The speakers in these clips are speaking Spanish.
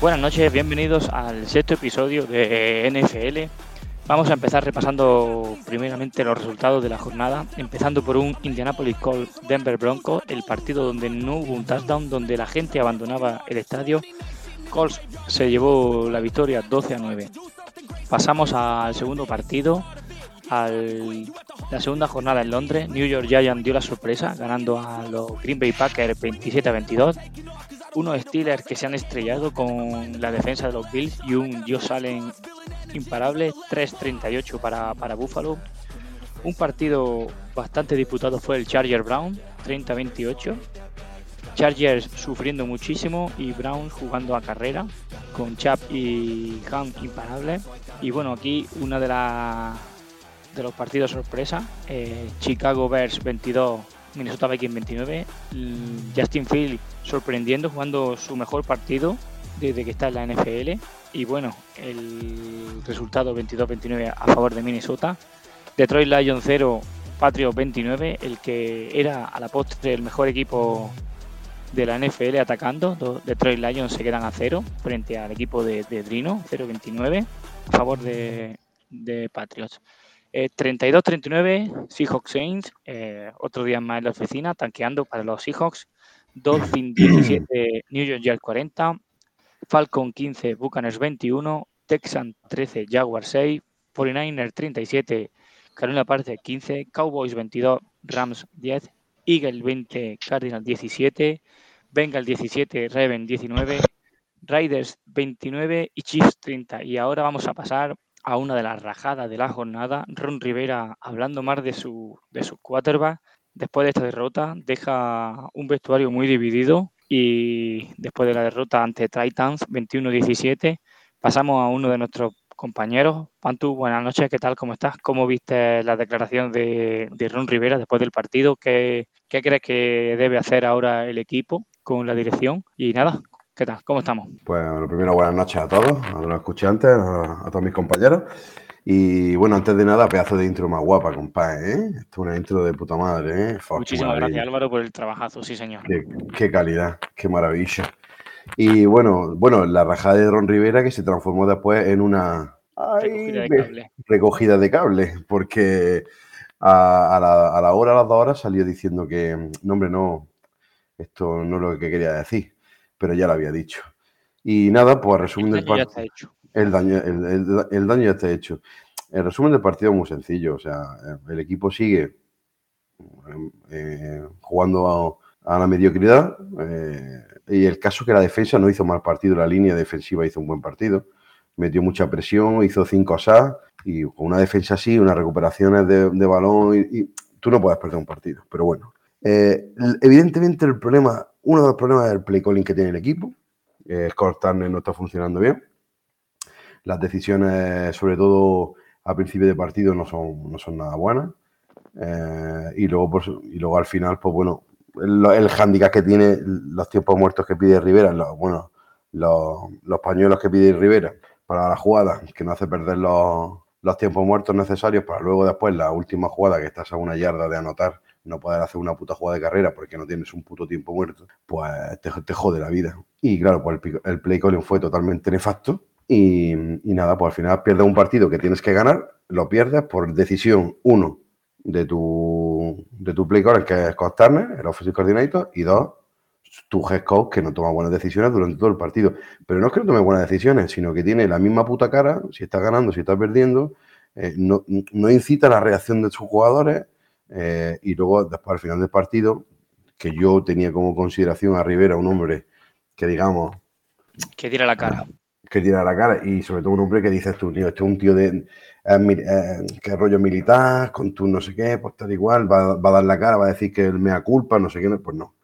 Buenas noches, bienvenidos al sexto episodio de NFL. Vamos a empezar repasando primeramente los resultados de la jornada, empezando por un Indianapolis Colts Denver Broncos, el partido donde no hubo un touchdown, donde la gente abandonaba el estadio. Colts se llevó la victoria 12 a 9. Pasamos al segundo partido, a la segunda jornada en Londres. New York Giants dio la sorpresa, ganando a los Green Bay Packers 27 a 22 unos Steelers que se han estrellado con la defensa de los Bills y un Josh Allen imparable, 3-38 para, para Buffalo. Un partido bastante disputado fue el Charger Brown, 30-28. Chargers sufriendo muchísimo y Brown jugando a carrera con Chap y Hunt imparables. Y bueno, aquí una de, la, de los partidos sorpresa, eh, Chicago Bears 22, Minnesota Vikings 29. Justin Field sorprendiendo, jugando su mejor partido desde que está en la NFL. Y bueno, el resultado 22-29 a favor de Minnesota. Detroit Lions 0, Patriots 29, el que era a la postre el mejor equipo de la NFL atacando. Detroit Lions se quedan a 0 frente al equipo de, de Drino, 0-29 a favor de, de Patriots. Eh, 32-39, Seahawks Saints, eh, otro día más en la oficina, tanqueando para los Seahawks. Dolphin 17, New York Jets 40, Falcon 15, Buccaneers 21, Texan 13, Jaguar 6, 49ers 37, Carolina Parte 15, Cowboys 22, Rams 10, Eagle 20, Cardinals 17, Bengal 17, Raven 19, Raiders 29 y Chiefs 30. Y ahora vamos a pasar a una de las rajadas de la jornada. Ron Rivera hablando más de su, de su quarterback. Después de esta derrota, deja un vestuario muy dividido y después de la derrota ante Titans 21-17, pasamos a uno de nuestros compañeros. Pantu, buenas noches, ¿qué tal? ¿Cómo estás? ¿Cómo viste la declaración de, de Ron Rivera después del partido? ¿Qué, ¿Qué crees que debe hacer ahora el equipo con la dirección? Y nada, ¿Qué tal? ¿Cómo estamos? Pues lo primero, buenas noches a todos, a los escuchantes, a, a todos mis compañeros. Y bueno, antes de nada, pedazo de intro más guapa, compadre, ¿eh? Esto es una intro de puta madre, ¿eh? Fuck, Muchísimas gracias Álvaro por el trabajazo, sí señor. Qué, qué calidad, qué maravilla. Y bueno, bueno, la rajada de Ron Rivera que se transformó después en una ay, Recogida de cable. recogida de cable, porque a, a la, a la hora, a las dos horas salió diciendo que, no, hombre, no, esto no es lo que quería decir, pero ya lo había dicho. Y nada, pues resumen El del daño ya partido. El daño, el, el- el daño ya está hecho. El resumen del partido es muy sencillo. O sea, el equipo sigue eh, jugando a, a la mediocridad. eh, y el caso que la defensa no hizo mal partido, la línea defensiva hizo un buen partido. Metió mucha presión, hizo cinco asas. Y con una defensa así, unas recuperaciones de, de balón, y, y tú no puedes perder un partido. Pero bueno, eh, evidentemente el problema, uno de los problemas del play calling que tiene el equipo, eh, Scott no está funcionando bien las decisiones, sobre todo a principio de partido, no son, no son nada buenas. Eh, y, luego, pues, y luego al final, pues bueno, el, el hándicap que tiene los tiempos muertos que pide Rivera, los, bueno, los pañuelos que pide Rivera para la jugada, que no hace perder los, los tiempos muertos necesarios para luego después la última jugada que estás a una yarda de anotar, no poder hacer una puta jugada de carrera porque no tienes un puto tiempo muerto, pues te, te jode la vida. Y claro, pues el, el play calling fue totalmente nefasto. Y, y nada, pues al final pierdes un partido que tienes que ganar, lo pierdes por decisión, uno, de tu, de tu play caller, que es Scott Turner, el offensive coordinator, y dos, tu head coach que no toma buenas decisiones durante todo el partido. Pero no es que no tome buenas decisiones, sino que tiene la misma puta cara, si está ganando, si está perdiendo, eh, no, no incita la reacción de sus jugadores, eh, y luego después al final del partido, que yo tenía como consideración a Rivera un hombre que digamos. Que tira la cara. Que tira la cara. Y sobre todo un hombre que dices tú, tío, este es un tío de. Eh, que rollo militar, con tu no sé qué, pues tal igual, va, va, a dar la cara, va a decir que él me da culpa, no sé qué, pues no.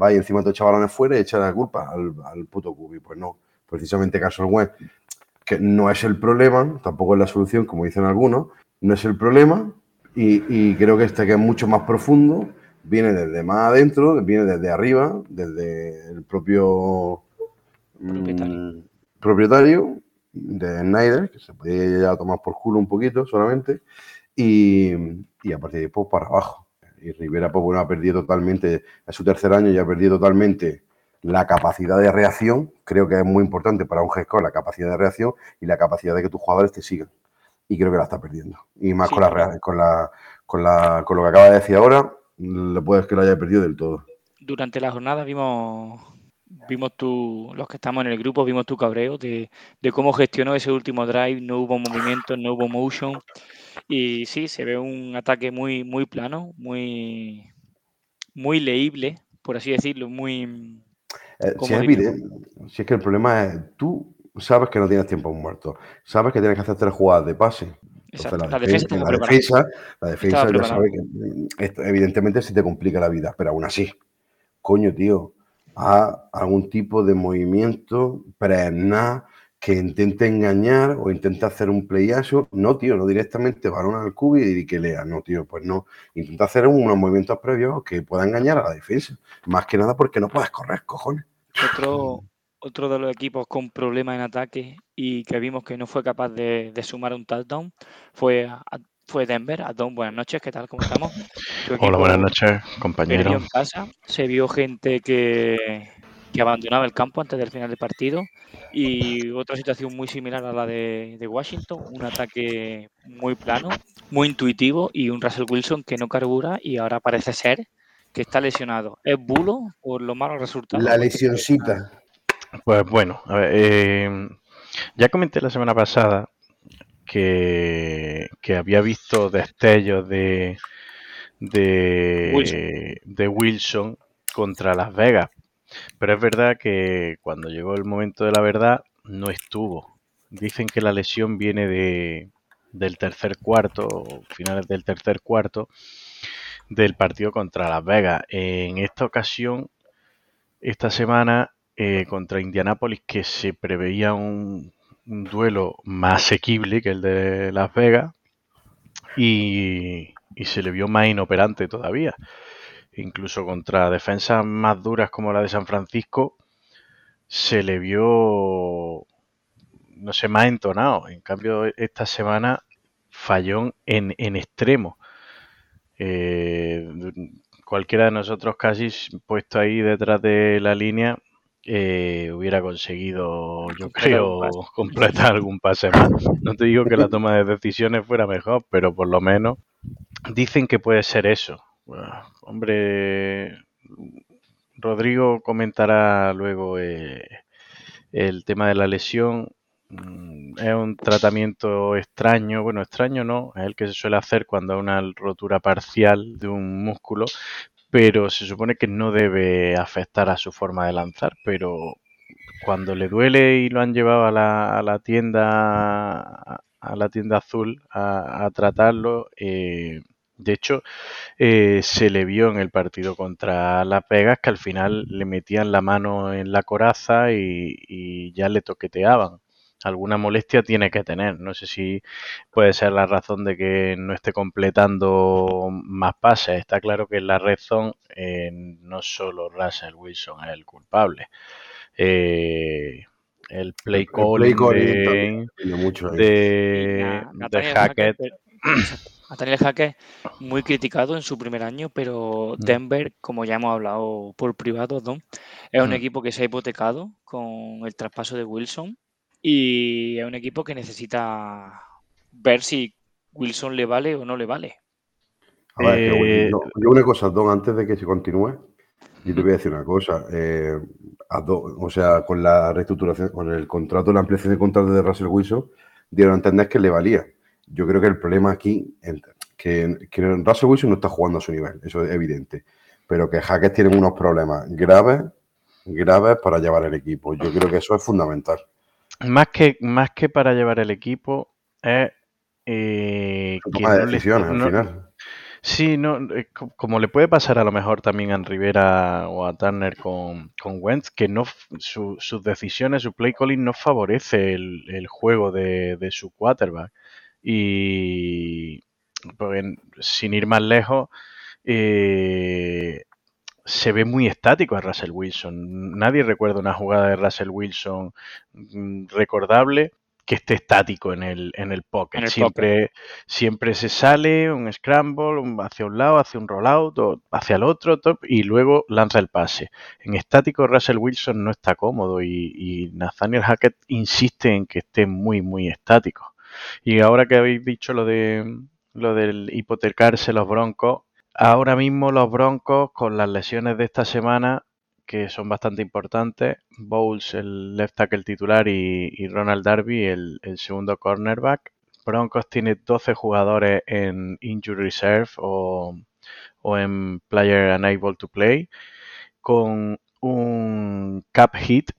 Va y encima te echa balones fuera y echa la culpa al, al puto Cubi, pues no. Precisamente caso Web, que no es el problema, tampoco es la solución, como dicen algunos, no es el problema, y, y creo que este que es mucho más profundo, viene desde más adentro, viene desde arriba, desde el propio Propietario. mm, propietario de Snyder, que se podía ya tomar por culo un poquito solamente, y, y a partir de ahí pues, para abajo. Y Rivera pues, bueno, ha perdido totalmente, es su tercer año y ha perdido totalmente la capacidad de reacción. Creo que es muy importante para un gestor la capacidad de reacción y la capacidad de que tus jugadores te sigan. Y creo que la está perdiendo. Y más Sí, con, la, con, la, con, la, con lo que acaba de decir ahora, le puedes que lo haya perdido del todo. Durante la jornada vimos vimos tu, los que estamos en el grupo, vimos tu cabreo de, de cómo gestionó ese último drive, no hubo movimiento, no hubo motion. Y sí, se ve un ataque muy, muy plano, muy, muy leíble, por así decirlo, muy Eh, evidente, si es que el problema es, tú sabes que no tienes tiempo muerto, sabes que tienes que hacer tres jugadas de pase. Entonces, La defensa la defensa, la defensa ya preparada. sabe que esto, evidentemente se te complica la vida, pero aún así, coño, tío, a algún tipo de movimiento pre que intente engañar o intente hacer un playazo. No, tío, no directamente balón al cubi y que lea. No, tío, pues no. Intenta hacer unos movimientos previos que pueda engañar a la defensa. Más que nada porque no puedes correr, cojones. Otro, otro de los equipos con problemas en ataque y que vimos que no fue capaz de, de sumar un touchdown fue, a- fue Denver. Adón, buenas noches, ¿qué tal? ¿Cómo estamos? Hola, buenas noches, compañero. en casa, se vio gente que, que abandonaba el campo antes del final del partido y otra situación muy similar a la de, de Washington, un ataque muy plano, muy intuitivo y un Russell Wilson que no carbura y ahora parece ser que está lesionado. ¿Es bulo por los malos resultados? La lesioncita. Pues bueno, a ver, eh, ya comenté la semana pasada que, que había visto destellos de, de, Wilson. de Wilson contra Las Vegas, pero es verdad que cuando llegó el momento de la verdad no estuvo. Dicen que la lesión viene de, del tercer cuarto, finales del tercer cuarto del partido contra Las Vegas. En esta ocasión, esta semana eh, contra Indianápolis, que se preveía un, duelo más asequible que el de Las Vegas, y, se le vio más inoperante todavía. Incluso contra defensas más duras como la de San Francisco, se le vio, no sé, más entonado. En cambio, esta semana falló en, en extremo. Eh, cualquiera de nosotros casi puesto ahí detrás de la línea eh, hubiera conseguido, yo creo, completar algún pase más. No te digo que la toma de decisiones fuera mejor, pero por lo menos dicen que puede ser eso. Bueno, hombre, Rodrigo comentará luego eh, el tema de la lesión. Mm, Es un tratamiento extraño, bueno, extraño no, es el que se suele hacer cuando hay una rotura parcial de un músculo, pero se supone que no debe afectar a su forma de lanzar, pero cuando le duele y lo han llevado a la, a la tienda a la tienda azul a, tratarlo, eh, de hecho, eh, se le vio en el partido contra Las Vegas que al final le metían la mano en la coraza y ya le toqueteaban. Alguna molestia tiene que tener. No sé si puede ser la razón de que no esté completando más pases. Está claro que en la red zone eh, no solo Russell Wilson es el culpable. Eh, el play El calling play calling de, de, de Nathaniel Hackett. Nathaniel Hackett, muy criticado en su primer año, pero Mm. Denver, como ya hemos hablado por privado, Don, es un Mm. equipo que se ha hipotecado con el traspaso de Wilson y es un equipo que necesita ver si Wilson le vale o no le vale. A ver, Eh, no, yo una cosa, Don, antes de que se continúe, yo te voy a decir una cosa. eh, a Don- o sea, con la reestructuración, con el contrato, la ampliación de contrato de Russell Wilson, dieron a entender que le valía. Yo creo que el problema aquí, es que, que Russell Wilson no está jugando a su nivel, eso es evidente. Pero que Hackers tienen unos problemas graves, graves para llevar el equipo. Yo creo que eso es fundamental. Más que, más que para llevar el equipo, es eh, que no decisiones al final. Sí, no, eh, co- como le puede pasar a lo mejor también a Rivera o a Turner con, con Wentz, que no su- sus decisiones, su play calling no favorece el, el juego de, de su quarterback. Y pues, sin ir más lejos, eh, se ve muy estático a Russell Wilson. Nadie recuerda una jugada de Russell Wilson mm, recordable que esté estático en el, en el pocket. En el siempre, siempre se sale un scramble un- hacia un lado, hacia un rollout o hacia el otro top, y luego lanza el pase. En estático Russell Wilson no está cómodo y, y Nathaniel Hackett insiste en que esté muy, muy estático. Y ahora que habéis dicho lo de lo del hipotecarse los broncos, ahora mismo los broncos con las lesiones de esta semana que son bastante importantes. Bowles, el left tackle titular, y, Ronald Darby, el, el segundo cornerback. Broncos tiene 12 jugadores en injury reserve o, o en player unable to play, con un cap hit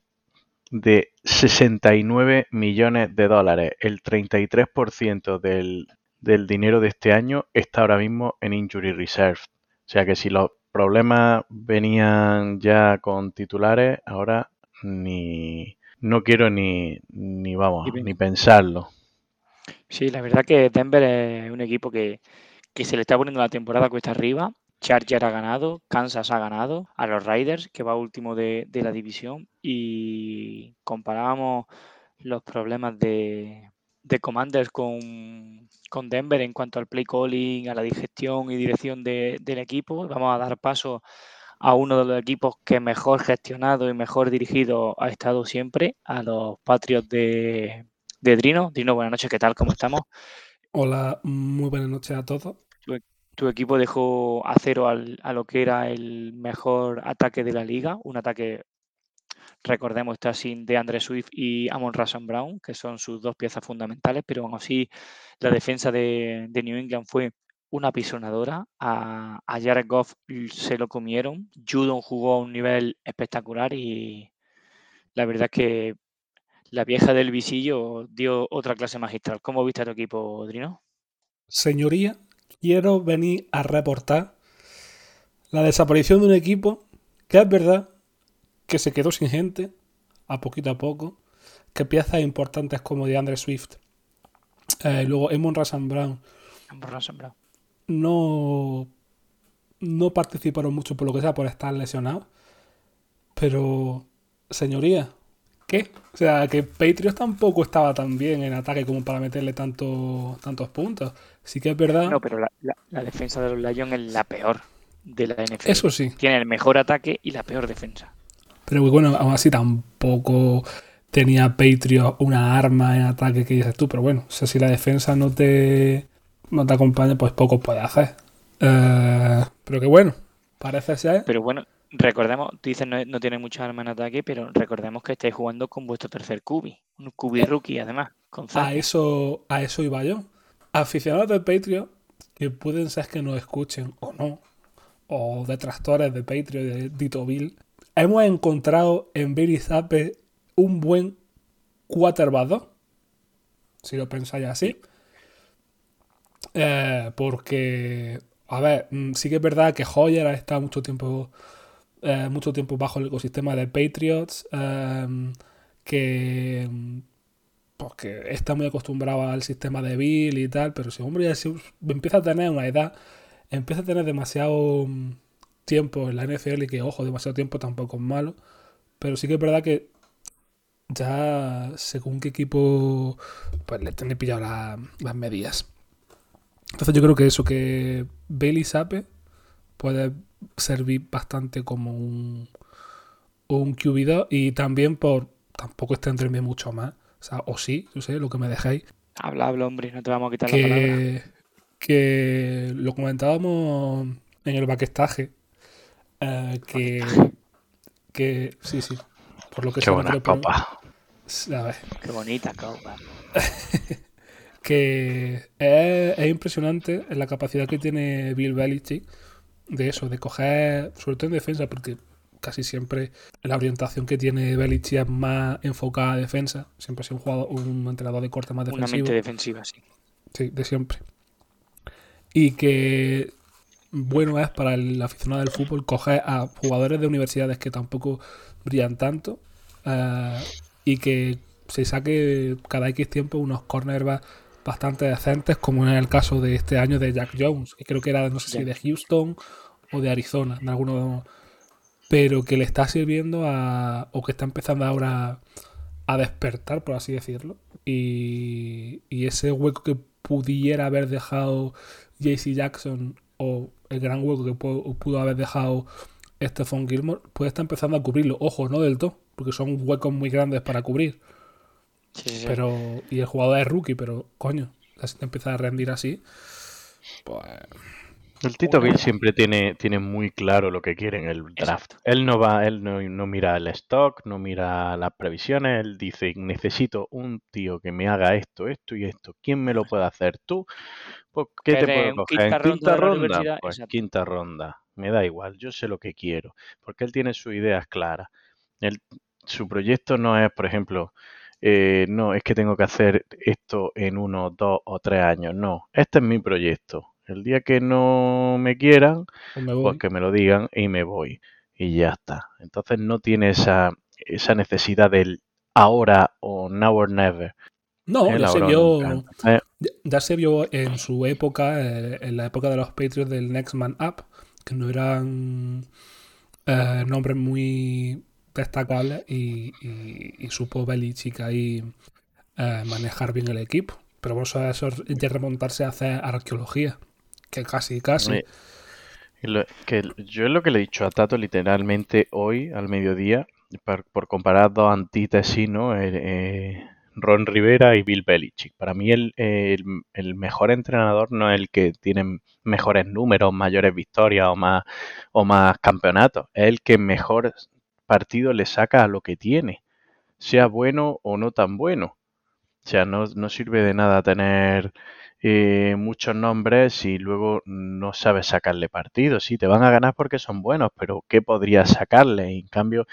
de 69 millones de dólares. El 33% del, del dinero de este año está ahora mismo en injury reserve. O sea que si los problemas venían ya con titulares, ahora ni no quiero ni, ni vamos, Ni pen- ni pensarlo. Sí, la verdad que Denver es un equipo que, que se le está poniendo la temporada cuesta arriba. Charger ha ganado, Kansas ha ganado, a los Raiders, que va último de, de la división, y comparábamos los problemas de, de Commanders con, con Denver en cuanto al play calling, a la digestión y dirección de- del equipo. Vamos a dar paso a uno de los equipos que mejor gestionado y mejor dirigido ha estado siempre, a los Patriots de, de Drino. Drino, buenas noches, ¿qué tal? ¿Cómo estamos? Hola, muy buenas noches a todos. Tu equipo dejó a cero al- a lo que era el mejor ataque de la liga, un ataque, recordemos, está sin DeAndre Swift y Amon Russell Brown, que son sus dos piezas fundamentales, pero aún así la defensa de, de New England fue una pisonadora. A, a Jared Goff se lo comieron. Judon jugó a un nivel espectacular y la verdad es que la vieja del visillo dio otra clase magistral. ¿Cómo viste a tu equipo, Drino? Señoría, quiero venir a reportar la desaparición de un equipo que es verdad que se quedó sin gente a poquito a poco, que piezas importantes como DeAndre Swift, eh, luego Emon Russell Brown, Brown. no, no participaron mucho por lo que sea, por estar lesionados. Pero, señoría, ¿qué? O sea, que Patriots tampoco estaba tan bien en ataque como para meterle tanto, tantos puntos. Sí que es verdad. No, pero la, la- la defensa de los Lions es la peor de la NFL. Eso sí. Tiene el mejor ataque y la peor defensa. Pero bueno, aún así tampoco tenía Patriots una arma en ataque que dices tú. Pero bueno, o sea, si la defensa no te, no te acompaña, pues poco puedes hacer. Eh, pero que bueno, parece ser. Pero bueno, recordemos, tú dices no, no tiene mucha arma en ataque, pero recordemos que estáis jugando con vuestro tercer cubi. Un cubi rookie, además, con A eso, a eso iba yo. Aficionados del Patreon, que pueden ser que nos escuchen o no, o detractores de Patreon de Dito Bill, hemos encontrado en Billy Zappe un buen quarterback 2, si lo pensáis así. Eh, porque, a ver, mm, sí que es verdad que Hoyer ha estado mucho tiempo, eh, mucho tiempo bajo el ecosistema de Patriots, eh, que mm, porque está muy acostumbrado al sistema de Bill y tal, pero si hombre ya se- empieza a tener una edad, empieza a tener demasiado tiempo en la NFL y que, ojo, demasiado tiempo tampoco es malo, pero sí que es verdad que ya según qué equipo, pues le tiene pillado la- las medidas. Entonces yo creo que eso, que Bailey Sape puede servir bastante como un, un QB2 y también por tampoco extenderme mucho más. O sea, o sí, yo sé, lo que me dejéis. Habla, habla, hombre, no te vamos a quitar la palabra. Que lo comentábamos en el baquestaje. Eh, que, que sí, sí. Por lo que Qué se me buena quiere poner- copa. A ver, Qué bonita copa. que es, es impresionante la capacidad que tiene Bill Belichick de eso, de coger, sobre todo en defensa, porque casi siempre la orientación que tiene Belichick es más enfocada a defensa. Siempre ha sido un, jugador, un entrenador de corte más Una defensivo. mente defensiva, sí. Sí, de siempre. Y que bueno es para el aficionado del fútbol coger a jugadores de universidades que tampoco brillan tanto eh, y que se saque cada X tiempo unos cornerbacks bastante decentes, como en el caso de este año de Jack Jones, que creo que era, no sé si de Houston o de Arizona, de alguno, pero que le está sirviendo a, o que está empezando ahora a despertar, por así decirlo. Y, y ese hueco que pudiera haber dejado JC Jackson o el gran hueco que pudo, pudo haber dejado Stephon Gilmore, puede estar empezando a cubrirlo. Ojo, no del todo, porque son huecos muy grandes para cubrir. Sí, sí, sí. Pero, y el jugador es rookie, pero coño, si te empieza a rendir así, pues El Tito. Bill siempre tiene, tiene muy claro lo que quiere en el draft. Exacto. Él no va, él no, no mira el stock, no mira las previsiones, él dice, necesito un tío que me haga esto, esto y esto. ¿Quién me lo puede hacer? ¿Tú? Pues, ¿Qué te puedo coger? quinta ¿En ronda quinta Pues exacto. quinta ronda. Me da igual, yo sé lo que quiero. Porque él tiene sus ideas claras. Él- su proyecto no es, por ejemplo, eh, no, es que tengo que hacer esto en uno, dos o tres años. No, este es mi proyecto. El día que no me quieran, pues me pues que me lo digan y me voy. Y ya está. Entonces no tiene esa, esa necesidad del ahora o now or never. No, ya se vio. Entonces, ya- se vio en su época, eh, en la época de los Patriots del Next Man Up, que no eran eh, nombres muy destacables y, y, y supo Belichick ahí eh, manejar bien el equipo. Pero vamos a eso es de remontarse a hacer arqueología, que casi, casi. Eh, lo- que yo es lo que le he dicho a Tato literalmente hoy al mediodía, por, por comparar dos antítesis, ¿no? Eh, eh, Ron Rivera y Bill Belichick. Para mí el, el, mejor entrenador no es el que tiene mejores números, mayores victorias o más, o más campeonatos. Es el que mejor partido le saca a lo que tiene, sea bueno o no tan bueno. O sea, no, no sirve de nada tener eh, muchos nombres y luego no sabes sacarle partido. Sí, te van a ganar porque son buenos, pero ¿qué podrías sacarle? En cambio,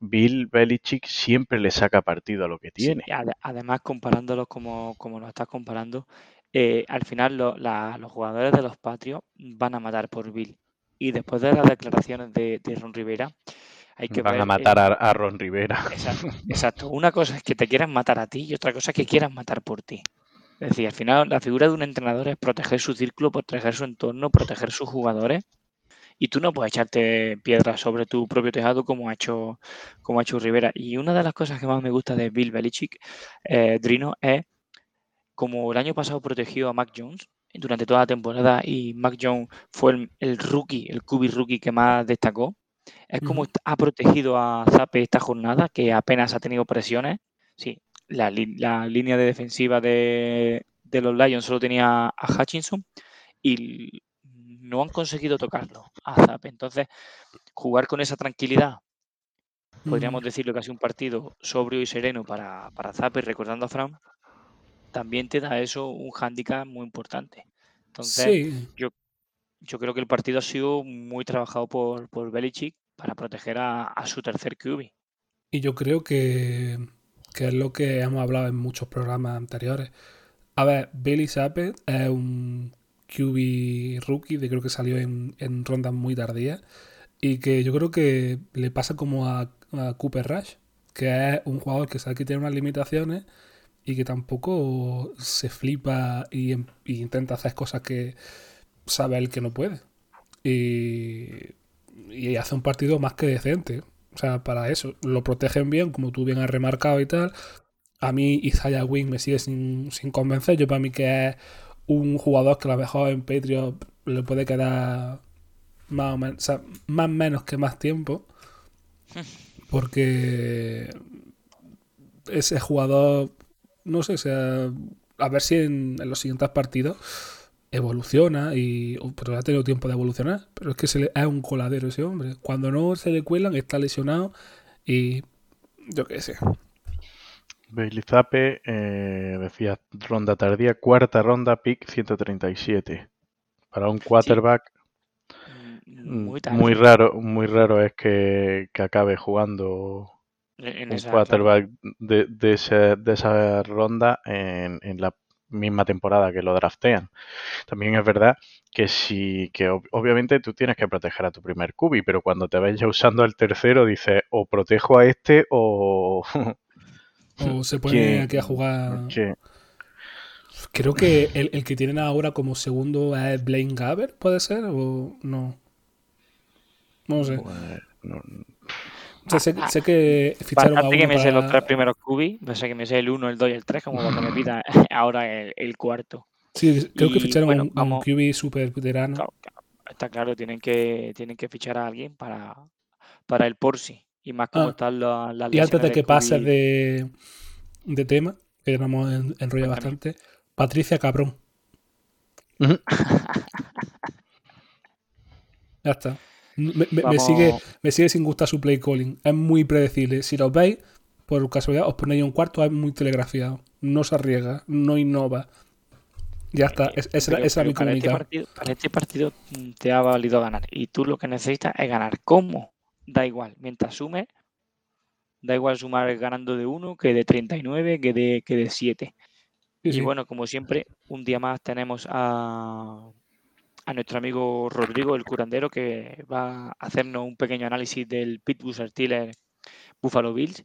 Bill Belichick siempre le saca partido a lo que tiene. además, comparándolos como, como lo estás comparando, eh, al final lo- la- los jugadores de los Patriots van a matar por Bill. Y después de las declaraciones de, de Ron Rivera, hay que Van ver a matar a, a Ron Rivera. Exacto, exacto. Una cosa es que te quieran matar a ti y otra cosa es que quieran matar por ti. Es decir, al final la figura de un entrenador es proteger su círculo, proteger su entorno, proteger sus jugadores. Y tú no puedes echarte piedras sobre tu propio tejado como ha hecho, como ha hecho Rivera. Y una de las cosas que más me gusta de Bill Belichick, eh, Drino, es como el año pasado protegió a Mac Jones durante toda la temporada y Mac Jones fue el, el rookie, el QB rookie que más destacó. Es como ha protegido a Zappe esta jornada, que apenas ha tenido presiones. Sí, la, la línea de defensiva de, de los Lions solo tenía a Hutchinson y no han conseguido tocarlo a Zappe. Entonces, jugar con esa tranquilidad, podríamos decirlo que ha sido un partido sobrio y sereno para, para Zappe, recordando a Fran, también te da eso un hándicap muy importante. Entonces, Sí, yo creo que el partido ha sido muy trabajado por, por Belichick para proteger a, a su tercer QB. Y yo creo que, que es lo que hemos hablado en muchos programas anteriores. A ver, Billy Zappe es un QB rookie, creo que salió en, en rondas muy tardías. Y que yo creo que le pasa como a, Cooper Rush, que es un jugador que sabe que tiene unas limitaciones y que tampoco se flipa y, em- intenta hacer cosas que sabe él que no puede. Y, y hace un partido más que decente. O sea, para eso. Lo protegen bien, como tú bien has remarcado y tal. A mí Isaiah Wing me sigue sin, sin convencer. Yo para mí que es un jugador que a lo mejor en Patriot le puede quedar más o menos, o sea, más menos que más tiempo. Porque ese jugador, no sé, o sea, a ver si en, en los siguientes partidos evoluciona y pero ha tenido tiempo de evolucionar pero es que se le, es un coladero ese hombre cuando no se le cuelan está lesionado y yo qué sé Bailey Zappe, eh, decía ronda tardía, cuarta ronda, pick 137. Para un quarterback, Mm, muy tarde. Muy raro, muy raro es que, que acabe jugando En, un esa, claro. quarterback de, de, ese- de esa ronda en, en la misma temporada que lo draftean. También es verdad que si, que ob- obviamente tú tienes que proteger a tu primer cubi, pero cuando te ves ya usando el tercero, dices o protejo a este o... O se pone ¿Quién- aquí a jugar. Creo que el, el que tienen ahora como segundo es Blaine Gabbert, ¿puede ser? ¿O no? No sé. pues, no- O sea, sé, sé que ficharon a que me sé los para- tres primeros cubis, no sé que me sé el 1, el 2 y el 3, como cuando me pida ahora el, el cuarto. Sí, creo que ficharon bueno, a un, a un QB super veterano. Claro, está claro, tienen que, tienen que fichar a alguien para, para el Porsi. Y más como Ah, están la- las Y antes de que pases de, de tema, que ya nos hemos en- enrollado bastante, Patricia Cabrón. Ujú. Ya está. Me, me- me Vamos- sigue, me sigue sin gustar su play calling. Es muy predecible. Si lo veis, por casualidad, os ponéis un cuarto, es muy telegrafiado. No se arriesga, no innova. Ya está. Es- esa Pero- esa es mi para, este partido, para este partido mm, te ha valido ganar. Y tú lo que necesitas es ganar. ¿Cómo? Da igual. Mientras sumes, da igual sumar ganando de 1 que de 39, que de, que de 7. Sí, Y sí. bueno, como siempre, un día más tenemos a, a nuestro amigo Rodrigo, el curandero, que va a hacernos un pequeño análisis del Pittsburgh Steelers Buffalo Bills.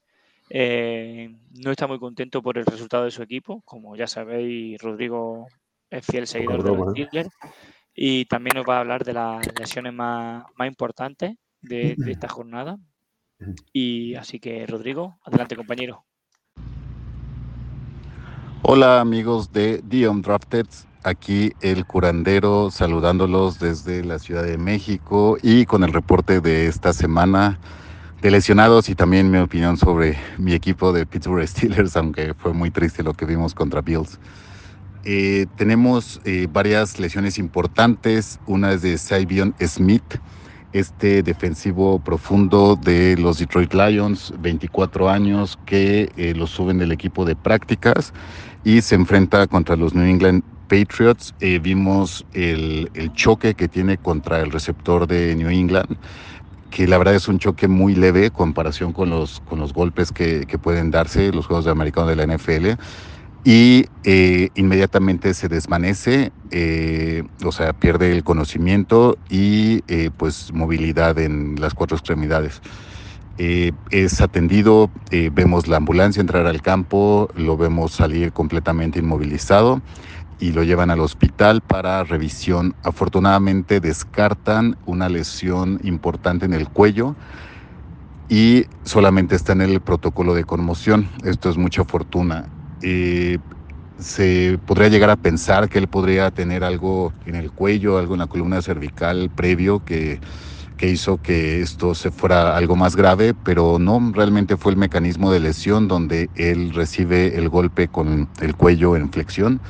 Eh, no está muy contento por el resultado de su equipo. Como ya sabéis, Rodrigo es fiel seguidor de los. Steelers. Y también nos va a hablar de las lesiones más, más importantes de, de esta jornada. Y así que, Rodrigo, adelante, compañero. Hola amigos de The Undrafted, aquí el curandero saludándolos desde la Ciudad de México y con el reporte de esta semana de lesionados y también mi opinión sobre mi equipo de Pittsburgh Steelers, aunque fue muy triste lo que vimos contra Bills. Eh, tenemos eh, varias lesiones importantes, una es de Savion Smith, este defensivo profundo de los Detroit Lions, 24 años, que eh, lo suben del equipo de prácticas y se enfrenta contra los New England Patriots. Eh, vimos el, el choque que tiene contra el receptor de New England, que la verdad es un choque muy leve en comparación con los, con los golpes que, que pueden darse los juegos de americano de la NFL. Y eh, inmediatamente se desvanece, eh, o sea, pierde el conocimiento y eh, pues movilidad en las cuatro extremidades. Eh, es atendido, eh, vemos la ambulancia entrar al campo, lo vemos salir completamente inmovilizado y lo llevan al hospital para revisión. Afortunadamente descartan una lesión importante en el cuello y solamente está en el protocolo de conmoción. Esto es mucha fortuna. Eh, se podría llegar a pensar que él podría tener algo en el cuello, algo en la columna cervical previo que que hizo que esto se fuera algo más grave, pero no, realmente fue el mecanismo de lesión donde él recibe el golpe con el cuello en flexión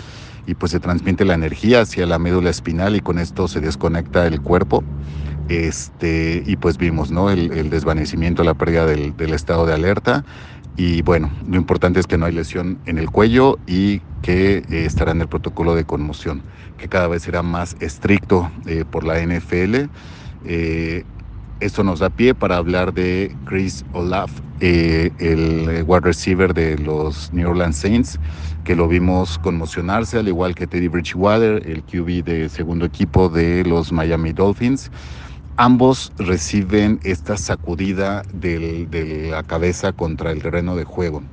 y pues se transmite la energía hacia la médula espinal y con esto se desconecta el cuerpo. Este, y pues vimos ¿no? el, desvanecimiento, la pérdida del, del estado de alerta. Y bueno, lo importante es que no hay lesión en el cuello y que eh, estará en el protocolo de conmoción, que cada vez será más estricto eh, por la NFL. Eh, esto nos da pie para hablar de Chris Olaf, eh, el wide receiver de los New Orleans Saints, que lo vimos conmocionarse, al igual que Teddy Bridgewater, el QB de segundo equipo de los Miami Dolphins. Ambos reciben esta sacudida del, de la cabeza contra el terreno de juego.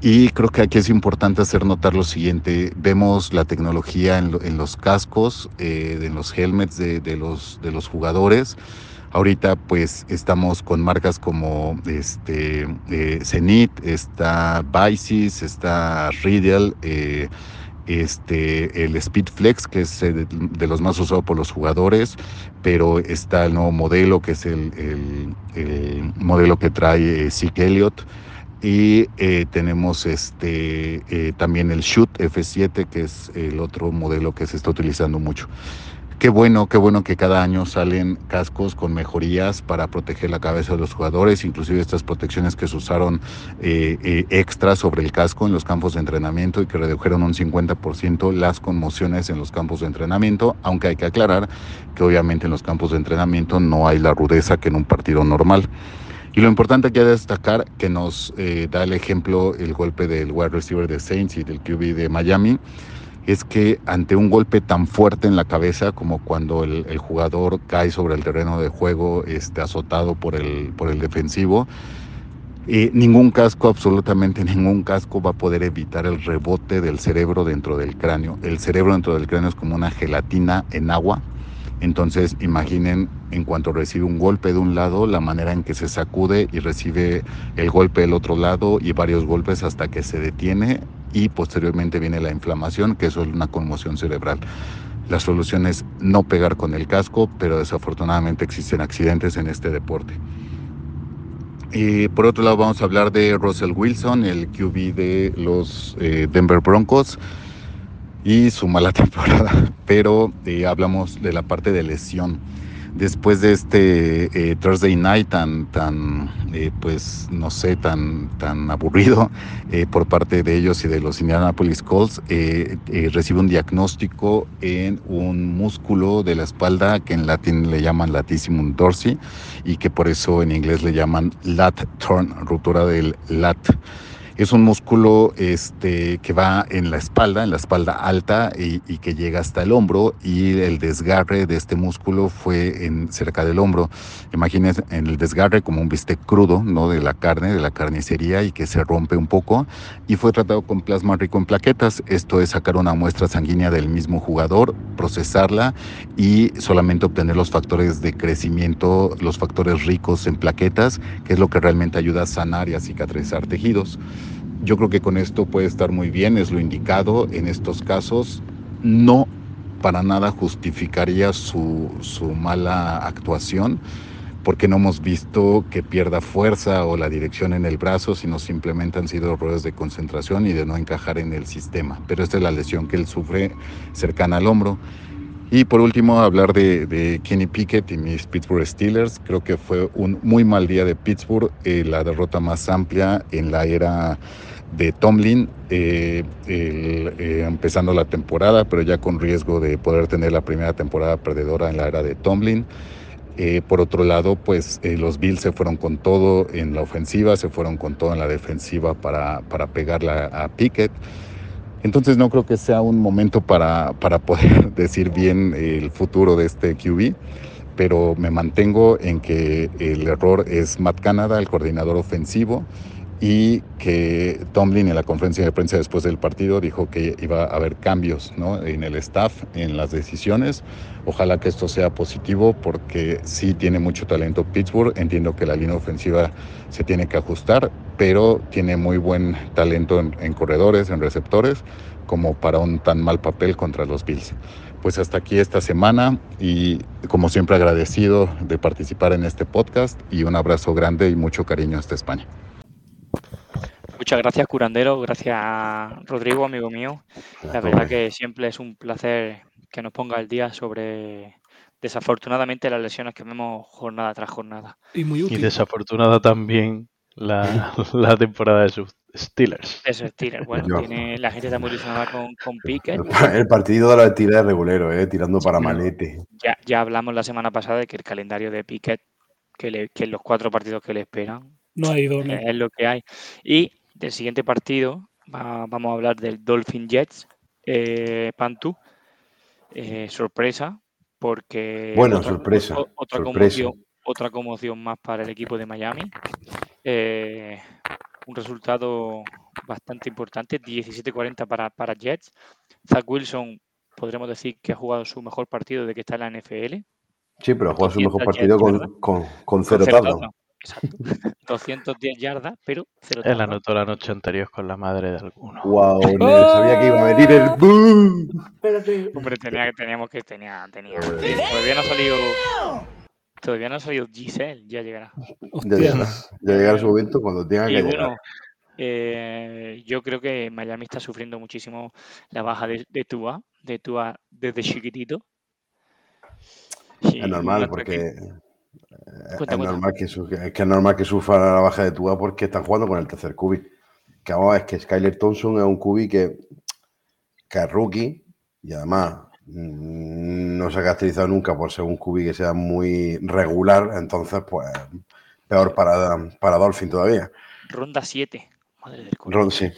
Y creo que aquí es importante hacer notar lo siguiente, vemos la tecnología en, lo, en los cascos, eh, en los helmets de, de, los, de los jugadores. Ahorita pues estamos con marcas como este, eh, Zenith, está Bicis, está Riddle, eh, este, el Speedflex, que es de, de, los más usados por los jugadores, pero está el nuevo modelo, que es el, el, el modelo que trae eh, Zeke Elliott. Y eh, tenemos este eh, también el Shoot F7 que es el otro modelo que se está utilizando mucho Qué bueno, qué bueno que cada año salen cascos con mejorías para proteger la cabeza de los jugadores, inclusive estas protecciones que se usaron eh, eh, extra sobre el casco en los campos de entrenamiento y que redujeron un 50% las conmociones en los campos de entrenamiento, aunque hay que aclarar que obviamente en los campos de entrenamiento no hay la rudeza que en un partido normal. Y lo importante que hay destacar que nos eh, da el ejemplo el golpe del wide receiver de Saints y del QB de Miami, es que ante un golpe tan fuerte en la cabeza como cuando el, jugador cae sobre el terreno de juego este, azotado por el, por el defensivo, eh, ningún casco, absolutamente ningún casco va a poder evitar el rebote del cerebro dentro del cráneo. El cerebro dentro del cráneo es como una gelatina en agua. Entonces imaginen en cuanto recibe un golpe de un lado, la manera en que se sacude y recibe el golpe del otro lado y varios golpes hasta que se detiene y posteriormente viene la inflamación, que es una conmoción cerebral. La solución es no pegar con el casco, pero desafortunadamente existen accidentes en este deporte. Y por otro lado vamos a hablar de Russell Wilson, el QB de los eh, Denver Broncos y su mala temporada, pero eh, hablamos de la parte de lesión después de este eh, Thursday Night tan, tan eh, pues no sé, tan, tan aburrido eh, por parte de ellos y de los Indianapolis Colts, recibe un diagnóstico en un músculo de la espalda que en latín le llaman latissimum dorsi y que por eso en inglés le llaman lat turn, ruptura del lat. Es un músculo este, que va en la espalda, en la espalda alta y, que llega hasta el hombro y el desgarre de este músculo fue en, cerca del hombro. Imagínense en el desgarre como un bistec crudo ¿no? de la carne, de la carnicería y que se rompe un poco y fue tratado con plasma rico en plaquetas. Esto es sacar una muestra sanguínea del mismo jugador, procesarla y solamente obtener los factores de crecimiento, los factores ricos en plaquetas, que es lo que realmente ayuda a sanar y a cicatrizar tejidos. Yo creo que con esto puede estar muy bien, es lo indicado en estos casos. No para nada justificaría su, mala actuación, porque no hemos visto que pierda fuerza o la dirección en el brazo, sino simplemente han sido errores de concentración y de no encajar en el sistema. Pero esta es la lesión que él sufre cercana al hombro. Y por último, hablar de, Kenny Pickett y mis Pittsburgh Steelers. Creo que fue un muy mal día de Pittsburgh, eh, la derrota más amplia en la era de Tomlin, eh, eh, empezando la temporada, pero ya con riesgo de poder tener la primera temporada perdedora en la era de Tomlin. por otro lado, pues los Bills se fueron con todo en la ofensiva, se fueron con todo en la defensiva para, para pegarle a Pickett. Entonces no creo que sea un momento para, para poder decir bien el futuro de este QB, pero me mantengo en que el error es Matt Canada, el coordinador ofensivo, y que Tomlin en la conferencia de prensa después del partido dijo que iba a haber cambios en el staff, en las decisiones. Ojalá que esto sea positivo porque sí tiene mucho talento Pittsburgh. Entiendo que la línea ofensiva se tiene que ajustar, pero tiene muy buen talento en, corredores, en receptores, como para un tan mal papel contra los Bills. Pues hasta aquí esta semana y como siempre agradecido de participar en este podcast y un abrazo grande y mucho cariño hasta España. Muchas gracias, curandero. Gracias, Rodrigo, amigo mío. La verdad que siempre es un placer que nos ponga el día sobre, desafortunadamente, las lesiones que vemos jornada tras jornada. Y muy útil. Y desafortunada también la, temporada de sus Steelers. Eso, Steelers. Bueno, tiene, la gente está muy ilusionada con, con Pickett. El partido de la tira de regulero, eh, tirando para malete. Ya, ya hablamos la semana pasada de que el calendario de Pickett, que, le, que los cuatro partidos que le esperan, no ha ido. Es lo que hay. Y del siguiente partido vamos a hablar del Dolphin Jets, eh, Pantu. Eh, sorpresa, porque. Bueno, sorpresa. otra, Conmoción, otra conmoción más para el equipo de Miami. Eh, un resultado bastante importante, 17-40 para, para Jets. Zach Wilson, podremos decir que ha jugado su mejor partido de que está en la NFL. Sí, pero ha jugado su mejor partido con, con, con, cero, Exacto. 210 yardas, pero cero Él anotó la noche anterior con la madre de alguno. Wow, sabía que iba a venir el boom. Espérate. Hombre, tenía, teníamos que tenía, tenía. Todavía no ha salido. Todavía no ha salido Giselle, ya llegará. Ya llegará, ya llegará su momento cuando tenga que llegar. Eh, yo creo que Miami está sufriendo muchísimo la baja de, de Tua, de Tua desde chiquitito. Y Es normal, porque Cuenta, es, normal que, es normal que sufra la baja de Tua porque están jugando con el tercer cubi. Que vamos, es que Skyler Thompson es un cubi que, que es rookie y además mm, no se ha caracterizado nunca por ser un cubi que sea muy regular, entonces pues peor para, para Dolphin todavía. Ronda 7. Madre del coño. Ron, sí.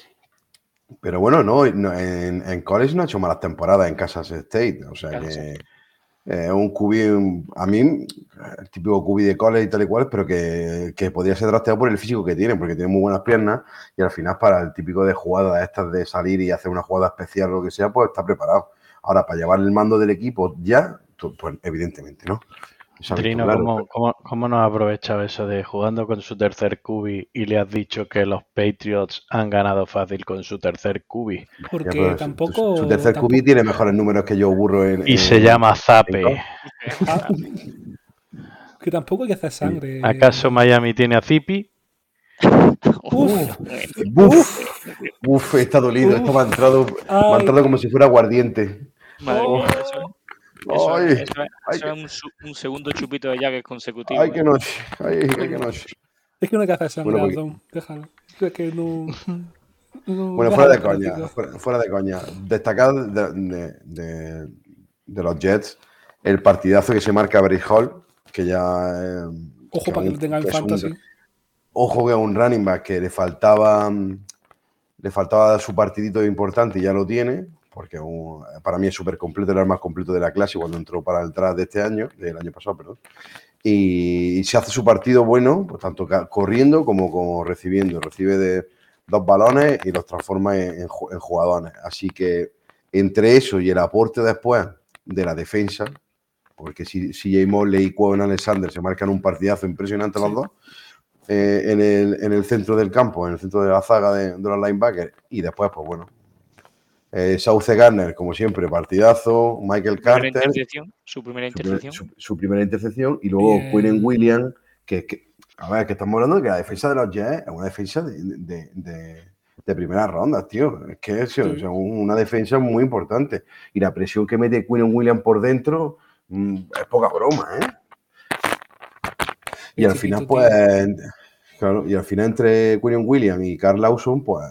Pero bueno, no, no, en, en college no ha hecho malas temporadas en Kansas State. O sea Claro, que sí. Eh, un cubi, a mí, el típico cubi de college y tal y cual, pero que, que podría ser trasteado por el físico que tiene, porque tiene muy buenas piernas y al final para el típico de jugadas estas de salir y hacer una jugada especial o lo que sea, pues está preparado. Ahora, para llevar el mando del equipo ya, pues evidentemente, ¿no? Ha Trino. ¿cómo, cómo, cómo no has aprovechado eso de jugando con su tercer cubi y le has dicho que los Patriots han ganado fácil con su tercer cubi? Porque tampoco. Su, tercer tampoco- cubi tiene mejores números que yo burro en. Y en- se llama Zape. que tampoco hay que hacer sangre. ¿Acaso Miami tiene a Zipi? Uf, Uf, uf, está dolido. Esto me ha entrado, me ha entrado como si fuera aguardiente. Madre mía, eso, eso- Ay, eso es- ay, eso es un, segundo chupito de Jagger consecutivo. Ay, ¿eh? qué noche. Ay, ay, qué noche. es que no hay que hacer sangre, Bueno, Déjalo. Es que no. no- Bueno, fuera de coña, fuera, fuera de coña. Destacar de, de- de- de los Jets el partidazo que se marca Bryce Hall, que ya. eh, Ojo para que lo tenga en un- fantasy. ojo que es un running back que le faltaba le faltaba su partidito importante y ya lo tiene, porque un- para mí es súper completo, era el más completo de la clase cuando entró para el draft de este año, del año pasado, perdón. Y, se hace su partido bueno, pues tanto corriendo como, como recibiendo. Recibe de dos balones y los transforma en, en en jugadores. Así que entre eso y el aporte después de la defensa, porque si, si Jay Mosley y Quon Alexander se marcan un partidazo impresionante los dos, eh, en, el, en el centro del campo, en el centro de la zaga de, de los linebackers, y después, pues bueno, eh, Sauce Garner, como siempre, partidazo, Michael primera Carter, intercepción, su primera su, primer- intercepción. su- su primera intercepción, y luego. Quinnen Williams, que, que- a ver, que estamos hablando de que la defensa de los Jets es una defensa de, de, de- de primera ronda, tío. Es que es o sea, una defensa muy importante. Y la presión que mete Quinnen Williams por dentro mm, es poca broma, ¿eh? Y al final, pues, claro, y al final entre Quinnen Williams y Carl Lawson, pues,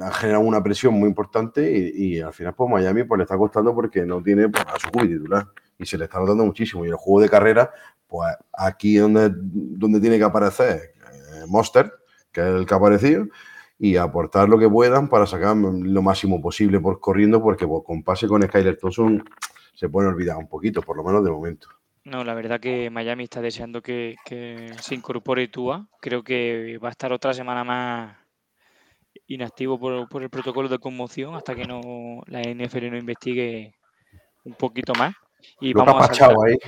han generado una presión muy importante y, al final, pues, Miami pues, le está costando porque no tiene pues, a su titular y se le está notando muchísimo. Y el juego de carrera, pues, aquí donde, donde tiene que aparecer eh, Monster, que es el que ha aparecido, y aportar lo que puedan para sacar lo máximo posible por corriendo, porque pues, con pase con Skyler Thompson se puede olvidar un poquito, por lo menos de momento. No, la verdad que Miami está deseando que, que se incorpore Tua. Creo que va a estar otra semana más inactivo por, por el protocolo de conmoción hasta que no la NFL no investigue un poquito más. Y Lo que ha vamos a, ahí.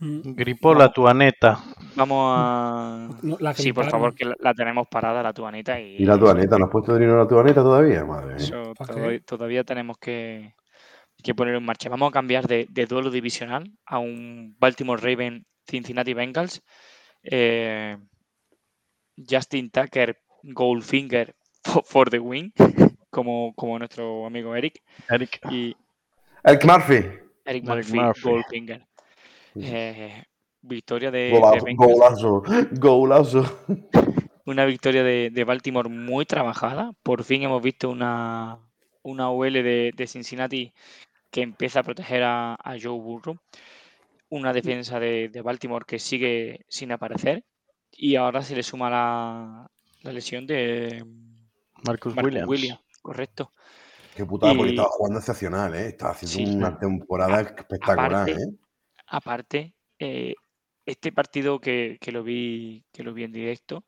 Mm, Gripó la tuaneta. vamos a... no, la Sí, por favor, que la, la tenemos parada, la tuaneta. Y, ¿Y la tuaneta? ¿No has puesto dinero la tuaneta todavía? Madre mía. Eso ¿Para todavía, tenemos que, que ponerlo en marcha. Vamos a cambiar de, de duelo divisional a un Baltimore Raven Cincinnati Bengals. Eh, Justin Tucker Goldfinger for, for the win, como, como nuestro amigo Eric. Eric. Y Eric Murphy. Eric Murphy, Murphy. Goldfinger. Eh, victoria de, de Golazo, Bengals. golazo, golazo. Una victoria de, de Baltimore muy trabajada. Por fin hemos visto una, una OL de, de Cincinnati que empieza a proteger a, a Joe Burrow. Una defensa de, de Baltimore que sigue sin aparecer. Y ahora se le suma la, la lesión de Marcus, Marcus Williams. Correcto. Qué putada, porque estaba jugando excepcional, ¿eh? Estaba haciendo Sí. una temporada espectacular, Aparte, ¿eh? Aparte, eh, este partido que, que lo vi, que lo vi en directo,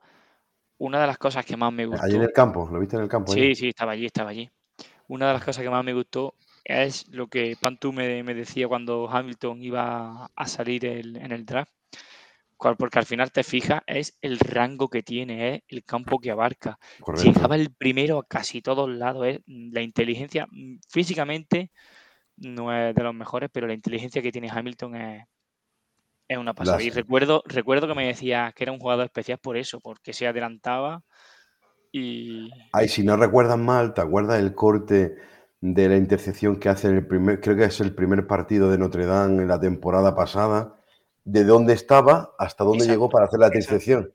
una de las cosas que más me gustó. Allí en el campo, ¿lo viste en el campo? ahí? Sí, sí, estaba allí, estaba allí. Una de las cosas que más me gustó es lo que Pantu me, me decía cuando Hamilton iba a salir el- en el draft. Porque al final te fijas, es el rango que tiene, es el campo que abarca. Correcto. Llegaba el primero a casi todos lados. es la inteligencia, mm, físicamente, no es de los mejores, pero la inteligencia que tiene Hamilton es, es una pasada. Y recuerdo, recuerdo que me decía que era un jugador especial por eso, porque se adelantaba y. Ay, si no recuerdas mal, ¿te acuerdas el corte de la intercepción que hace en el primer, creo que es el primer partido de Notre Dame en la temporada pasada, de dónde estaba hasta dónde Exacto, llegó para hacer la intercepción.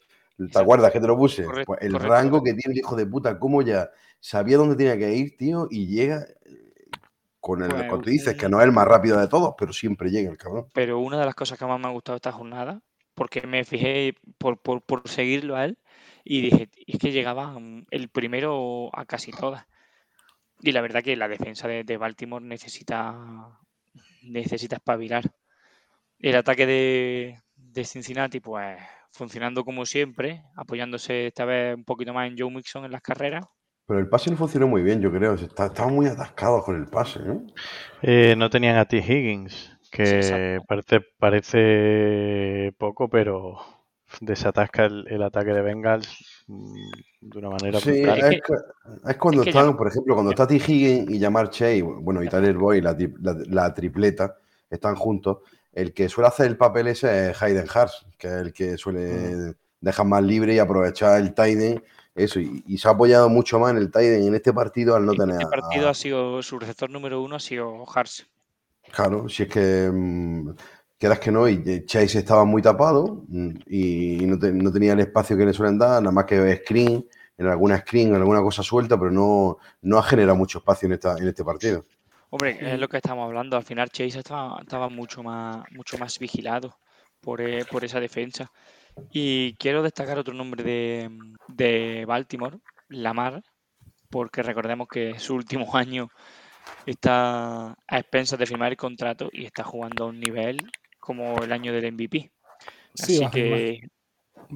¿Te acuerdas que te lo puse? Correcto, Pues el correcto, rango correcto. que tiene el hijo de puta, cómo ya sabía dónde tenía que ir, tío, y llega eh, con el, Pues, cuando dices que no es el más rápido de todos, pero siempre llega el cabrón. Pero una de las cosas que más me ha gustado esta jornada, porque me fijé por, por, por seguirlo a él y dije, es que llegaba el primero a casi todas. Y la verdad que la defensa de, de Baltimore necesita, necesita espabilar. El ataque de, de Cincinnati, pues funcionando como siempre, apoyándose esta vez un poquito más en Joe Mixon en las carreras. Pero el pase no funcionó muy bien, yo creo. Estaban muy atascados con el pase, ¿no? Eh, no tenían a T. Higgins, que parece, parece poco, pero desatasca el, el ataque de Bengals mm, de una manera Sí, brutal. Es es, que- cu- es cuando es ya están, por ejemplo, cuando está T. Higgins y Jamar Chase, bueno, y Tyler Boyd, la, la- la tripleta, están juntos. El que suele hacer el papel ese es Hayden Hurst, que es el que suele dejar más libre y aprovechar el tight end, Eso, y, y se ha apoyado mucho más en el tight end en este partido al no En tener. este a- partido ha sido su receptor número uno ha sido Hars. Claro, si es que mm, quedas que no, y eh, Chase estaba muy tapado mm, y no, te- no tenía el espacio que le suelen dar, nada más que screen, en alguna screen, en alguna cosa suelta, pero no, no ha generado mucho espacio en, esta, en este partido. Hombre, es lo que estamos hablando. Al final Chase estaba, estaba mucho más, mucho más vigilado por, eh, por esa defensa. Y quiero destacar otro nombre de, de Baltimore, Lamar, porque recordemos que su último año está a expensas de firmar el contrato y está jugando a un nivel como el año del MVP. Sí, Así que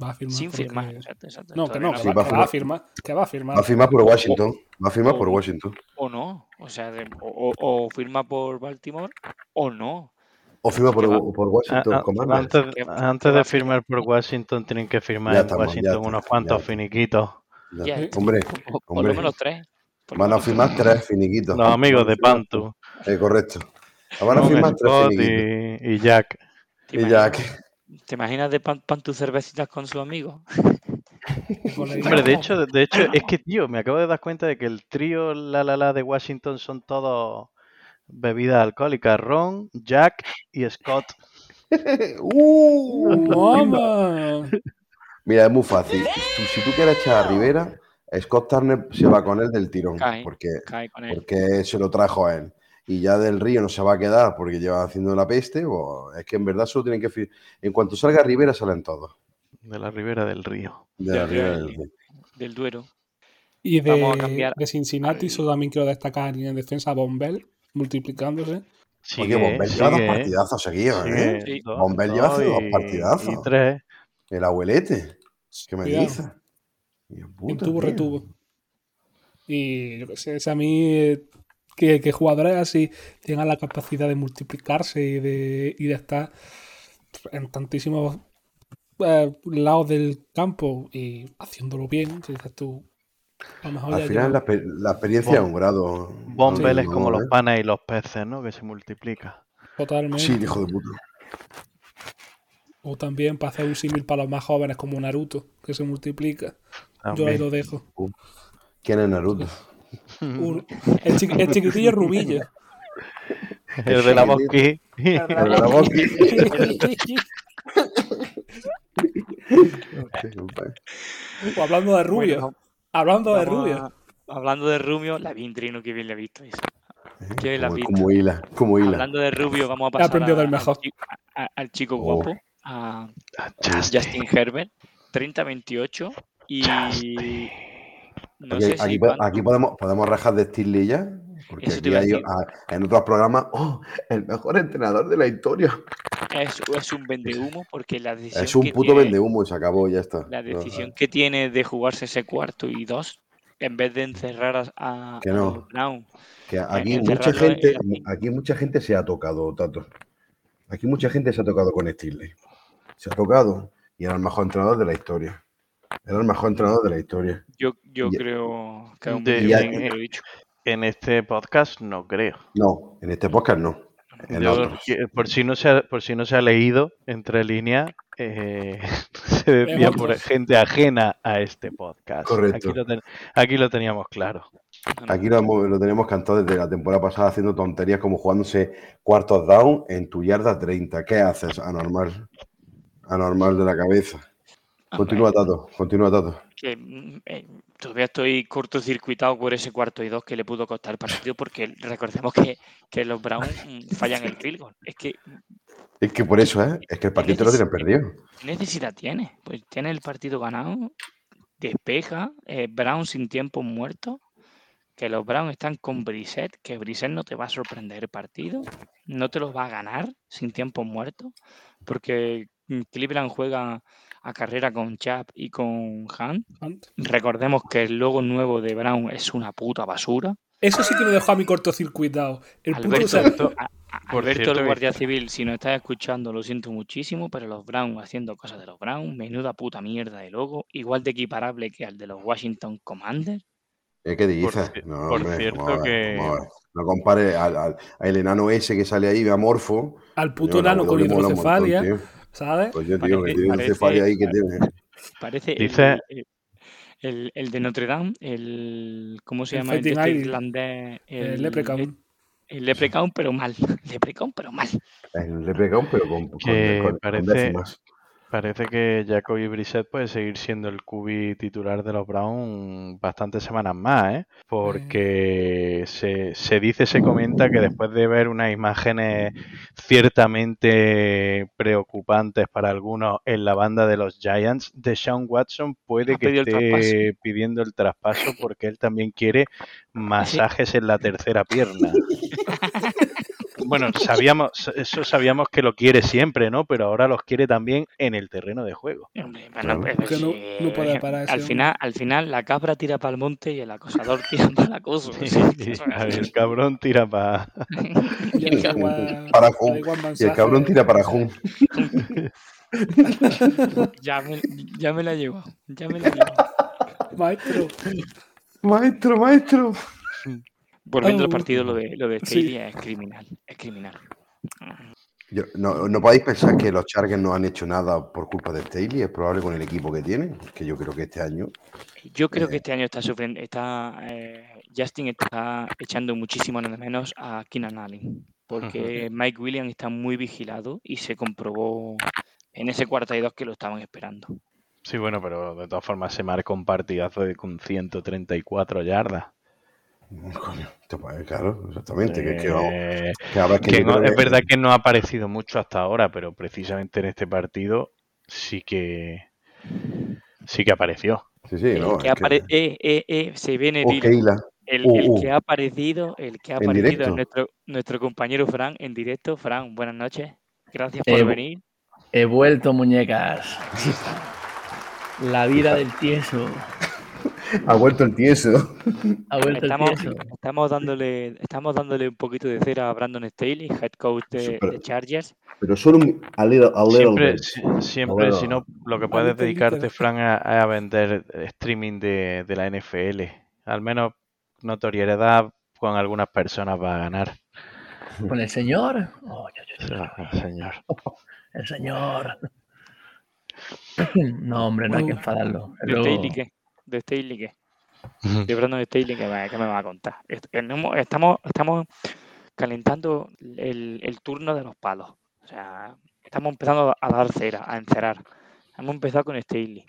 Va a firmar. sin porque- firmar. exacto, exacto, No, que no, que Sí, va, va a que va a firmar. Que va a firmar. Va a firmar por Washington, va a firmar por Washington. O no. O sea, de- o, firma por Baltimore o no. O firma por, por Washington a- Commanders. antes antes de firmar. por Washington tienen que firmar en Washington unos cuantos finiquitos. Ya. Ya, Hombre, o- o por hombre. lo menos tres. por van a firmar tres finiquitos. Los amigos de Pantu. Eh, correcto. Van a firmar tres finiquitos. y, y Jack. ¿Te Y imaginas, ¿Te imaginas de pan, pan tus cervecitas con? Con la Hombre, de hecho, de hecho, es que, tío, me acabo de dar cuenta de que el trío La La La de Washington son todos bebidas alcohólicas. Ron, Jack y Scott. ¡Uh! ¡Mamá! Mira, es muy fácil. Tú- si tú quieres echar a Rivera, Scott Turner se va con él del tirón. Cae. Porque, Cae con él. porque se lo trajo a él. Y ya del Río no se va a quedar porque lleva haciendo la peste. O es que en verdad solo tienen que. En cuanto salga Rivera, salen todos. De la Ribera del Río. De la Del Ribera del Río. Del Duero. Y Vamos a de, cambiar de Cincinnati, solo también quiero destacar en defensa a Bombell, multiplicándose. Sigue, Oye, Bombell lleva dos partidazos seguidos, ¿eh? sigue, Sí. dos, Bombell lleva hace dos partidazos. Y tres. El abuelete. ¿Qué me dices? De tío. retuvo. Y yo qué sé, es a mí eh, que, que jugadores así tengan la capacidad de multiplicarse y de, y de estar en tantísimos eh, lados del campo y haciéndolo bien, que dices tú, a lo mejor Al ya final, la, la experiencia es un grado. Es como los ¿eh? panes y los peces, ¿no? Que se multiplica. totalmente. Sí, hijo de puta. O también para hacer un símil para los más jóvenes como Naruto, que se multiplica. Yo ahí lo dejo. ¿Quién es Naruto? Un- el, el chiquitillo Rubillo. El de la mosquí. El de la Boki. O hablando de Rubio. Bueno, hablando de Rubio. a- hablando de Rubio, la vi trino, que bien le he visto eso. Qué bien la has Como, como hila, como hila. Hablando de Rubio, vamos a pasar aprendido a- del mejor. Al, chi- a- al chico Oh. guapo, a Justin Herbert, 30-28. Y no Aquí, sé podemos, podemos rajar de Stirley ya. Porque Eso te aquí iba a hay, decir. a- en otros programas, ¡oh! El mejor entrenador de la historia. es, es un vendehumo porque la decisión, Es un que puto tiene, vendehumo y se acabó, ya está. la No, decisión que tiene de jugarse ese cuarto y dos, en vez de encerrar a, Que no. Brown, Que aquí mucha en gente, aquí mucha gente se ha tocado, Tato. Aquí mucha gente se ha tocado con Stirley. Se ha tocado y era el mejor entrenador de la historia. Era el mejor entrenador de la historia. yo, yo Y- creo que De- dicho. En este podcast no creo. No, en este podcast no. Yo, por, si no se ha, por si no se ha leído entre líneas, eh, se decía por gente ajena a este podcast. Correcto. Aquí lo, ten- aquí lo teníamos claro. Aquí lo, lo tenemos cantado desde la temporada pasada haciendo tonterías como jugándose cuartos down en tu yarda 30. ¿Qué haces, anormal? Anormal de la cabeza. Continúa, Tato. Continúa, Tato. que mm, eh, todavía estoy cortocircuitado por ese cuarto y dos que le pudo costar el partido porque recordemos que, que los Browns mm, fallan el field goal. Es que Es que por eso, ¿eh? Es que el partido te lo tienen perdido. ¿qué necesidad tiene? Pues tiene el partido ganado, despeja, eh, Brown sin tiempo muerto, que los Browns están con Brissett, que Brissett no te va a sorprender el partido, no te los va a ganar sin tiempo muerto, porque mm, Cleveland juega a carrera con Chap y con Hunt. Hunt. Recordemos que el logo nuevo de Brown es una puta basura. Eso sí que me dejó a mi cortocircuitado. El puto Alberto, Sa- a- a- por Alberto cierto el Guardia Civil, si nos estás escuchando, lo siento muchísimo, pero los Brown haciendo cosas de los Brown, menuda puta mierda de logo, igual de equiparable que al de los Washington Commanders. ¿Eh? ¿Qué dices? No, por hombre, cierto ver, que-. No compare al, al- al enano ese que sale ahí, amorfo. al puto Coño, la nano con montón, hidrocefalia, tío. ¿Sabes? Pues yo, tío, Parece- que tiene parece- hidrocefalia ahí que tiene. Parece el- Dice- el, el- el de Notre Dame, el ¿cómo se El llama? El, de Fighting este Irish. irlandés, El Leprechaun. El Leprechaun, pero mal. Leprechaun, pero mal. El Leprechaun, pero con, con- Que con- con parece- décimas. Parece que Jacoby Brissett puede seguir siendo el QB titular de los Browns bastantes semanas más, ¿eh? Porque se, se dice, se comenta que después de ver unas imágenes ciertamente preocupantes para algunos en la banda de los Giants, Deshaun Watson puede que el esté pidiendo el traspaso porque él también quiere masajes en la tercera pierna. Bueno, sabíamos, eso sabíamos que lo quiere siempre, ¿no? Pero ahora los quiere también en el terreno de juego. Bueno, pues, no- sí, no puede parar al final, al final la cabra tira para el monte y el acosador tira para el acoso. Sí, A ver, así. el cabrón tira para... Y el igual- Para Y el cabrón tira para Jun. ya, me, ya me la llevo. Ya me la llevo. Maestro. Maestro, maestro. Volviendo al Oh. partido, lo de, lo de Sí. Staley es criminal. Es criminal. Yo- no, no podéis pensar que los Chargers no han hecho nada por culpa de Staley. Es probable con el equipo que tienen. Que yo creo que este año. Yo creo que Eh. este año está sufriendo, está eh, Justin está echando muchísimo de menos a Keenan Allen, porque Mike Williams está muy vigilado y se comprobó en ese 42 que lo estaban esperando. Sí, bueno, pero de todas formas se marca un partidazo de con 134 yardas. Coño, esto, claro, exactamente. Que, que vamos- que a ver, que que yo no- creo es verdad que no ha aparecido mucho hasta ahora, pero precisamente en este partido sí que sí que apareció. Sí, sí, el no. que apare- eh, eh, eh, se viene Oh. El, Uh, el uh. que ha aparecido, el que ha aparecido es nuestro, nuestro compañero Fran en directo. Fran, buenas noches. Gracias por venir. He vuelto, muñecas. La vida del tieso. Ha vuelto el tieso. Ha vuelto Estamos, el tieso. estamos dándole, estamos dándole un poquito de cera a Brandon Staley, head coach de, Chargers. Pero solo un, a little, a little Siempre, bit. si- siempre si no, lo que puedes te dedicarte. Fran, a, a vender streaming de, de la NFL. Al menos notoriedad con algunas personas va a ganar. ¿Con el señor? Oh, yo- yo- yo- Ah, señor. el señor. No, hombre, no hay que enfadarlo. ¿De Luego- Staley qué? ¿De Staley qué? De Brandon Staley, ¿qué, va- qué me va a contar? Que Estamos, estamos calentando el, el turno de los palos. O sea, estamos empezando a dar cera, a encerar. Hemos empezado con Staley.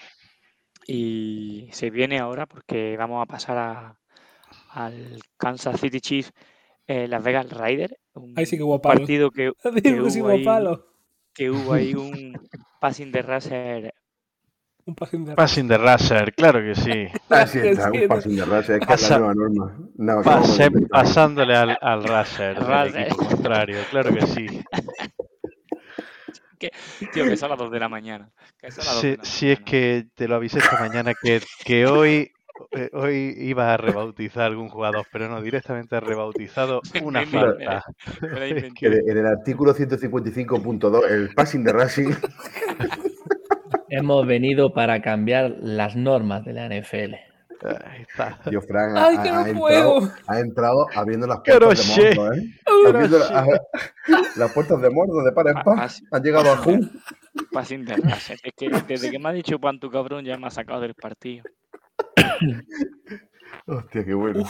Y se viene ahora porque vamos a pasar a, al Kansas City Chiefs eh, Las Vegas Raiders. Un Ahí sí que guapalo. partido que, que hubo ahí- que hubo ahí un passing de Raser Un passing de Passing de Raser, claro que sí. Ah, sí, está, Sí, un passing de raza, es que es Pasa- la nueva norma. No, que Pase- a pasándole al, al Raser del Raser. equipo contrario, claro que sí. Tío, que son las 2 de la mañana. Que son las 2 de Si, la si es que te lo avisé esta mañana que, que hoy, eh, hoy iba a rebautizar algún jugador, pero no, directamente ha rebautizado una falta. Es que- en el artículo 155.2, el passing de Racing. Hemos venido para cambiar las normas de la NFL. Ahí está. Tío, Fran ha, ¡Ay, que no ha puedo! entrado, ha entrado abriendo las puertas de. Mordo, ¿eh? Abriendo la- las puertas de Mordo, de par en Pa- par. pas- Han llegado a Jun. Es que desde que me ha dicho pan tu cabrón ya me ha sacado del partido. Hostia, qué bueno.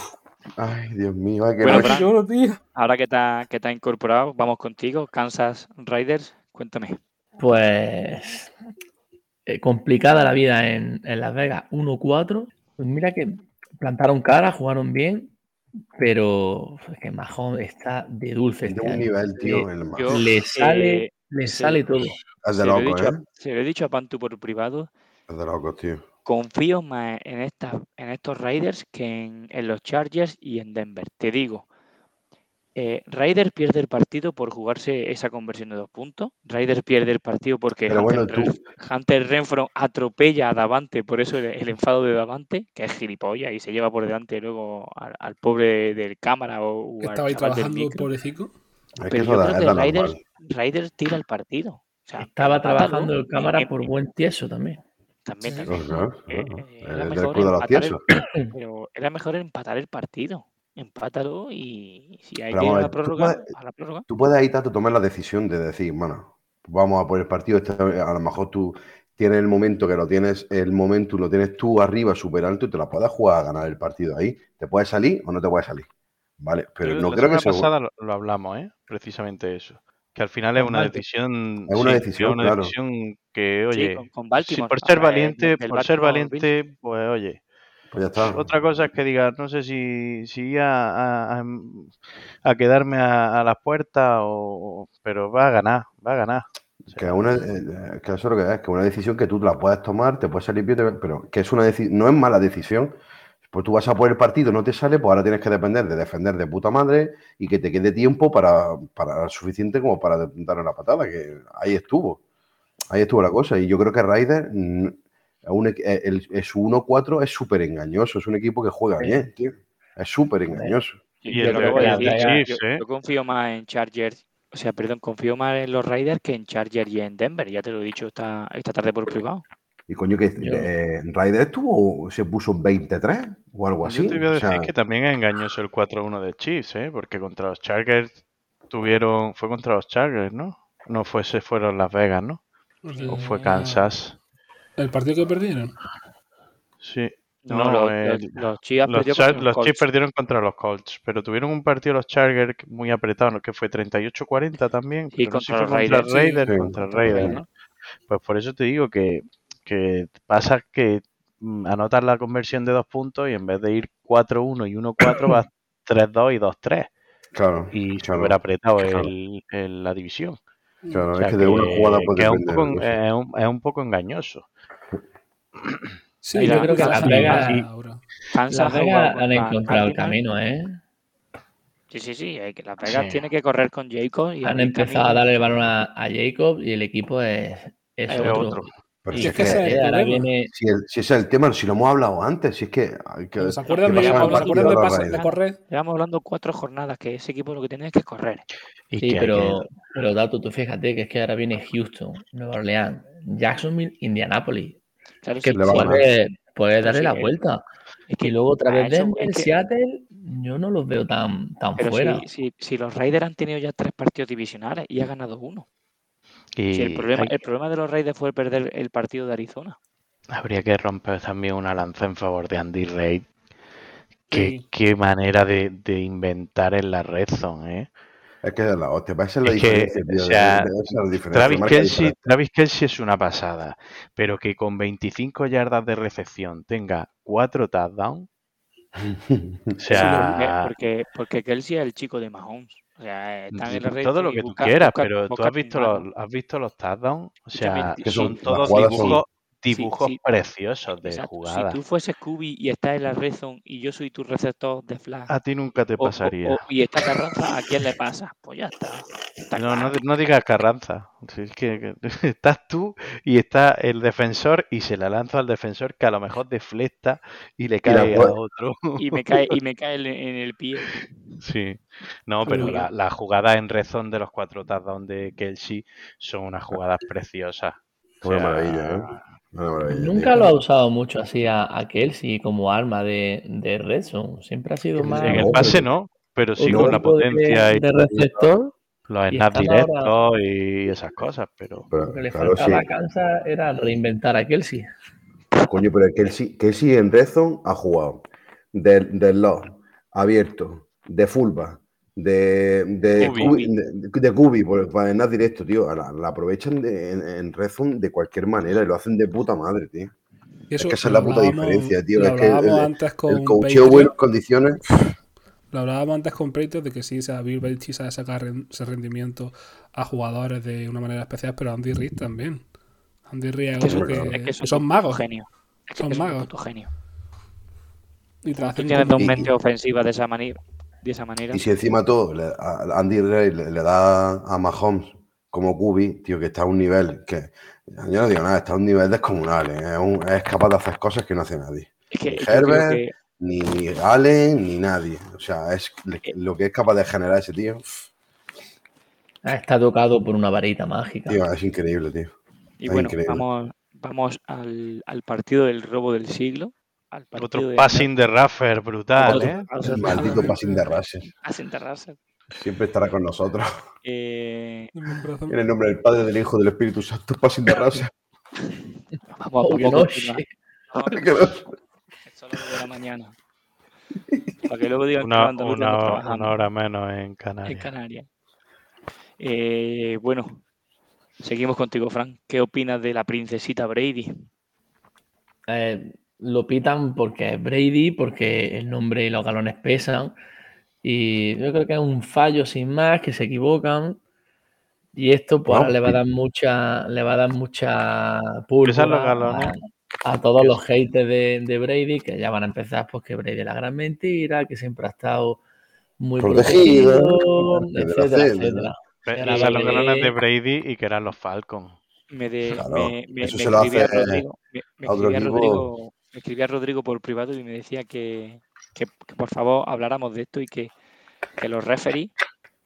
Ay, Dios mío, ay, qué Bueno, Lloro, tío. ahora que te, ha- que te has incorporado, vamos contigo. Kansas Riders, cuéntame. Pues eh, complicada la vida en, en Las Vegas. 1-4. Pues mira que plantaron cara, jugaron bien, pero es que Mahón está de dulce De este un año. nivel, tío, Le. Yo, le sale, eh, le sale todo. Es se, de lo he loco, dicho, ¿eh? a- se lo he dicho a Pantu por privado. Es de loco, tío. Confío más en, estas, en estos Raiders que en, en los Chargers y en Denver. Te digo, eh, Raiders pierde el partido por jugarse esa conversión de dos puntos. Raiders pierde el partido porque Hunter, bueno, tú- Renf- Hunter Renfro atropella a Davante, por eso el, el enfado de Davante, que es gilipollas y se lleva por delante luego al, al pobre del cámara o, estaba ahí trabajando, micro. pobrecito. Es que Pero yo da, creo que. Raiders tira el partido. O sea, Estaba trabajando el cámara por buen tieso también. También, Sí. también. Eh, eh, El era mejor empatar el, pero era mejor empatar el partido. Empátalo y si hay Pero que ir a la prórroga, puedes- a la prórroga. Tú puedes ahí tanto tomar la decisión de decir, bueno, vamos a por el partido. este- a lo mejor tú tienes el momento que lo tienes, el momento lo tienes tú arriba, súper alto, y te la puedes jugar a ganar el partido ahí. ¿Te puede salir o no te puede salir? Vale, pero Yo no la creo que semana se. pasada lo, lo hablamos, ¿eh? Precisamente eso. Que al final es una decisión. Es una sí, decisión, una claro. decisión que, Sí, oye, con, con si Baltimore. por ser sea, valiente, por ser valiente, pues oye. Pues ya está. Otra cosa es que digas, no sé si, si ir a, a- a- a quedarme a, a las puertas o. Pero va a ganar, va a ganar. O sea, Que, una, eh, que eso es lo que es, que una decisión que tú la puedes tomar, te puede salir bien, pero que es una no es mala decisión. Pues tú vas a por el partido, no te sale, pues ahora tienes que depender de defender de puta madre y que te quede tiempo para, para suficiente como para dar una patada, que ahí estuvo. Ahí estuvo la cosa. Y yo creo que Ryder, es un eh, el, el- su 1-4 es súper engañoso, es un equipo que juega bien, tío. Es súper engañoso. Y Yo que decir, ¿eh? yo confío más en Chargers, o sea, perdón, confío más en los Raiders que en Chargers y en Denver. Ya te lo he dicho esta, esta tarde por privado. Y coño, que eh, Ryder estuvo, se puso 23 o algo así. Yo te iba a O decir sea, que también es engañoso el 4-1 de Chiefs, ¿eh? Porque contra los Chargers tuvieron. Fue contra los Chargers, ¿no? No fue, se fueron Las Vegas, ¿no? O fue Kansas. El partido que perdieron. Sí. No, No, los, el- los, los Chiefs Los, contra los. Chiefs perdieron contra los Colts, pero tuvieron un partido los Chargers muy apretado, ¿no? que fue 38-40 también. Y pero no sé si contra los contra Raiders, sí. Contra contra Raiders. ¿no? Pues por eso te digo que, que pasa que mm, anotas la conversión de dos puntos y en vez de ir 4-1 y 1-4 vas 3-2 y 2-3 claro, y claro, súper apretado claro. el, el- la división. claro, O sea es que de una jugada que puede es un, poco, es un- es un poco engañoso. Sí, Mira, yo creo que Las Vegas- Las Vegas han contra encontrado el camino, ¿eh? Sí, sí, sí. hay que- Las Vegas Sí. tiene que correr con Jacob. Y Han empezado a darle el balón a, a Jacob y el equipo es, es otro. otro. Pero si es que es ese que, es el viene si, el- si ese es el tema, si lo hemos hablado antes, si es que. hay que ¿Se acuerdan de, Llevamos pasar el ¿se hablando- partido acuerdan de, correr? Llevamos hablando cuatro jornadas que ese equipo lo que tiene es que correr. Y Sí, que pero, que- pero Dato, tú fíjate que es que ahora viene Houston, Nueva Orleans, Jacksonville, Indianapolis. Claro, Que sí, le va a sí, ganar. puede, darle sí, la eh, vuelta. es que luego otra a vez eso- Denver, es que- Seattle, yo no los veo tan, tan Pero fuera. si, si, si los Raiders han tenido ya tres partidos divisionales y ha ganado uno. y Si el, problema, hay- el problema de los Raiders fue perder el partido de Arizona. Habría que romper también una lanza en favor de Andy Reid. Qué, Sí. qué manera de, de inventar en la red zone, ¿eh? Es que es la hostia, esa es la Es que, tío. o sea, la diferencia, Travis Kelsey. Travis es una pasada, pero que con 25 yardas de recepción tenga cuatro touchdowns, o sea, Porque, porque Kelsey es el chico de Mahomes. O sea, están en la red todo lo que tú busca- quieras, busca- pero tú has visto los, has visto los touchdowns, o sea, que son- todos son- dibujos, Sí, dibujos sí. preciosos de Exacto. jugadas. Si tú fueses Scooby y estás en la red zone y yo soy tu receptor de flag A ti nunca te o- o- pasaría. o- y está Carranza, ¿a quién le pasa? Pues ya está. Está No, no, no digas Carranza. Si es que, que estás tú y está el defensor y se la lanza al defensor que a lo mejor deflecta y le cae a otro. Y me cae, y me cae en en el pie. Sí. No, pero la, la jugada en rezón de los cuatro touchdowns de Kelsey son unas jugadas preciosas. O Una sea, maravilla, ¿eh? Nunca tío. lo ha usado mucho así a, a Kelsey como arma de, de red zone. Siempre ha sido más En el pase pero- no, pero sí con la tipo de- potencia y de receptor. los snaps directos ahora- y esas cosas, pero Pero, Lo que le claro, faltaba sí. a Kansas era reinventar a Kelsey. Coño, pero Kelsey, Kelsey en Red Zone ha jugado del de lock, abierto, de fullback, de, de, de, de por, para el directo, tío. La, la aprovechan de- en, en Red Zone de cualquier manera y lo hacen de puta madre, tío. Eso es que esa es la puta diferencia, tío. Lo Es que el, antes con el coacheo buenas condiciones. Lo hablábamos antes con Patriots de que sí, sea, Bill Belichick sabe sacar ese rendimiento a jugadores de una manera especial, pero Andy Reid también. Andy Reid es Que otro son, que, es que son, magos. Es que Son magos. genio. Y te la Tú hacen tienes con- dos mentes ofensivas de esa manera. De esa manera. Y si encima todo le- a Andy Reid le, le da a Mahomes como Cubi, tío, que está a un nivel que. Yo no digo nada, está a un nivel descomunal. ¿eh? Es, un- es capaz de hacer cosas que no hace nadie. Es que Ni Herbert, que ni Allen, ni nadie. O sea, es le- lo que es capaz de generar ese tío. Está tocado por una varita mágica. Tío, es increíble, tío. Y Es bueno, increíble. vamos, vamos al, al partido del robo del siglo. Al partido otro de- passing de Raffer brutal, Otro ¿eh? El maldito passing de Russell. Passing de Russell. Siempre estará con nosotros. Eh, En el nombre del Padre, del Hijo, del Espíritu Santo, passing de Russell. vamos, Oh, que a a Que no- Son las nueve de la mañana. Para que luego digan que Una, andaluces una hora- una hora menos en en Canarias. Canarias. Eh, bueno, seguimos contigo, Frank. ¿Qué opinas de la princesita Brady? Eh, lo pitan porque es Brady, porque el nombre y los galones pesan. Y yo creo que es un fallo sin más, que se equivocan. Y esto pues, Wow. le va a dar mucha, le va a dar mucha galones. a, a todos los haters de, de Brady, que ya van a empezar pues que Brady es la gran mentira, que siempre ha estado muy Protegido, protegido, etcétera, etcétera, los galones de Brady y que eran los Falcons. Me, de- Claro, me, me- eso me se lo hace, Rodrigo, me, me a otro escribía equipo. Rodrigo, me escribía Rodrigo por privado y me decía que, que- que por favor habláramos de esto y que, que los referees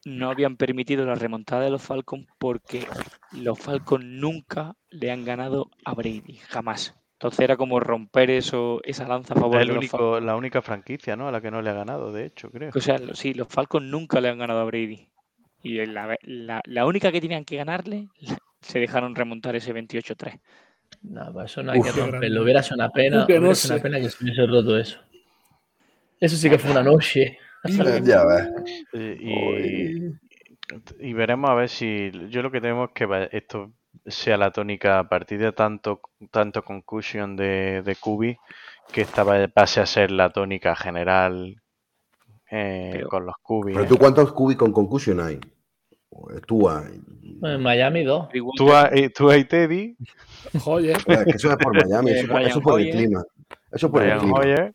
no habían permitido la remontada de los Falcons porque los Falcons nunca le han ganado a Brady, jamás. Entonces era como romper eso, esa lanza a favor el de los Falcons. único, la única franquicia, ¿no? A la que no le ha ganado, de hecho, creo. O sea, sí, los Falcons nunca le han ganado a Brady. Y la, la- la única que tenían que ganarle, se dejaron remontar ese 28-3. No, pues eso no hay Uf, que romperlo. Hubiera sido una pena, Que no una pena que se hubiese roto eso. Eso sí que fue una noche. Ya ves. Eh, Y, y veremos a ver si. Yo lo que temo es que esto sea la tónica a partir de tanto, tanto concussion de, de Kubi, que esta va- pase a ser la tónica general eh, Pero- con los Kubi. Pero tú, ¿cuántos cubis con concussion hay? Hay. En Miami dos. Tú, a- eh, tú y Teddy, Joder. Es que eso es por Miami, Eh, eso, eso por el Hoyer. clima. Eso por el clima. Hoyer,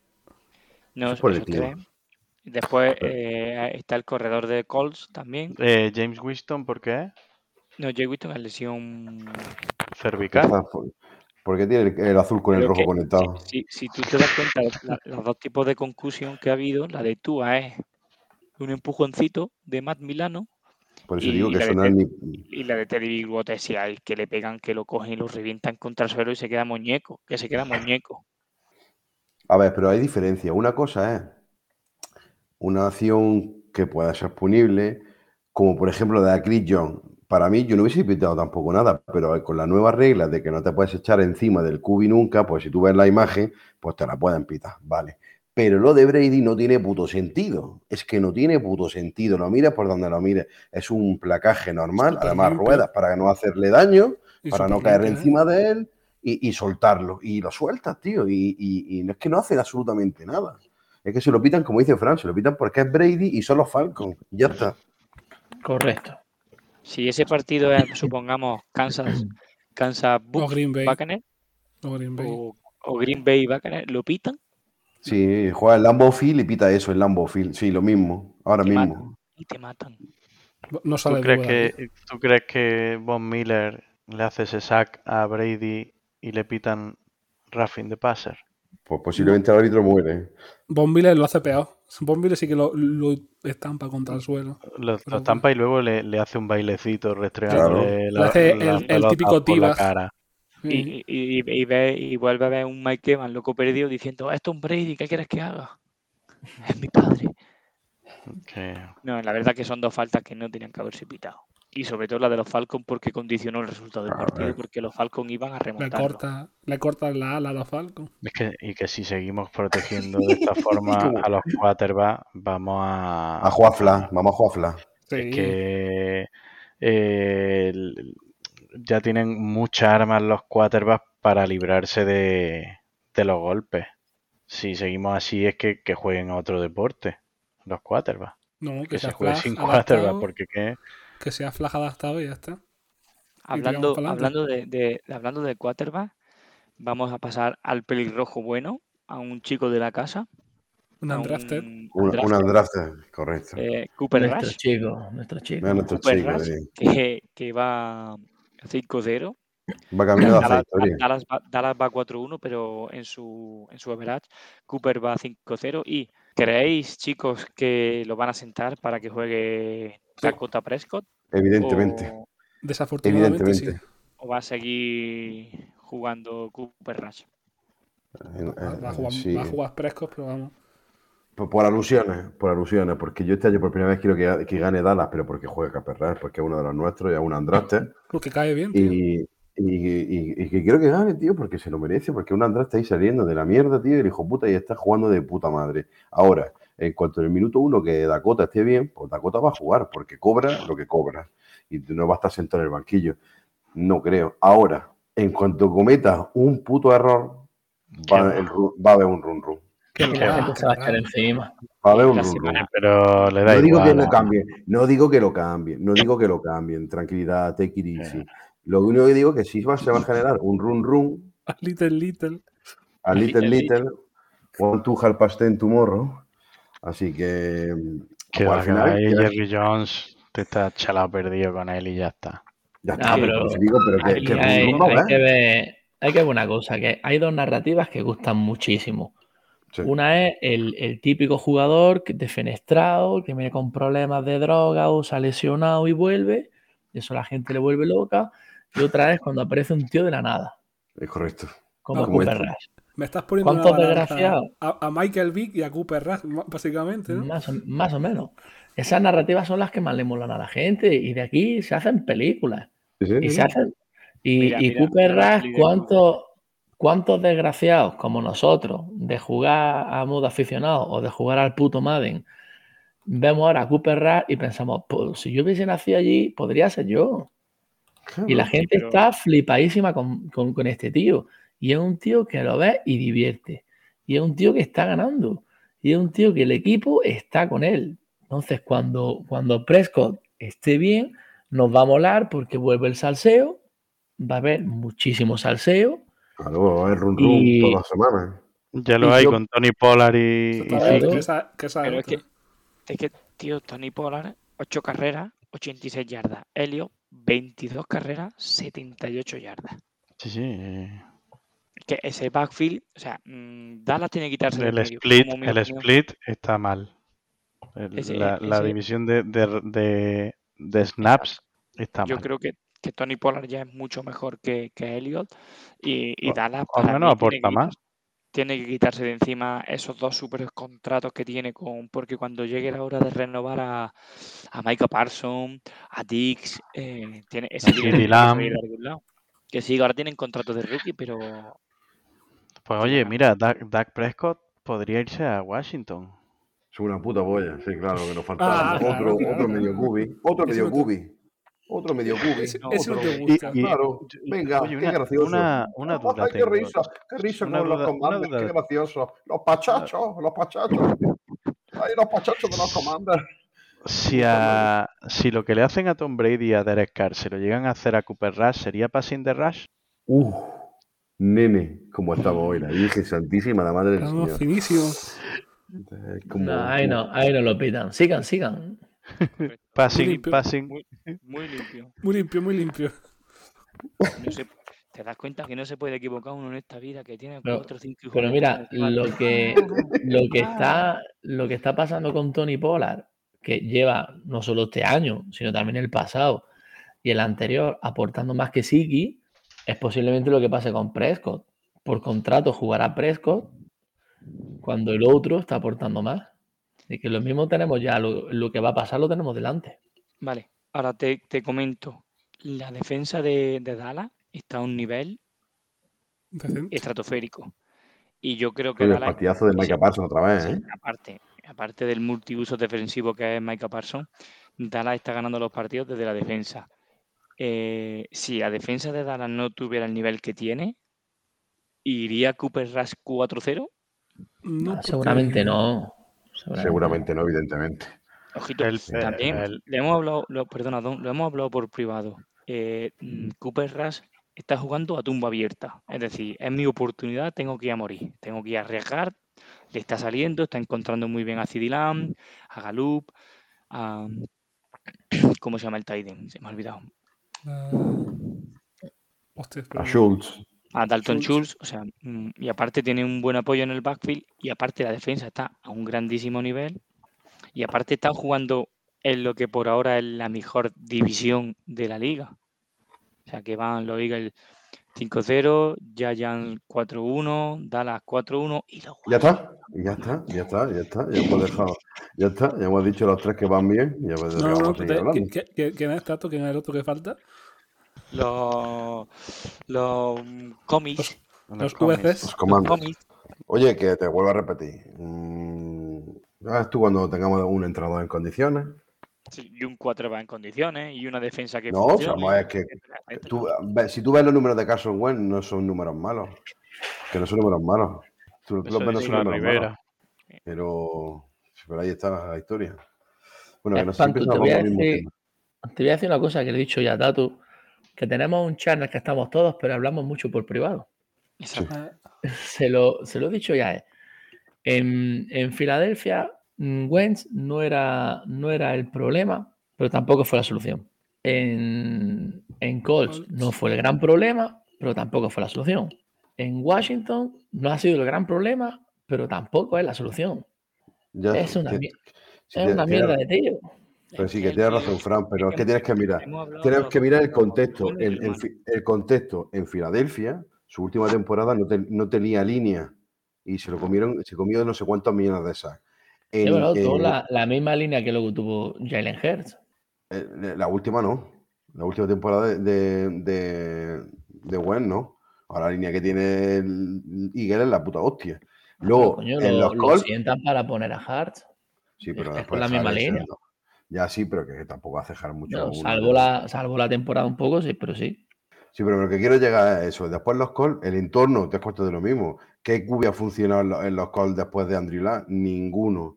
No, Eso es por el esos clima. tres. Después eh, está el corredor de Colts también. eh, James Winston, ¿por qué? No, Jay Winston es lesión. Cervical. Por- Porque tiene el, el azul con el rojo que conectado. Si, si tú te das cuenta, la- los dos tipos de concusión que ha habido, la de Tua es un empujoncito de Matt Milano Por eso y digo que eso de y la de Teddy Bridgewater es si al que le pegan, que lo cogen y lo revientan contra el suelo y se queda muñeco, que se queda muñeco. A ver, pero hay diferencia. Una cosa es una acción que pueda ser punible, como por ejemplo la de Chris John. Para mí, yo no hubiese pitado tampoco nada, pero con las nuevas reglas de que no te puedes echar encima del cubi nunca, pues si tú ves la imagen, pues te la pueden pitar, vale. Pero lo de Brady no tiene puto sentido. Es que no tiene puto sentido. Lo mires por donde lo mires. Es un placaje normal, además limpio. ruedas para no hacerle daño, Y para no caer limpio, ¿eh? encima de él y, y soltarlo. Y lo sueltas, tío. Y, y- es que no hacen absolutamente nada. Es que se lo pitan, como dice Fran, se lo pitan porque es Brady y son los Falcons. Ya está. Correcto. Si ese partido es, supongamos, Kansas, Kansas O Buc- Green Bay. Buccaneers O Green Bay. o, o Green Bay Buccaneers, ¿lo pitan? Sí, juega el Lambo Field y pita eso, el Lambo Field. Sí, lo mismo. Ahora Te mismo. matan. Y te matan. No ¿Tú sale crees, que, ¿Tú crees que Von Miller le hace ese sack a Brady y le pitan roughing the passer? Pues posiblemente el árbitro muere. Von Miller lo hace peor. Von Miller sí que lo, lo estampa contra el suelo. Lo, estampa y luego le, le hace un bailecito Claro. restregándole Le la, hace la el- típico la. Y, y, ve, y vuelve a ver un Mike Evans loco perdido diciendo, esto es un Brady, ¿qué quieres que haga? Es mi padre. No, la verdad que son dos faltas que no tenían que haberse pitado. Y sobre todo la de los Falcons porque condicionó el resultado del partido, porque los Falcons iban a Le remontar. corta, le cortan la ala a los Falcons. Es que, y que si seguimos protegiendo de esta forma a los quarterbacks, vamos a, A Juafla, vamos a Juafla. Sí. Es que eh, el- ya tienen muchas armas los quarterbacks para librarse de, de los golpes. Si seguimos así es que, que jueguen a otro deporte, los quarterbacks. No, que, Que se juegue sin quarterback, porque ¿qué? que sea Flash adaptado y ya está. Hablando, hablando, de, de- hablando de quarterback, vamos a pasar al pelirrojo bueno, a un chico de la casa. Un undrafted. un Una, undrafted, correcto. eh, Cooper Nuestro Rush, chico, nuestro chico. Nuestro Cooper chico, Rush, que, que va 5-0. Va la Dallas. Dallas va, Dallas va 4-1, pero en su, en su average Cooper va 5-0. ¿Y creéis, chicos, que lo van a sentar para que juegue Dakota Prescott? Evidentemente. O, Desafortunadamente sí. O va a seguir jugando Cooper Rush? En- Va, va a en- jugar, sí. va a jugar Prescott, pero vamos. Por, por alusiones, por alusiones, porque yo este año por primera vez quiero que, que gane Dallas, pero porque juega Caperras, porque es uno de los nuestros y es un Andraste. Porque cae bien, tío. Y, y, y- y que quiero que gane, tío, porque se lo merece, porque un Andraste ahí saliendo de la mierda, tío, y el hijo puta y está jugando de puta madre. Ahora, en cuanto en el minuto uno que Dakota esté bien, pues Dakota va a jugar, porque cobra lo que cobra. Y no va a estar sentado en el banquillo. No creo. Ahora, en cuanto cometa un puto error, va, el va a haber un run run. Que la gente se va a que echar encima. Va a haber un semana-. Pero le da No digo que igual. lo ¿eh? cambien, no digo que lo cambien, no digo que lo cambien, tranquilidad, take it easy. Lo único que digo es que sí va, se va a generar un run run, A little, little. a little Little, little, one to half past ten tomorrow. Así que, Que al final, ahí ya, Jerry Jones te está chalado perdido con él y ya está. ya Ah, está, pero pues, digo, pero que, que hay, hay que ver, hay que ver una cosa, que hay dos narrativas que gustan muchísimo. Sí. Una es el, el típico jugador defenestrado, que viene con problemas de droga o se ha lesionado y vuelve, eso a la gente le vuelve loca. Y otra es cuando aparece un tío de la nada, Es correcto. como como Cooper este. Rush. Me estás poniendo una ¿Cuántos balanza desgraciados? a, a Michael Vick y a Cooper Rush, básicamente, ¿no? Más o, más o menos. Esas narrativas son las que más le molan a la gente y de aquí se hacen películas. Sí, sí, Y, se hacen- y, Mira, y mira, Cooper Rush, de ¿cuántos, ¿cuántos desgraciados como nosotros de jugar a modo aficionado o de jugar al puto Madden vemos ahora a Cooper Rush y pensamos, pues si yo hubiese nacido allí, podría ser yo. Y la gente pero- está flipadísima con, con- con este tío. Y es un tío que lo ve y divierte. Y es un tío que está ganando. Y es un tío que el equipo está con él. Entonces, cuando, cuando Prescott esté bien, nos va a molar porque vuelve el salseo. Va a haber muchísimo salseo. Claro, haber run run Y- todas las semanas. Ya lo Y hay yo- con Tony Pollard y, que esa Pero es que, es que, tío, Tony Pollard, 8 carreras, 86 yardas. Helio, 22 carreras, 78 yardas. Sí, sí. eh, Que ese backfield, o sea, mm, Dallas tiene que quitarse El medio, split, como el split está mal. El- Ese- la, la ese- división de, de, de- de snaps está Yo mal. creo que, que Tony Pollard ya es mucho mejor que, que Elliot y, y Dallas al para menos mí tiene que aporta más. quitarse- Tiene que quitarse de encima esos dos super contratos que tiene con. Porque cuando llegue la hora de renovar a, a Michael Parsons, a Dix, eh, tiene ese que lado. Que sí, ahora tienen contratos de rookie, pero Pues oye, mira, Dak, Dak Prescott podría irse a Washington. Es una puta boya, sí, claro, que nos faltaba Ah, otro, claro, claro, otro medio cubi, otro medio cubi, otro medio cubi, no, ese no pero- te gusta. y- Claro, y- venga, oye, qué una- gracioso. una- una duda Ay, qué tengo. risa, qué risa Una con los duda- comandos, qué gracioso. Los pachachos, los pachachos. Ay, los pachachos de los comandos. Si, a, si lo que le hacen a Tom Brady y a Derek Carr se lo llegan a hacer a Cooper Rush, ¿sería passing de Rush? Uf, nene, como estamos hoy, la Virgen Santísima, la Madre del Estamos Señor. finísimos. Es como- No, ahí no, ahí no lo pitan. Sigan, sigan. Passing, limpio. passing. muy, muy limpio. Muy limpio, muy limpio. No se- te das cuenta que no se puede equivocar uno en esta vida, que tiene Pero- cuatro o cinco hijos Pero mira, lo que, lo que está, lo que está pasando con Tony Pollard, que lleva no solo este año, sino también el pasado y el anterior, aportando más que Siki, es posiblemente lo que pase con Prescott. Por contrato jugará Prescott cuando el otro está aportando más. Y que lo mismo tenemos ya, lo, lo que va a pasar lo tenemos delante. Vale, ahora te, te comento. La defensa de, de Dallas está a un nivel estratosférico. Y yo creo que el Dallas, partidazo de Micah Parsons otra vez, ¿eh? aparte, aparte del multiuso defensivo que es Micah Parsons, Dallas está ganando los partidos desde la defensa. Eh, si la defensa de Dallas no tuviera el nivel que tiene, ¿iría Cooper Rush 4-0? No, Ah, seguramente no. Seguramente no, evidentemente. Ojito, El- también el- le hemos hablado, lo, perdona, Don, lo hemos hablado por privado. Eh, mm, Cooper Rush está jugando a tumba abierta. Es decir, es mi oportunidad, tengo que ir a morir, tengo que ir a arriesgar. Le está saliendo, está encontrando muy bien a CD Lamb, a Galup, a. ¿Cómo se llama el Tiden? Se me ha olvidado. Ah, hostia, A Schultz. A Dalton Schultz. Schultz, o sea, mm, y aparte tiene un buen apoyo en el backfield, y aparte la defensa está a un grandísimo nivel, y aparte están jugando en lo que por ahora es la mejor división de la liga. O sea, que van los Eagles 5-0, Giants 4-1, Dallas 4-1 y los Ya está, ya está, ya está, ya está. Ya hemos dejado, ya está, ya hemos dicho los tres que van bien. Ya No, no, vamos no, a seguir te- hablando. ¿qué- qué- ¿quién es Tato? ¿Quién es el otro que falta? Los, los mm, cómics, Los. VCs. Los comandos. cómics, Oye, que te vuelvo a repetir. Mm, ¿sabes tú cuando tengamos un entrenador en condiciones? sí, y un 4 va en condiciones, y una defensa que No, funcione, vamos, es que. Tú, si tú ves los números de Carson Wentz, no son números malos. Que no son números malos. Tú, los ves, no son la números Rivera. malos. Pero, pero ahí está la historia. Bueno, Eh, que no Pantu, siempre te voy a con el mismo decir- tema. Te voy a decir una cosa que le he dicho ya a Tatu, que tenemos un channel que estamos todos, pero hablamos mucho por privado. Exacto. Se lo, se lo he dicho ya. eh. En, en Filadelfia, mm, Wentz no era, no era el problema, pero tampoco fue la solución. En, en Colts no fue el gran problema, pero tampoco fue la solución. En Washington no ha sido el gran problema, pero tampoco es la solución. Ya, Es una, es una mierda de tío. Pero sí, que el tienes razón, Fran, pero es que tienes que mirar. Tienes que mirar el contexto. fi- el contexto en Filadelfia, su última temporada no, te- no tenía línea y se lo comieron, se comió no sé cuántos millones de esas. Sí, En- bueno, tuvo en- la, la misma línea que luego tuvo Jalen Hurts. eh, la última no. La última temporada de, de, de, no. Ahora la línea que tiene el Eagle es la puta hostia. Luego, Coño, en lo, los lo Colts, sientan para poner a Hurts. sí, pero es después con la misma línea. Ya sí, pero que tampoco hace dejar mucho. uno. salvo, la, salvo la temporada un poco, sí, pero sí. Sí, pero lo que quiero llegar a eso. Después los Colts, el entorno, te has puesto de lo mismo. ¿Qué cubi ha funcionado en los, en los Colts después de Andrew? Ninguno.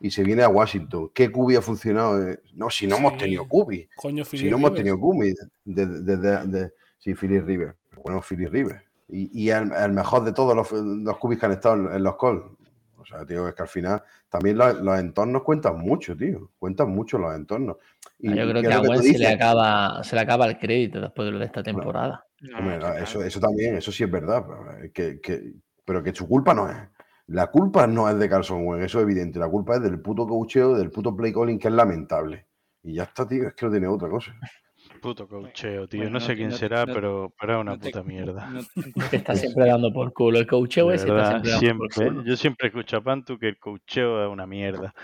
Y se viene a Washington. ¿Qué cubi ha funcionado? Eh, No, si no hemos tenido cubi. coño, Si Philip no hemos Rivers. tenido cubi desde de, de, de- sí, Philly River. Bueno, Philly River. Y, y el, el mejor de todos los, los cubis que han estado en, en los Colts. O sea, tío, es que al final también los, los entornos cuentan mucho, tío. Cuentan mucho los entornos. Y, Ah, Yo creo que es a Wentz se le, acaba, se le acaba el crédito después de lo de esta temporada. No, Hombre, eso, eso también, eso sí es verdad, pero que, que- pero que su culpa no es. La culpa no es de Carson Wentz, eso es evidente. La culpa es del puto coacheo, del puto play calling, que es lamentable. Y ya está, tío, es que no tiene otra cosa. Puto cocheo, tío. Bueno, no no sé te- quién no- será, no- pero, pero es una no te- puta mierda. no- Que está siempre dando por culo. El coacheo De ese está siempre dando por siempre. culo. Yo siempre escucho a Pantu que el cocheo es una mierda.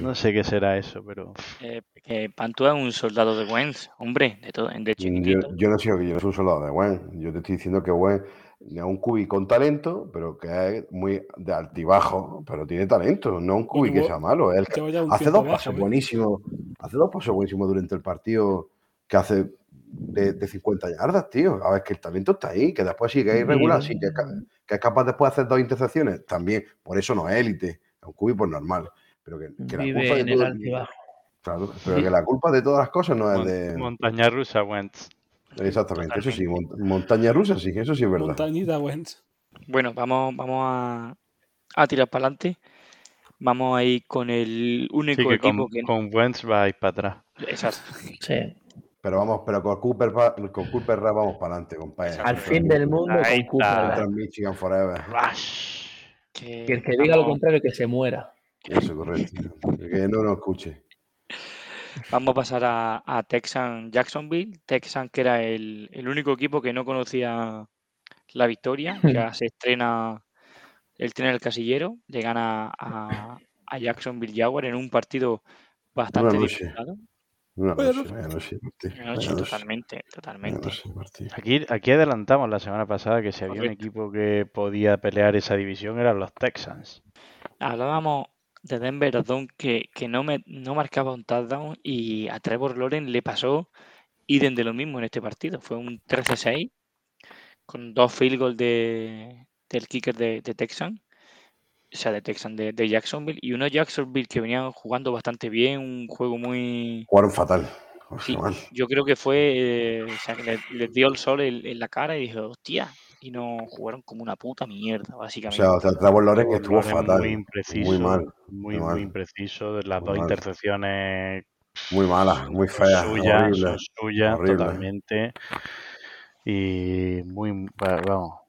No sé qué será eso, pero Eh, que Pantu es un soldado de Wentz, hombre, de, todo, de Yo, chiquitito. yo no soy, yo no soy un soldado de Wentz. Yo te estoy diciendo que Wentz es un cubi con talento, pero que es muy de altibajo, pero tiene talento. No un cubi que sea malo. que- hace dos pasos ¿eh? buenísimos. Hace dos pasos buenísimos durante el partido que hace de, de 50 yardas, tío. A ver, que el talento está ahí, que después sí que es irregular, sí, que que es capaz después de hacer dos intercepciones, también. Por eso no es élite, es un cubi pues normal. Pero que, que la culpa de el claro, pero que la culpa de todas las cosas no es de. montaña rusa, Wentz. Exactamente, eso sí, mont- montaña rusa, sí, eso sí es verdad. Montañita Wentz. Bueno, vamos, vamos a, a tirar para adelante. Vamos a ir con el único Sí, que con, equipo que. con Wentz va a ir para atrás. Exacto. Sí. Pero vamos, pero con Cooper, con Cooper Rush vamos para adelante, compadre. Al fin del mundo Ahí con Cooper. Michigan Forever. Rush. Que, el que diga lo contrario que se muera. Eso, correcto. Que no nos escuche. Vamos a pasar a, a Texan Jacksonville. Texan, que era el, el único equipo que no conocía la victoria, que se estrena el tren el casillero, le gana a, a Jacksonville Jaguar en un partido bastante disputado. Una Vaya noche, vaya noche, Martí, Una vaya noche, noche, totalmente, totalmente. Aquí, aquí adelantamos la semana pasada que si había un equipo que podía pelear esa división eran los Texans. Hablábamos de Denver Odom que, que no, me, no marcaba un touchdown y a Trevor Lawrence le pasó idem de lo mismo en este partido. Fue un 13-6 con dos field goals de, del kicker de, de Texan, o sea, de Texan, de, de Jacksonville, y unos Jacksonville que venían jugando bastante bien, un juego muy... Jugaron fatal. Sí, yo creo que fue, eh, o sea, que le- les dio el sol en, en la cara y dije, hostia, y no jugaron como una puta mierda, O básicamente. sea, o sea, Trevor Lawrence que estuvo Lawrence fatal. Muy impreciso. Muy mal. Muy, muy mal. muy impreciso. de Las Muy dos mal. intercepciones Muy mala, muy son fea, suyas, horrible. son suyas horrible. totalmente. Y muy, vamos,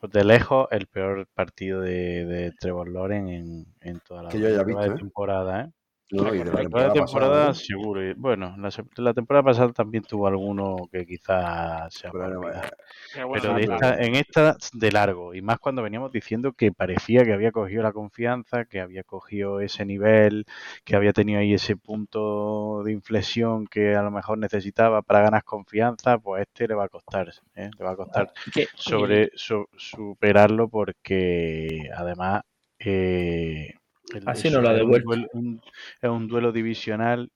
pues de lejos el peor partido de, de Trevor Lawrence en, en toda la, Que yo haya toda visto, la ¿eh? temporada, ¿eh? No, y de la La temporada temporada pasada, seguro. y, Bueno, la, temporada pasada también tuvo alguno que quizás se ha Pero, olvidado. Pero bueno, Pero de sí, esta, en esta de largo, y más cuando veníamos diciendo que parecía que había cogido la confianza, que había cogido ese nivel, que había tenido ahí ese punto de inflexión que a lo mejor necesitaba para ganar confianza, pues este le va a costar, ¿eh? le va a costar sobre su- superarlo porque además eh, el- Así es no lo ha un devuelto. duelo- un- es un duelo divisional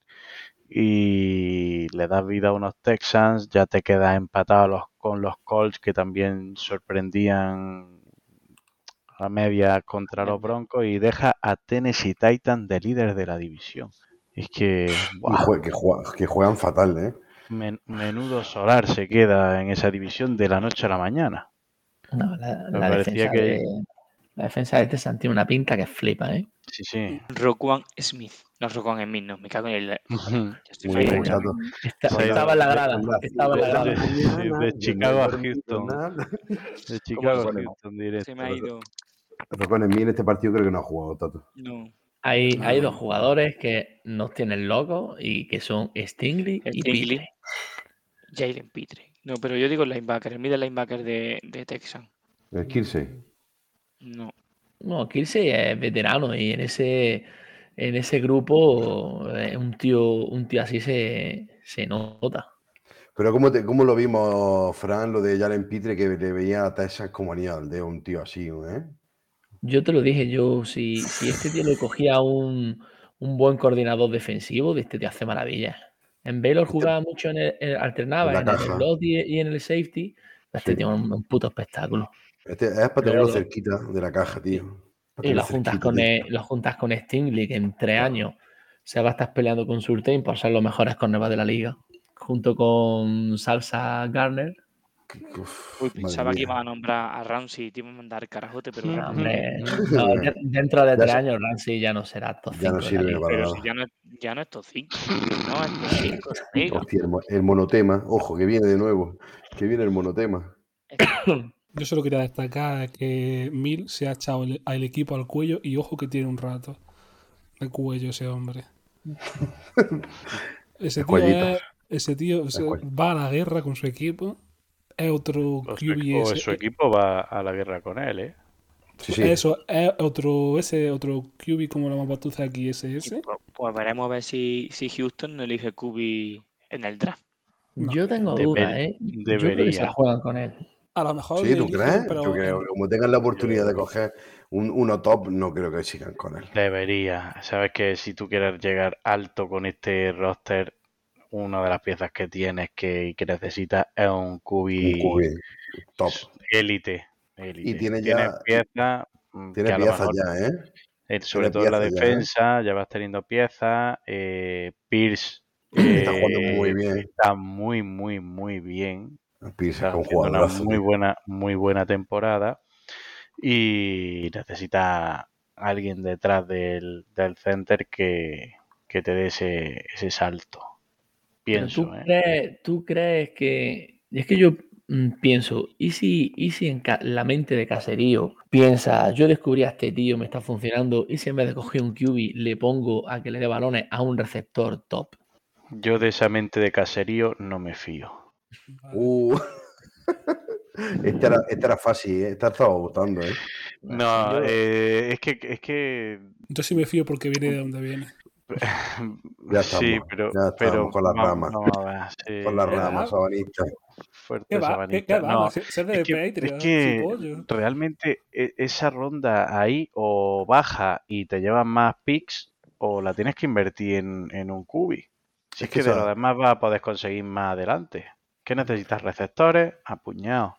y le das vida a unos Texans, ya te quedas empatado los- con los Colts que también sorprendían a media contra los Broncos y deja a Tennessee Titans de líder de la división. Es que, que, juegan, que juegan fatal, ¿eh? men- menudo solar se queda en esa división de la noche a la mañana. No, la, Me la parecía defensa que- de, la defensa de Texan tiene una pinta que flipa, ¿eh? Sí, sí. Roquan Smith. No, Roquan Smith, no, me cago en el. Ujú. Ya estoy Muy bien, fallando. chato. Está- Sí, estaba en la grada, estaba en la de- grada. de- de Chicago a Houston. De Chicago a? Houston directo. Se me ha ido. Con mí en este partido creo que no ha jugado, Tato. No. Hay, hay dos jugadores que nos tienen locos y que son Stingley y. Pitre. Jalen Pitre. No, pero yo digo el linebacker, el middle linebacker de, de Texan. El Kirsey. No. No, Kirsey es veterano y en ese, en ese grupo eh, un tío, un tío así se, se nota. Pero ¿cómo, te- cómo lo vimos, Fran, lo de Jalen Pitre, que le veía a Texas como anillo al dedo, un tío así, ¿eh? Yo te lo dije, yo, si, si este tío le cogía un, un buen coordinador defensivo, de este tío hace maravillas. En Baylor jugaba mucho en el, en- alternaba En el slot y, y en el safety. Este Sí. tío es un, un puto espectáculo. Este, es para tenerlo Luego- cerquita de la caja, tío. Y lo juntas cerquita, con, eh, lo juntas con Stingley, que en tres años se va a estar peleando con Surtain por ser los mejores cornerbacks de la liga. Junto con Salsa Garner. Uf, Uy, pensaba que iba a nombrar a Ramsey y te iba a mandar carajote, pero No, hombre, no, de- dentro de tres años Ramsey ya no será top Ya no 5 de la sirve para Pero nada. si ya no, es- ya no es top 5. No, es top 5. Hostia, el, el monotema. Ojo, que viene de nuevo. Que viene el monotema. Yo solo quería destacar que Mil se ha echado el, al equipo al cuello y ojo que tiene un rato de cuello ese hombre. Ese tío, es- ese tío o sea, cuello. va a la guerra con su equipo. Es otro O su, QB su equipo va a la guerra con él, ¿eh? Sí, sí. Eso, es otro, ese otro QB como lo llamamos tú aquí, ese, ese. Pues, pues veremos a ver si, si Houston no elige QB en el draft. Yo tengo Deber- dudas, ¿eh? Yo creo que se debería. la juegan con él. A lo mejor. Sí, ¿tú eligen, crees? pero Como tengan la oportunidad de coger un, uno top, no creo que sigan con él. Debería. Sabes que si tú quieres llegar alto con este roster, una de las piezas que tienes que, y que necesitas es un QB top. élite. Y tiene Tienes ya- piezas mm, Tiene piezas ya, ¿eh? eh, sobre todo en la ya, ¿eh? defensa, ya vas teniendo piezas. Eh, Pierce Está jugando muy bien. Está muy, muy, muy bien. Pierce Está haciendo una muy buena, muy buena temporada y necesita alguien detrás del, del center que, que te dé ese, ese salto. Pienso, ¿tú, ¿eh? crees, tú crees que. Es que yo mm, pienso, ¿y si, y si en la mente de caserío piensa, yo descubrí a este tío, me está funcionando, y si en vez de coger un QB le pongo a que le dé balones a un receptor top? Yo de esa mente de caserío no me fío. Uh. Este era, este era fácil, ¿eh? Esta estaba votando, ¿eh? No, eh, es que es que Yo sí me fío porque viene de donde viene. Ya sí, estamos, pero, ya estamos pero con las ramas. sí, Con las ¿Qué ramas, va? sabanista. fuerte ¿Qué va? ¿Qué, sabanita. qué va? No, Ser- Ser de es que, Patreon, es que sí, realmente e- esa ronda ahí o baja y te llevan más picks o la tienes que invertir en, en un cubi. Si Es es que que de lo demás vas a poder conseguir más adelante. ¿Qué necesitas? Receptores, apuñados.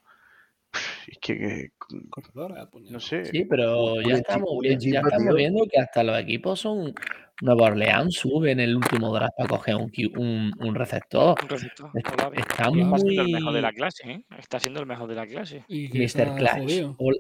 Es que, que- Corredores, puñal. no sé. Sí, pero ya estamos, un vi- ya estamos viendo que hasta los equipos son. Nueva Orleans sube en el último draft para coger un, un, un receptor. Un receptor, Está. Está siendo el mejor de la muy. clase, ¿eh? Está siendo el mejor de la clase. Mr. Clutch. Ol-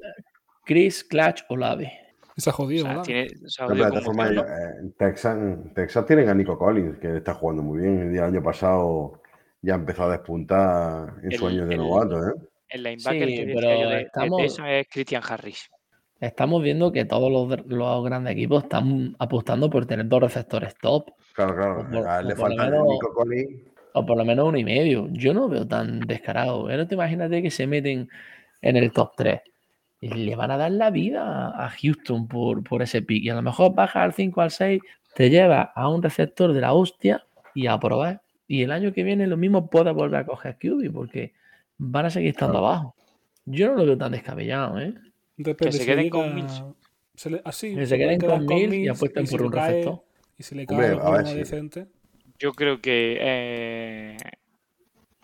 Chris Clutch Olave. Está O jodido, sea, ¿verdad? tiene, se ha No, pero jodido de todas formas, eh, Texas, Texas tienen a Nico Collins, que está jugando muy bien. El año pasado ya empezó a despuntar en su El- año de novato, ¿eh? El linebacker Sí, que pero yo de, de estamos- Texas es Christian Harris. Estamos viendo que todos los, los grandes equipos están apostando por tener dos receptores top. Claro, claro. O por- A él le falta menos- Nico Collins. O por lo menos uno y medio. Yo no veo tan descarado. ¿eh? No te imagínate que se meten en el top 3. Y le van a dar la vida a Houston por, por ese pick. Y a lo mejor baja al 5 al 6, te lleva a un receptor de la hostia y a probar. Y el año que viene lo mismo puedes volver a coger QB porque van a seguir estando Claro. abajo. Yo no lo veo tan descabellado, ¿eh? Depende, se si queden llega- con Mills. se le- así, Que se se queden pueden con quedar Mills y apuesten por un cae- receptor. Y si le Hombre, cae a ver uno si- decente. Yo creo que eh,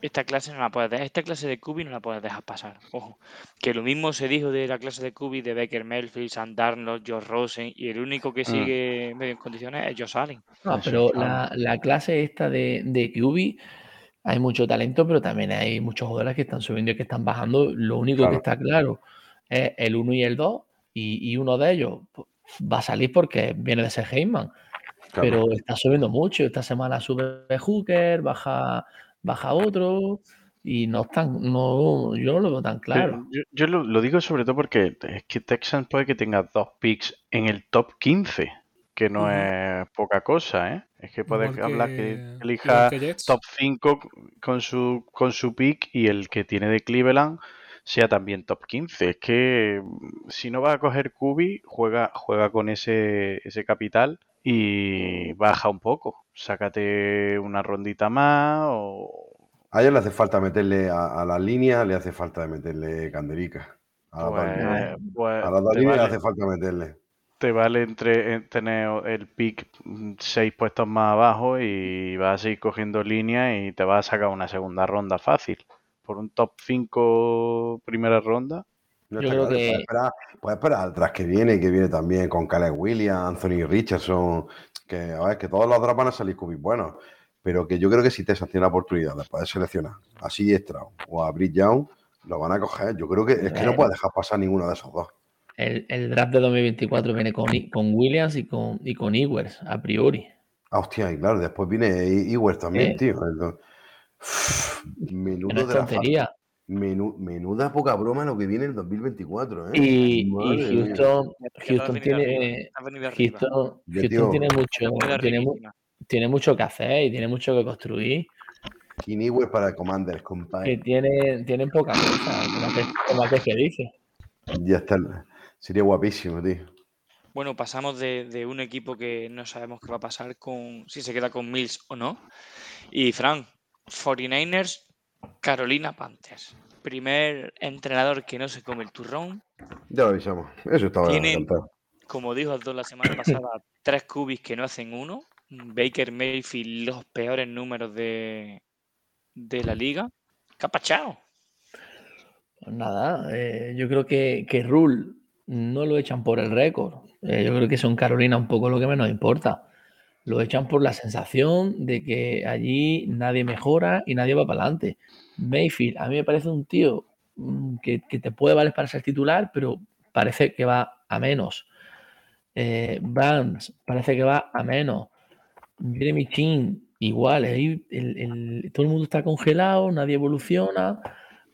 esta clase no la puedes dejar, esta clase de Cubi no la puedes dejar pasar. Ojo, que lo mismo se dijo de la clase de Cubi de Baker Mayfield, Sam Darnold, Josh Rosen y el único que Mm. sigue medio en condiciones es Josh Allen. No, pero la, la clase esta de, de QB, hay mucho talento, pero también hay muchos jugadores que están subiendo y que están bajando. Lo único Claro. que está claro es el 1 y el 2, y, y uno de ellos va a salir porque viene de ser Heyman, Claro. pero está subiendo mucho. Esta semana sube Hooker, baja, baja otro, y no están, no, yo no lo veo tan claro. Yo, yo lo, lo digo sobre todo porque es que Texans puede que tenga dos picks en el top 15, que no es poca cosa, ¿eh? Es que puedes Igual hablar que- elija que top 5 con su, con su pick y el que tiene de Cleveland sea también top 15. Es que mm, si no vas a coger Kubi, juega, juega con ese, ese capital y baja un poco. Sácate una rondita más o A ellos le hace falta meterle a, a la línea, le hace falta meterle canderica. A las dos líneas. pues, pues A las dos te líneas le vale. hace falta meterle. te vale entre en tener el pick mm, seis puestos más abajo y vas a seguir cogiendo líneas y te vas a sacar una segunda ronda fácil. Por un top 5 primera ronda. No Yo creo claro, que- puedes esperar, puedes esperar tras que viene, que viene también con Caleb Williams, Anthony Richardson, que a ver, que todos los otros van a salir cubis buenos, pero que yo creo que si Texas tiene la oportunidad de poder seleccionar a CJ Stroud o a Britt Young, lo van a coger. Yo creo que es que no puede dejar pasar ninguno de esos dos. El, el draft de 2024 viene con, Williams y con, y con Ewers, a priori. Ah, hostia, y claro, después viene Ewers también, Sí. tío. Que Menudo de la menuda poca broma lo que viene en 2024, ¿eh? Y. Houston, tiene. Houston, tiene mucho, tiene, tiene mucho que hacer y tiene mucho que construir. Ewers para el Commanders, Que compadre. tiene, tienen poca cosa, como que, como que se dice. Ya está. Sería guapísimo, tío. Bueno, pasamos de, de un equipo que no sabemos qué va a pasar con si se queda con Mills o no. Y Fran, 49ers, Carolina Panthers. Primer entrenador que no se come el turrón. Ya lo avisamos. Eso estaba Tienen-. Como dijo Aldo la semana pasada, tres cubis que no hacen uno. Baker Mayfield, los peores números de, de la liga. ¿Qué ha pachado? Pues nada, eh, yo creo que, que Rule no lo echan por el récord. Eh, yo creo que son Carolina un poco lo que menos importa. Lo echan por la sensación de que allí nadie mejora y nadie va para adelante. Mayfield, a mí me parece un tío mm, que, que te puede valer para ser titular, pero parece que va a menos. Eh, parece que va a menos. Jeremy Chin, igual, ahí el- el- todo el mundo está congelado, nadie evoluciona.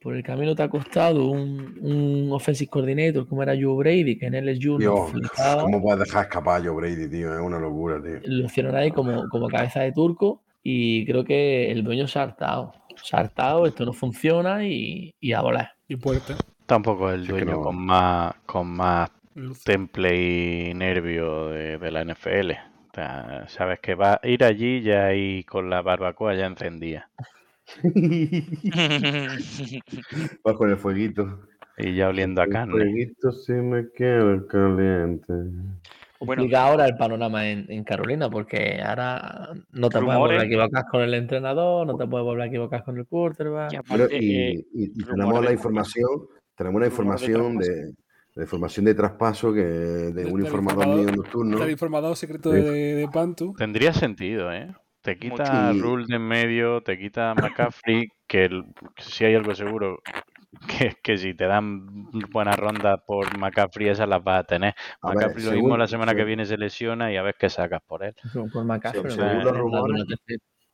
Por el camino te ha costado un, un offensive coordinator como era Joe Brady, que en LSU flipaba. ¿cómo puedes dejar escapar a Joe Brady, tío? Es una locura, tío. Lo hicieron ahí como, como cabeza de turco y creo que el dueño se ha hartado. Se ha hartado, esto no funciona y, y a volar. Y puerta. Tampoco es el que dueño no. con más con más Luz. temple y nervio de, de la NFL. O sea, sabes que va a ir allí ya ahí con la barbacoa ya encendida Con el fueguito. y ya oliendo a El carne. fueguito se me queda caliente. Bueno, Explica ahora el panorama en, en Carolina, porque ahora no te puedes volver Rumores. a equivocar con el entrenador, no te puedes volver a equivocar con el quarterback. y Bueno, aparte, y, eh, y- y rumores tenemos de la información, tenemos la rumores de información de, de información de traspaso que de un informador mío nocturno. El informador secreto de, de Pantu. Tendría sentido, ¿eh? Te quita Mucho. Rule de en medio, te quita McCaffrey, que el- si hay algo seguro, que, que si te dan buenas rondas por McCaffrey, esas las vas a tener. A ver, McCaffrey lo según- mismo la semana que viene se lesiona y a ver qué sacas por él. Por- McCaffrey, Sí, según los rumores,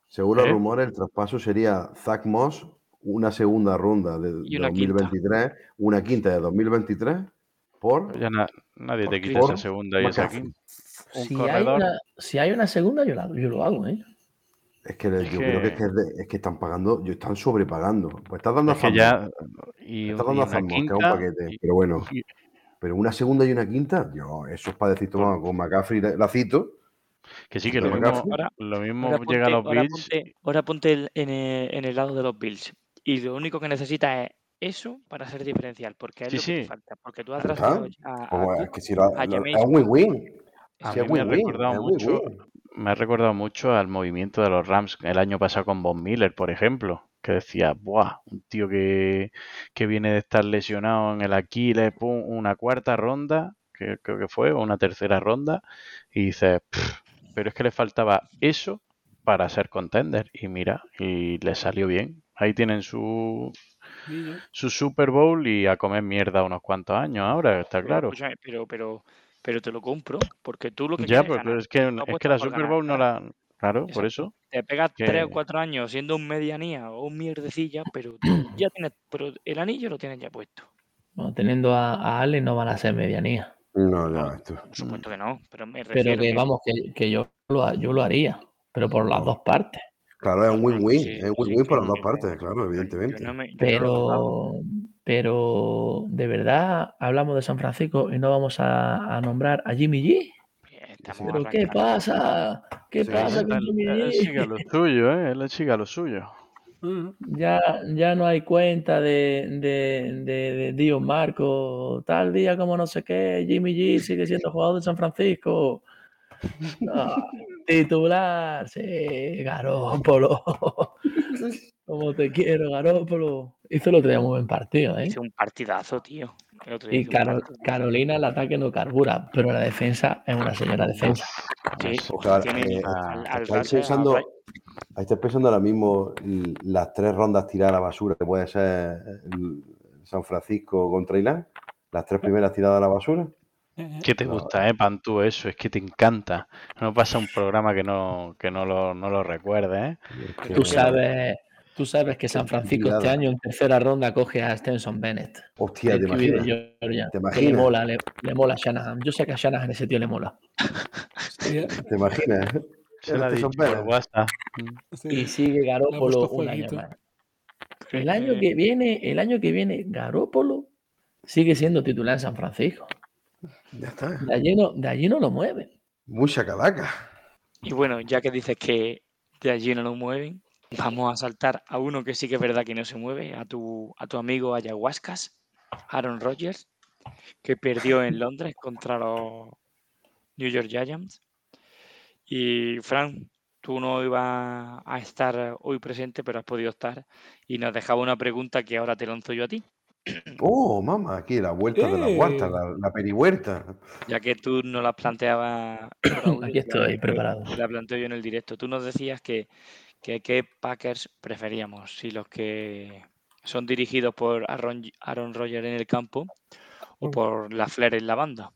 Según los ¿Eh? rumores, el traspaso sería Zach Moss, una segunda ronda de, una 2023, una quinta de 2023 por Ya na- nadie Por te quita esa segunda y esa quinta. Un Si hay, corredor. una, si hay una segunda, yo, la- yo lo hago, ¿eh? Es que yo Es creo que es que- es que están pagando, yo están sobrepagando. Pues estás dando Es a Zach ya. Y, estás y dando a una Zach Moss, que es un quinta. paquete. y- Pero bueno, y- pero una segunda y una quinta, yo, eso es para decir, toma, con McCaffrey la cito. que sí, que lo mismo, Ahora- lo mismo ahora llega a los ahora Bills. ponte- ahora ponte el- en, el, en el lado de los Bills. Y lo único que necesita es eso para ser diferencial, porque es Sí, lo que te sí. falta. Porque tú has ¿Está? traspasado a, a Como es Cook, que si lo, a lo- Jameis es un win-win. A Sí, mí es me ha win-win, recordado es mucho, win-win. Me ha recordado mucho al movimiento de los Rams el año pasado con Von Miller, por ejemplo, que decía, ¡buah! Un tío que, que viene de estar lesionado en el Aquiles, pum, una cuarta ronda, que creo que fue, o una tercera ronda, y dices, "Pff, pero es que le faltaba eso para ser contender, y mira, y le salió bien. Ahí tienen su, su Super Bowl y a comer mierda unos cuantos años ahora, está claro. pero, pero, pero te lo compro, porque tú lo que Ya, quieres es ganar. pero es que, No es que apuestas la Super ganar, Bowl no la... Claro, por eso. Te pegas que- tres o cuatro años siendo un medianía o un mierdecilla, pero tú ya tienes, pero el anillo lo tienes ya puesto. Bueno, teniendo a, a Allen no van a ser medianía. No, ya, esto. Por supuesto que no, pero me Pero que que- vamos, que, que yo, lo, yo lo haría, pero por las dos partes. Claro, es un win-win. Sí, es un sí, win-win por las dos partes, claro, evidentemente. no me- no dudado. Pero, de verdad hablamos de San Francisco y no vamos a, a nombrar a Jimmy G. Estamos ¿Pero qué pasa? ¿Qué Sí, pasa con Él, Jimmy él sigue a G? lo suyo, ¿eh? Él sigue a lo suyo. Ya, ya no hay cuenta de, de, de, de Dios Marco, tal día como no sé qué, Jimmy G sigue siendo jugador de San Francisco. Ah, titular, sí, Garópolo. Como te quiero, Garópolo. Hizo el otro día muy buen partido, ¿eh? Hizo un partidazo, tío. El otro día Y. Carolina el ataque no carbura, pero la defensa es una señora defensa. Sí, O sea, tiene eh, al, al estáis pensando, estáis pensando ahora mismo las tres rondas tiradas a la basura que puede ser San Francisco contra Ilán. Las tres primeras tiradas a la basura. ¿Qué te gusta, eh, Pantú? Eso, es que te encanta. No pasa un programa que no, que no lo, no lo recuerde, ¿eh? Tú sabes, tú sabes que San Francisco este año en tercera ronda coge a Stenson Bennett. Hostia, ¿te imaginas? Georgia, ¿Te que le imaginas? mola, le, le mola a Shanahan. Yo sé que a Shanahan ese tío le mola. Sí, ¿Te imaginas? Se Este dicho son por Bennett. WhatsApp. sí. Y sigue Garópolo un año más. El año que viene, el año que viene, Garópolo sigue siendo titular en San Francisco. Ya está. De allí no, de allí no lo mueven. Mucha calaca. Y bueno, ya que dices que de allí no lo mueven, vamos a saltar a uno que sí que es verdad que no se mueve, a tu, a tu amigo Ayahuascas, Aaron Rodgers, que perdió en Londres contra los New York Giants. Y Frank, tú no ibas a estar hoy presente, pero has podido estar. Y nos dejaba una pregunta que ahora te lanzo yo a ti, Oh, mamá, aquí la vuelta de la ¡Eh! cuarta, la, la perihuerta. ya que tú no las planteabas. Aquí la- estoy, preparado. La planteo yo en el directo. Tú nos decías que, que qué Packers preferíamos, si los que son dirigidos por Aaron, Aaron Rodgers en el campo o por la Flair en la banda.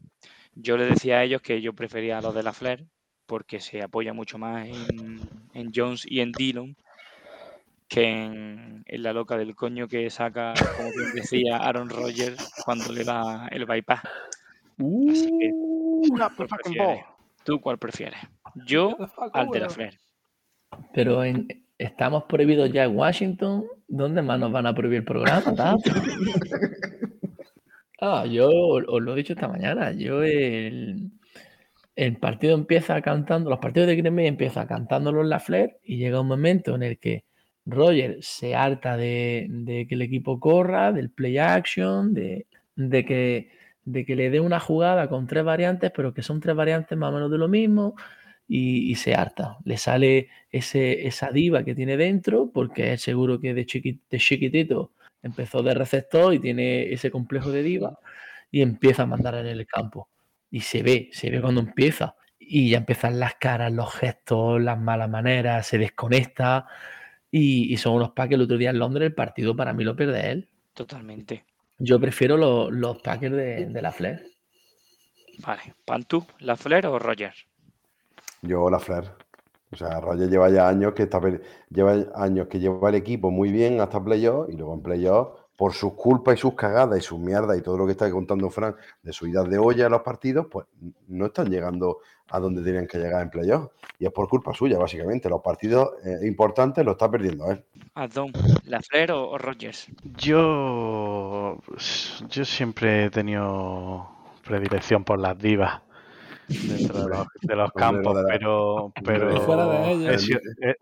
Yo le decía a ellos que yo prefería a los de la Flair porque se apoya mucho más en, en Jones y en Dillon que en, en la loca del coño que saca, como bien decía Aaron Rodgers cuando le da el bypass. Así que, ¿cuál? ¿Tú cuál prefieres? Yo al de la Flair. Pero en, estamos prohibidos ya en Washington. ¿Dónde más nos van a prohibir el programa? Ah, yo os lo he dicho esta mañana. Yo el, el partido empieza cantando, los partidos de Green Bay empieza cantándolo en la Flair y llega un momento en el que Roger se harta de, de que el equipo corra, del play action, de, de que, de que le dé una jugada con tres variantes, pero que son tres variantes más o menos de lo mismo, y, y se harta. Le sale ese, esa diva que tiene dentro, porque es seguro que de, chiqui- de chiquitito empezó de receptor y tiene ese complejo de diva, y empieza a mandar en el campo. Y se ve, se ve cuando empieza. Y ya empiezan las caras, los gestos, las malas maneras, se desconecta. Y, y son unos Packers el otro día en Londres, el partido para mí lo pierde él. Totalmente. Yo prefiero los, los Packers de, de la Flair. Vale. ¿Pantú, la Flair o Roger? Yo la Flair. O sea, Roger lleva ya años que está lleva años que lleva el equipo muy bien hasta playoff y luego en playoff, por sus culpas y sus cagadas y sus mierdas y todo lo que está contando Frank de su ida de olla a los partidos, pues no están llegando a donde tenían que llegar en playoff. Y es por culpa suya, básicamente. Los partidos eh, importantes los está perdiendo él. Adón, ¿la Flair o, o Rogers? Yo, yo siempre he tenido predilección por las divas dentro de los, de los campos, de pero, pero fuera de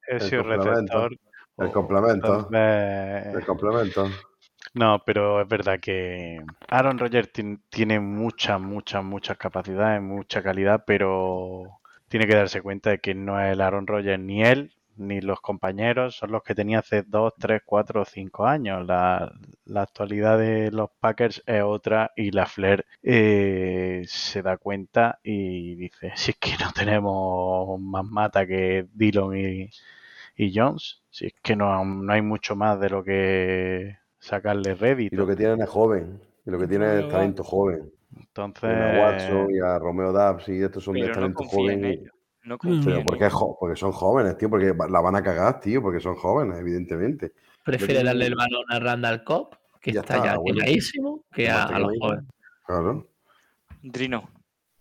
El receptor. El o- complemento. entonces, El complemento. No, pero es verdad que Aaron Rodgers tien- tiene muchas, muchas, muchas capacidades, mucha calidad, pero tiene que darse cuenta de que no es el Aaron Rodgers ni él ni los compañeros, son los que tenía hace 2, 3, 4 o 5 años. La, la actualidad de los Packers es otra y la Flair eh, se da cuenta y dice, si es que no tenemos más mata que Dillon y, y Jones, si es que no, no hay mucho más de lo que sacarle Y rédito. lo que tienen es joven. Y lo que tienen es talento joven. Entonces, Tienen a Watson y a Romeo Dubs y estos son de no talento joven. No Mm. Pero porque, son jóvenes, tío, porque la van a cagar, tío, porque son jóvenes, evidentemente. Prefiere darle el balón a Randall Cobb, que Ya está, está, ya bueno. tiradísimo, que a, a los jóvenes. Claro. Drino,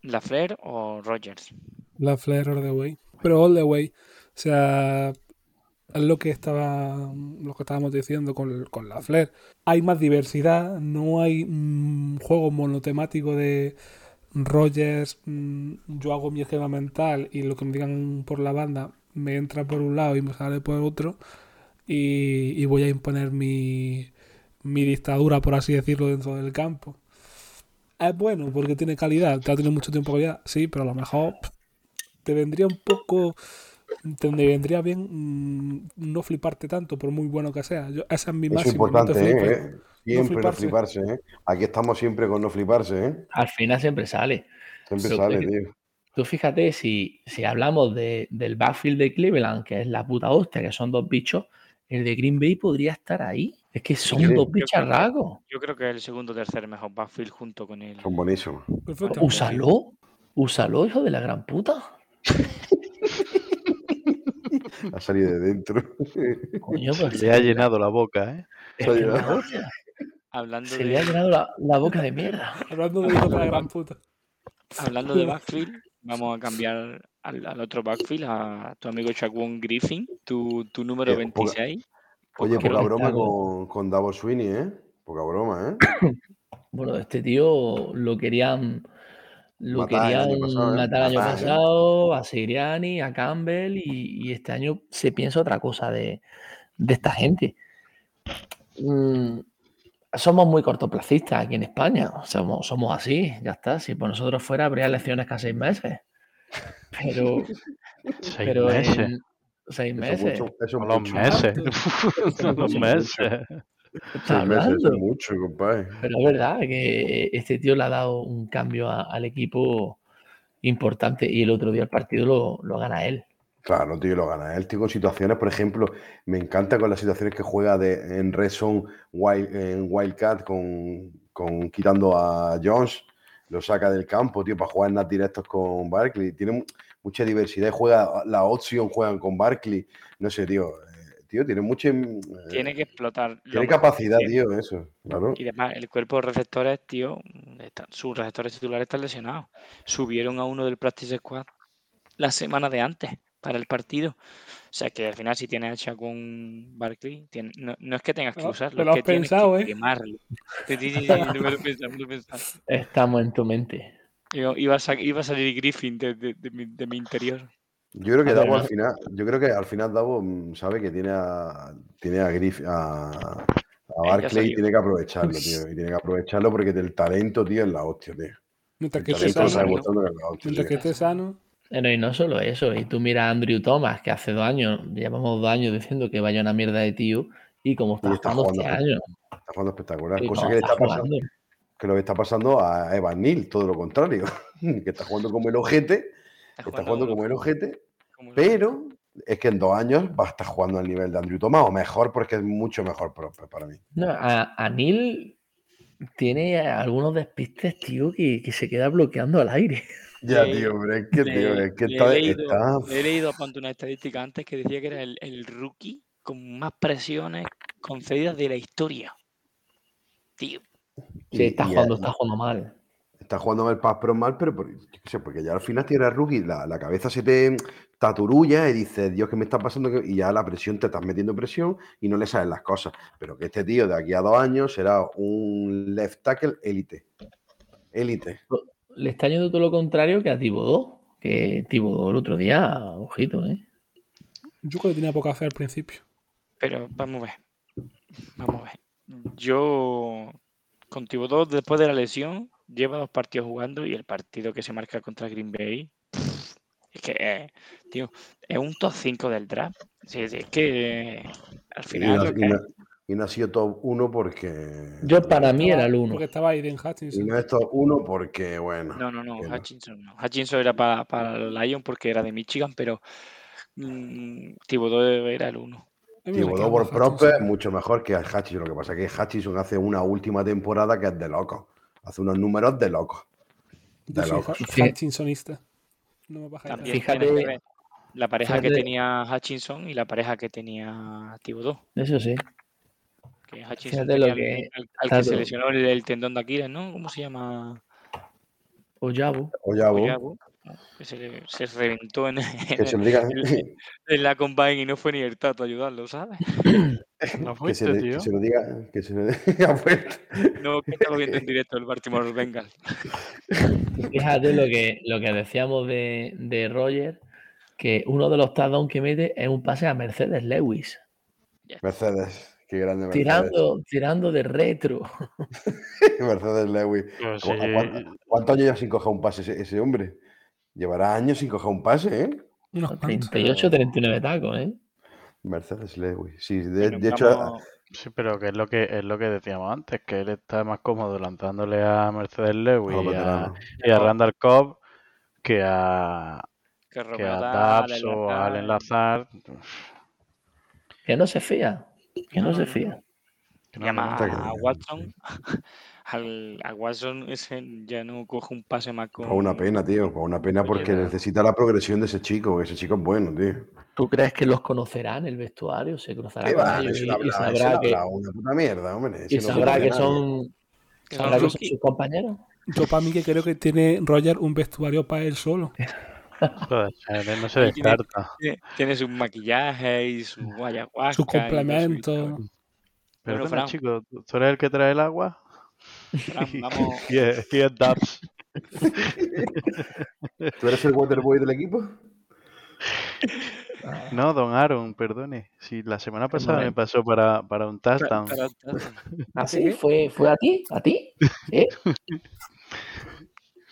¿la Flair o Rogers? La Flair all the way. Pero all the way. O sea, es lo que estaba lo que estábamos diciendo con, con la Flair. Hay más diversidad, no hay un juego monotemático de Rogers, mm, yo hago mi esquema mental y lo que me digan por la banda me entra por un lado y me sale por otro y, y voy a imponer mi, mi dictadura, por así decirlo, dentro del campo. Es bueno porque tiene calidad, te ha tenido mucho tiempo calidad, sí, pero a lo mejor te vendría un poco, te vendría bien mm, no fliparte tanto, por muy bueno que sea. Yo, esa es mi es máxima. no te importante. ¿eh? Siempre no fliparse. fliparse, ¿eh? Aquí estamos siempre con no fliparse, ¿eh? Al final siempre sale. Siempre sale, tío. Tú fíjate, si, si hablamos de- del backfield de Cleveland, que es la puta hostia, que son dos bichos, el de Green Bay podría estar ahí. Es que son Sí. dos bicharracos. Yo creo que es el segundo o tercer mejor backfield junto con el. Son buenísimos. Úsalo. Úsalo, hijo de la gran puta. Ha salido de dentro. Coño, pues le ha llenado la boca, ¿eh? es que es la hostia. Hablando Se le ha llenado la, la boca de mierda. Hablando de hijo de la gran puta. hablando de backfield, vamos a cambiar al, al otro backfield, a tu amigo Shaquon Griffin, tu, tu número Eh, poca- 26. Oye, poca broma con, con Davos Sweeney, ¿eh? Poca broma, ¿eh? Bueno, este tío lo querían lo Matar el querían año pasado, ¿eh? matar el año Matar, ¿eh? pasado, a Siriani, a Campbell, y, y este año se piensa otra cosa de, de esta gente. Mm, somos muy cortoplacistas aquí en España, somos, somos así, ya está. Si por nosotros fuera, habría elecciones cada seis meses. Pero, Seis pero meses. en seis Eso meses. mucho, eso Son los mucho. meses. Son los Mucho, meses. ¿qué estás Seis meses, es mucho, compadre. Pero es verdad que este tío le ha dado un cambio a- al equipo importante y el otro día el partido lo, lo gana él. Claro, tío, lo gana él, tío, con situaciones, por ejemplo, me encanta con las situaciones que juega de, en Red Zone Wild, en Wildcat con, con quitando a Jones, lo saca del campo, tío, para jugar en nat directos con Barkley. Tiene mu- mucha diversidad, juega la opción, juegan con Barkley, no sé, tío, eh, tío, tiene mucha eh, Tiene que explotar. lo tiene capacidad, tiene. tío, eso, claro. Y además, el cuerpo de receptores, tío, sus receptores titulares están lesionados. Subieron a uno del Practice Squad la semana de antes. Para el partido. O sea que al final si tienes a Chacón Barkley, tiene- no, no es que tengas que Ah, usarlo, te lo es que has tienes pensado, que ¿eh? quemarlo. Sí, sí, sí, sí, no me lo he pensado, no me lo he pensado. Estamos en tu mente. Iba, iba a, iba a salir Griffin de, de- de mi, de mi interior. Yo creo que Davo no. al final, yo creo que al final Davo mm, sabe que tiene a tiene a Griff, a, a ya Barclay y tiene que aprovecharlo, tío. Y tiene que aprovecharlo porque el talento, tío, es la hostia, tío. Mientras El que esté sano, mientras que esté sano, Bueno, y no solo eso, y tú mira a Andrew Thomas, que hace dos años, llevamos dos años diciendo que vaya una mierda de tío, y como está, Y está jugando este jugando año, Está jugando espectacular. y Cosa que le está está pasando, jugando, que lo que está pasando a Evan Neal, todo lo contrario. que está jugando como el ojete, está jugando como el ojete, como pero es que en dos años va a estar jugando al nivel de Andrew Thomas, o mejor, porque es mucho mejor profe para mí. No, a, a Neil tiene algunos despistes, tío, que, que se queda bloqueando al aire. Ya, Le- tío, pero es que, le- tío, es que está, he leído, está- he leído una estadística antes que decía que era el, el rookie con más presiones concedidas de la historia. Tío, Sí, está y jugando, es- está jugando mal. Está jugando el pass pro mal, pero por- sé, porque ya al final tienes rookie, la, la cabeza se te taturulla y dices, Dios, ¿qué me está pasando? que-?" Y ya la presión, te estás metiendo presión y no le salen las cosas. Pero que este tío de aquí a dos años será un left tackle élite. Élite. Le está yendo todo lo contrario que a Tibodó, que Tibodó el otro día, ojito, ¿eh? yo creo que tenía poca fe al principio. pero vamos a ver. Vamos a ver. Yo, con Thibodeau, después de la lesión, lleva dos partidos jugando y el partido que se marca contra Green Bay, pff, es que, eh, tío, es un top 5 del draft. Sí, sí, es que eh, al Y final lo que y ha sido top 1 porque. Yo para mí Estaba- era el uno. Porque estaba Aiden Y Hutchinson. no es top 1 porque, bueno. No, no, no, no. Hutchinson no. Hutchinson era para, para los Lions porque era de Michigan, pero mm, Thibodeau era el uno. A mí me Thibodeau reclama por Prope Hutchinson. es mucho mejor que Hutchinson. Lo que pasa es que Hutchinson hace una última temporada que es de loco. Hace unos números de loco. De Sí. Hutchinsonista. No me baja de También Fíjate- tienes que ver la pareja que tenía Hutchinson y la pareja que tenía Thibodeau. Eso sí. Que Hutchinson lo al- que- al, que se lesionó el, el tendón de Aquiles, ¿no? ¿Cómo se llama? Oyabo, Oyabu, ¿no? Que se, le- se reventó en, que se le diga. en- en la combine y no fue ni el tato a ayudarlo, ¿sabes? No Que se, fuiste, le, tío. que se lo diga. Que se lo diga fuerte. No, que estaba viendo en directo el Baltimore Bengals. Fíjate lo que, lo que decíamos de, de Roger, que uno de los touchdowns que mete es un pase a Mercedes Lewis. Mercedes. Qué grande Mercedes. Tirando, tirando de retro. Mercedes Lewis. Pues ¿Cu- sí, a cuán- ¿Cuántos años lleva sin coger un pase ese, ese hombre? Llevará años sin coger un pase, ¿eh? Unos cuantos. 38, 39 tacos, ¿eh? Mercedes Lewis. Sí, de, hecho, Sí, pero que es lo que es lo que decíamos antes, que él está más cómodo lanzándole a Mercedes Lewis y a, veteranos. y a Randall Cobb que a, que a Dal, Dubs o a Allen Lazar, Lazar. Que no se fía. Que no, No, se fía. no, llama a. Watson. Al, a Watson ese ya no coge un pase más con. Fue una pena, tío. Fue una pena porque Oye, necesita la progresión de ese chico. Ese chico es bueno, tío. ¿Tú crees que los conocerá en el vestuario? Se cruzará ¿Qué con va? ellos y, habla- sabrá que, habla una puta mierda, hombre. Y no sabrá que son, sabrá que son rookie. sus compañeros. Yo para mí que creo que tiene Roger un vestuario para él solo. Joder, no se descarta. Tiene, tiene su maquillaje y su ayahuasca. Sus y toda su complementos. historia. Perdona, Fran. chico, ¿tú eres el que trae el agua? Fran, vamos. Y es, y es Dubs. ¿Tú eres el waterboy del equipo? No, don Aaron, perdone. Si la semana pasada me pasó para, para un touchdown. ¿Así? ¿Fue, ¿Fue a ti? ¿A ti? ¿Eh?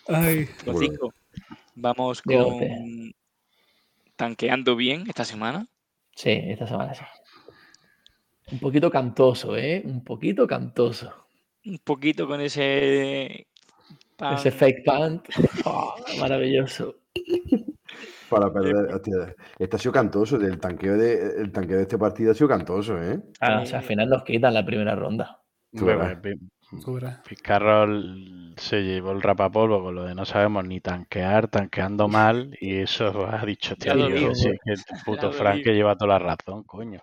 Ay, Rocico, Vamos con tanqueando bien esta semana. Sí, esta semana sí. Un poquito cantoso, ¿eh? Un poquito cantoso. Un poquito con ese. pan- Ese fake punt. Oh, maravilloso. Para perder. Hostia, este ha sido cantoso. El tanqueo, de, el tanqueo de este partido ha sido cantoso, ¿eh? Ah, o sea, al final nos quitan la primera ronda. Tú verás. Carroll se llevó el rapapolvo con lo de no sabemos ni tanquear, tanqueando mal, y eso ha dicho, Ya tío, sí, que el puto Frank que lleva toda la razón, coño.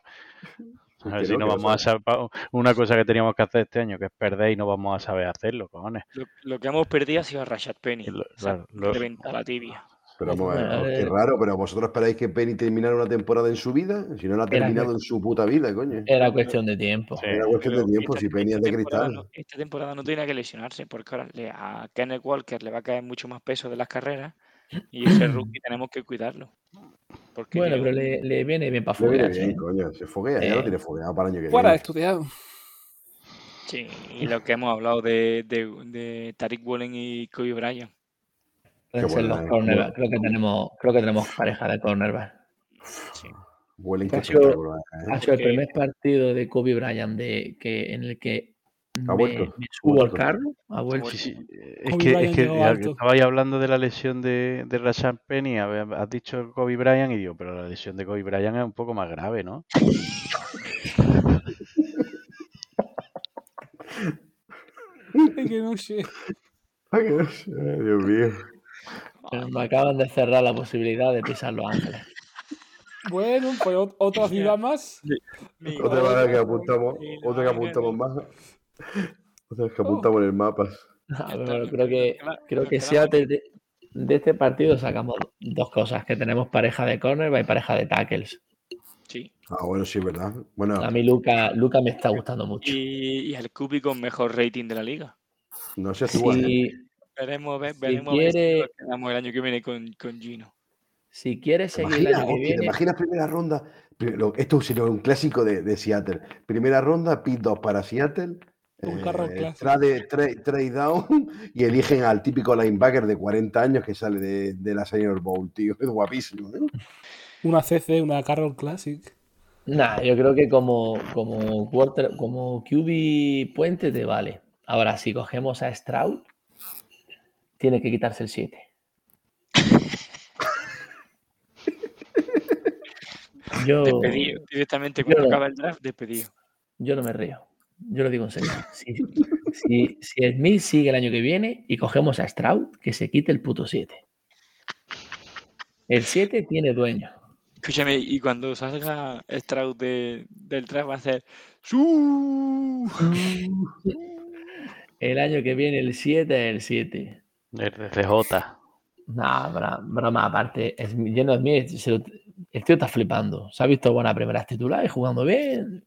A ver si no, vamos a saber, una cosa que teníamos que hacer este año, que es perder y no vamos a saber hacerlo, cojones. Lo, lo que hemos perdido ha sido a Rashad Penny. Lo- O sea, claro, lo- reventa la tibia. Pero vamos a ver, qué eh, raro, pero vosotros esperáis que Penny terminara una temporada en su vida, si no la ha terminado en su puta vida, coño. Era cuestión de tiempo. Sí. Era cuestión de tiempo, esta- si Penny es de temporada cristal. no- esta temporada no tiene que lesionarse porque ahora le- a Kenneth Walker le va a caer mucho más peso de las carreras y ese rookie tenemos que cuidarlo. Porque Bueno, yo- pero le, le viene bien para ¿eh? coño, se foguea, ya Eh. lo tiene fogueado para el año que Fuera viene. estudiado. sí, y lo que hemos hablado de, de, de Tariq Woolen y Kobe Bryant. Pueden Qué ser buena, los cornerbacks. Creo que tenemos, creo que tenemos pareja de cornerback. Sí. Ha sido- ¿eh? Ha sido el primer partido de Kobe Bryant de, que, en el que Ha me, vuelto, me ha subo al vuelto. carro. Ha vuelto. Sí, sí, Es Kobe que, es que estabais hablando de la lesión de, de Rashan Penny, has dicho Kobe Bryant y digo, pero la lesión de Kobe Bryant es un poco más grave, ¿no? Es que no sé. Ay, que no sé, ay, Dios mío. Pero me acaban de cerrar la posibilidad de pisar Los Ángeles. Bueno, pues ot- otra ciudad más. Otra vez que apuntamos, mi- otra que apuntamos más. Otra vez que apuntamos en el mapa. Bueno, creo que, creo que. Seattle de, de este partido sacamos dos cosas, que tenemos pareja de cornerback y pareja de tackles. Sí. Ah, bueno, sí, ¿verdad? Bueno, A mí Luca, Luca me está gustando mucho. Y, y el Cubi con mejor rating de la liga. no sé si igual, ¿eh? Si, Veremos, ve- Si veremos a ver si quiere- quedamos el año que viene con, con Gino. si quieres ¿Te seguir el imaginas, año que hostia, ¿Te viene, imaginas primera ronda? Esto sería un clásico de, de Seattle. Primera ronda, pit 2 para Seattle. Un carro clásico. trade, trade, trade down y eligen al típico linebacker de 40 años que sale de, de la Senior Bowl, tío. Es guapísimo, ¿eh? Una CC, una Carroll Classic. Nah, yo creo que como, como, quarter- como QB puente te vale. Ahora, si cogemos a Stroud, tiene que quitarse el 7. Yo, Despedido. Directamente yo cuando no. acaba el draft, despedido. yo no me río. Yo lo digo en serio. Si, si, si Smith sigue el año que viene y cogemos a Stroud, que se quite el puto 7. El 7 tiene dueño. Escúchame, y cuando salga Stroud de, del draft va a ¡Su! El año que viene el 7 es el 7. El CJ. Nah, bra- broma, aparte, es, lleno de mí, se lo- el tío está flipando. Se ha visto buena primera titular y jugando bien.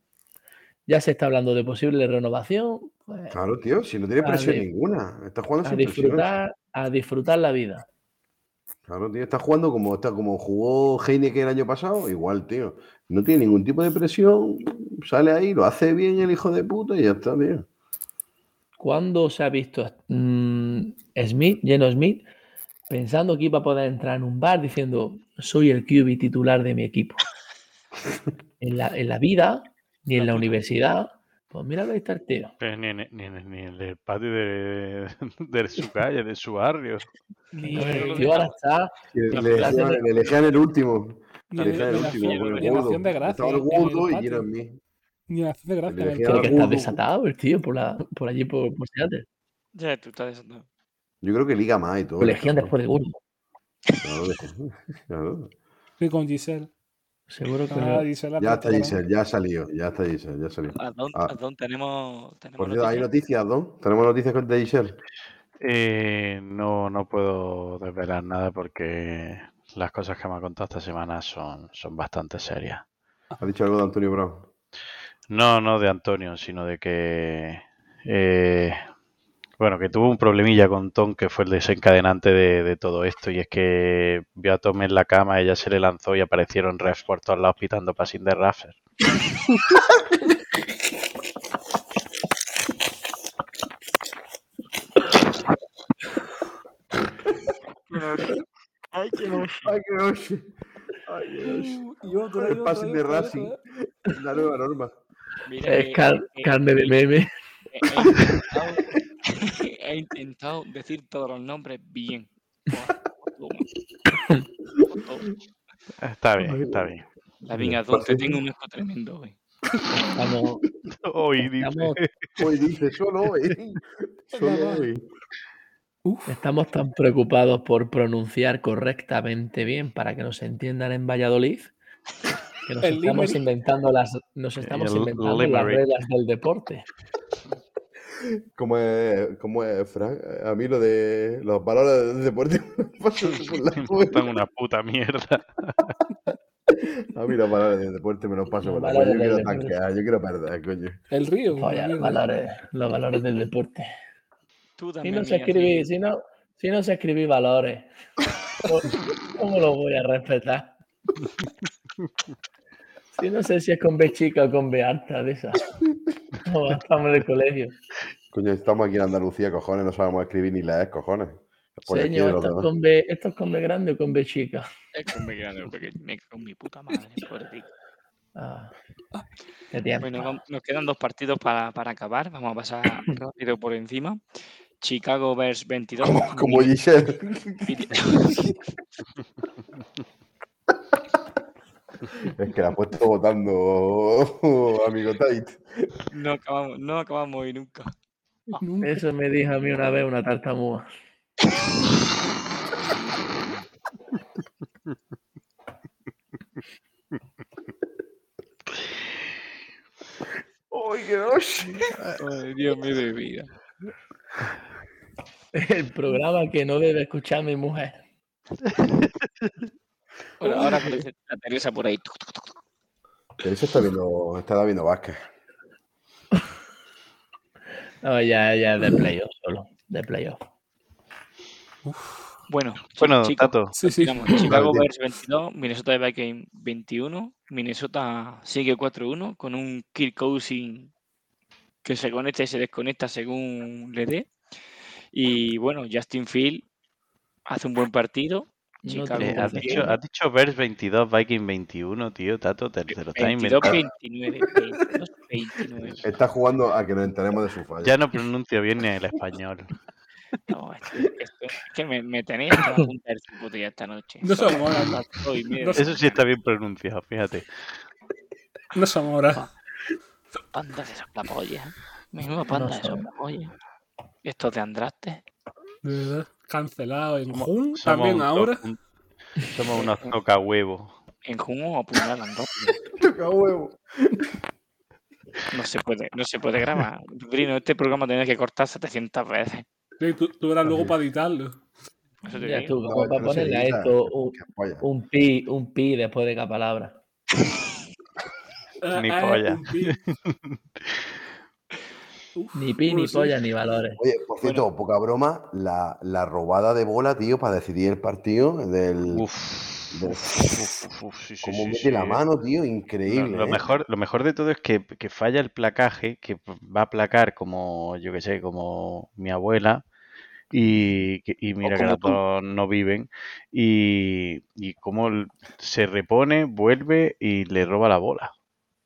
Ya se está hablando de posible renovación. Pues, Claro, tío, si no tiene presión ninguna. Está jugando a sin presión. disfrutar, a disfrutar la vida. Claro, tío, está jugando como, está, como jugó Heineken el año pasado, igual, tío. No tiene ningún tipo de presión, sale ahí, lo hace bien el hijo de puta y ya está, tío. ¿Cuándo se ha visto mm, Smith, Geno Smith, pensando que iba a poder entrar en un bar diciendo soy el QB titular de mi equipo? En la, en la vida, ni en la universidad. Pues mira, ahí está el tío. Pero ni, en- ni, en- ni en el patio de, de su calle, de su barrio. Ni, El tío ahora está Le, La elegían- de- le elegían el último. ni Le elegían el último, ni de gracia. Estaba el gordo y era mí. Ni acción de gracia. Tiene que gordo. desatado el tío por, la, por allí, por, por Seattle. Ya, tú estás desatado. Yo creo que liga más y todo. Cabrón. después de Gordo. Claro, claro. Sí, con Giselle. Seguro que Ah, Giselle Ya está. Giselle, ya ha salido, ya está Giselle, ya salió. Adón, Ah. Adón, tenemos, tenemos Por cierto, hay noticias. ¿no? Tenemos noticias con- de Giselle. Eh, no, no puedo desvelar nada porque las cosas que me ha contado esta semana son, son bastante serias. ¿Ha dicho algo de Antonio Brown? No, no de Antonio, sino de que, eh, bueno, que tuvo un problemilla con Tom que fue el desencadenante de, de todo esto y es que vio a Tom en la cama, ella se le lanzó y aparecieron refs por todos lados pitando passing de Raffer. Ay, qué noche. Ay, qué noche. Ay, qué noche. Uh, Y otro, El passing de Racing. La nueva norma. Mira, Es eh, car- eh, carne de eh, meme. Intentado, he intentado decir todos los nombres bien. Está bien, está bien. La Vingador, te tengo un hijo tremendo hoy. Estamos, Hoy dice, estamos, Hoy dice, solo hoy. Solo hoy. Uf, estamos tan preocupados por pronunciar correctamente bien para que nos entiendan en Valladolid que nos El estamos limerick. inventando las, nos estamos El inventando las reglas del deporte. ¿Cómo es, cómo es, Frank? A mí lo de los valores del deporte me lo paso por la Me importan una puta mierda. A mí los valores del deporte me los paso Los por la. Yo quiero tanquear, yo quiero perder, coño. El río. Vaya, los valores, los valores del deporte. Tú Si no escribir, sí. si no, si no sé escribir valores, ¿cómo- ¿cómo lo voy a respetar? Si no sé si es con B chica o con B alta de esas. Como estamos en el colegio. Coño, estamos aquí en Andalucía, cojones, no sabemos escribir ni leer, cojones. Señor, ¿esto es con B, esto es con B grande o con B chica? Es con mi grande, porque me cago en mi puta madre. pobrecito. Ah, tiempo. Bueno, nos quedan dos partidos para, para acabar. Vamos a pasar rápido por encima. Chicago Bears 22. Como, como Giselle. Es que la ha puesto votando amigo Tate. No acabamos, no acabamos hoy nunca. Eso me dijo a mí una vez una tartamúa. ¡Uy, qué noche! Ay, Dios mío de vida. El programa que no debe escuchar mi mujer. Bueno, ahora aparece la Teresa por ahí. Tuc, tuc, tuc, tuc. Teresa está viendo, está viendo básquet. No, ya, ya de playoff solo. De playoff. Bueno, Bueno, chicos, Tato, Sí, sí. Chicago Bears 22, Minnesota Vikings 21. Minnesota sigue 4-1 con un Kirk Cousins que se conecta y se desconecta según le dé. Y bueno, Justin Field hace un buen partido. No eh, Claro, has, dicho, has dicho Bears 22, Viking 21, tío, Tato, te, te lo estás 22 inventando. 29, 22 29. Está jugando a que nos enteremos de su falla. Ya no pronuncio bien ni el español. No, esto- esto- es que me, me tenéis hasta la punta del cipote ya esta noche. No somos media. No Eso sí está bien pronunciado, fíjate. No somos ahora. Panda de soplapolla. Mismo panda de soplapolla. Estos de Andraste. De verdad. Cancelado en Somos- Jun somos también un ahora. un- somos unos toca huevos. En Juno apuñalan rápido. Toca huevo. No se puede, no se puede grabar. Brino, este programa tiene que cortar 700 veces. Sí, tú, tú verás luego para editarlo. Eso te Ya digo. tú, No, como es que para no ponerle a esto un pi, un pi después de cada palabra. Eh, Ni eh, polla. Uf, Ni pi, ni polla, ni valores. Oye, por cierto, poca broma, la, la robada de bola, tío, para decidir el partido del. Uf, del- uf, uf, sí, sí, mete sí, la eh. mano, tío, increíble. lo ¿eh? mejor, lo mejor de todo es que, que falla el placaje, que va a placar como, yo que sé, como mi abuela, y, que- y mira que como las tú. dos no viven, y, y cómo se repone, vuelve y le roba la bola.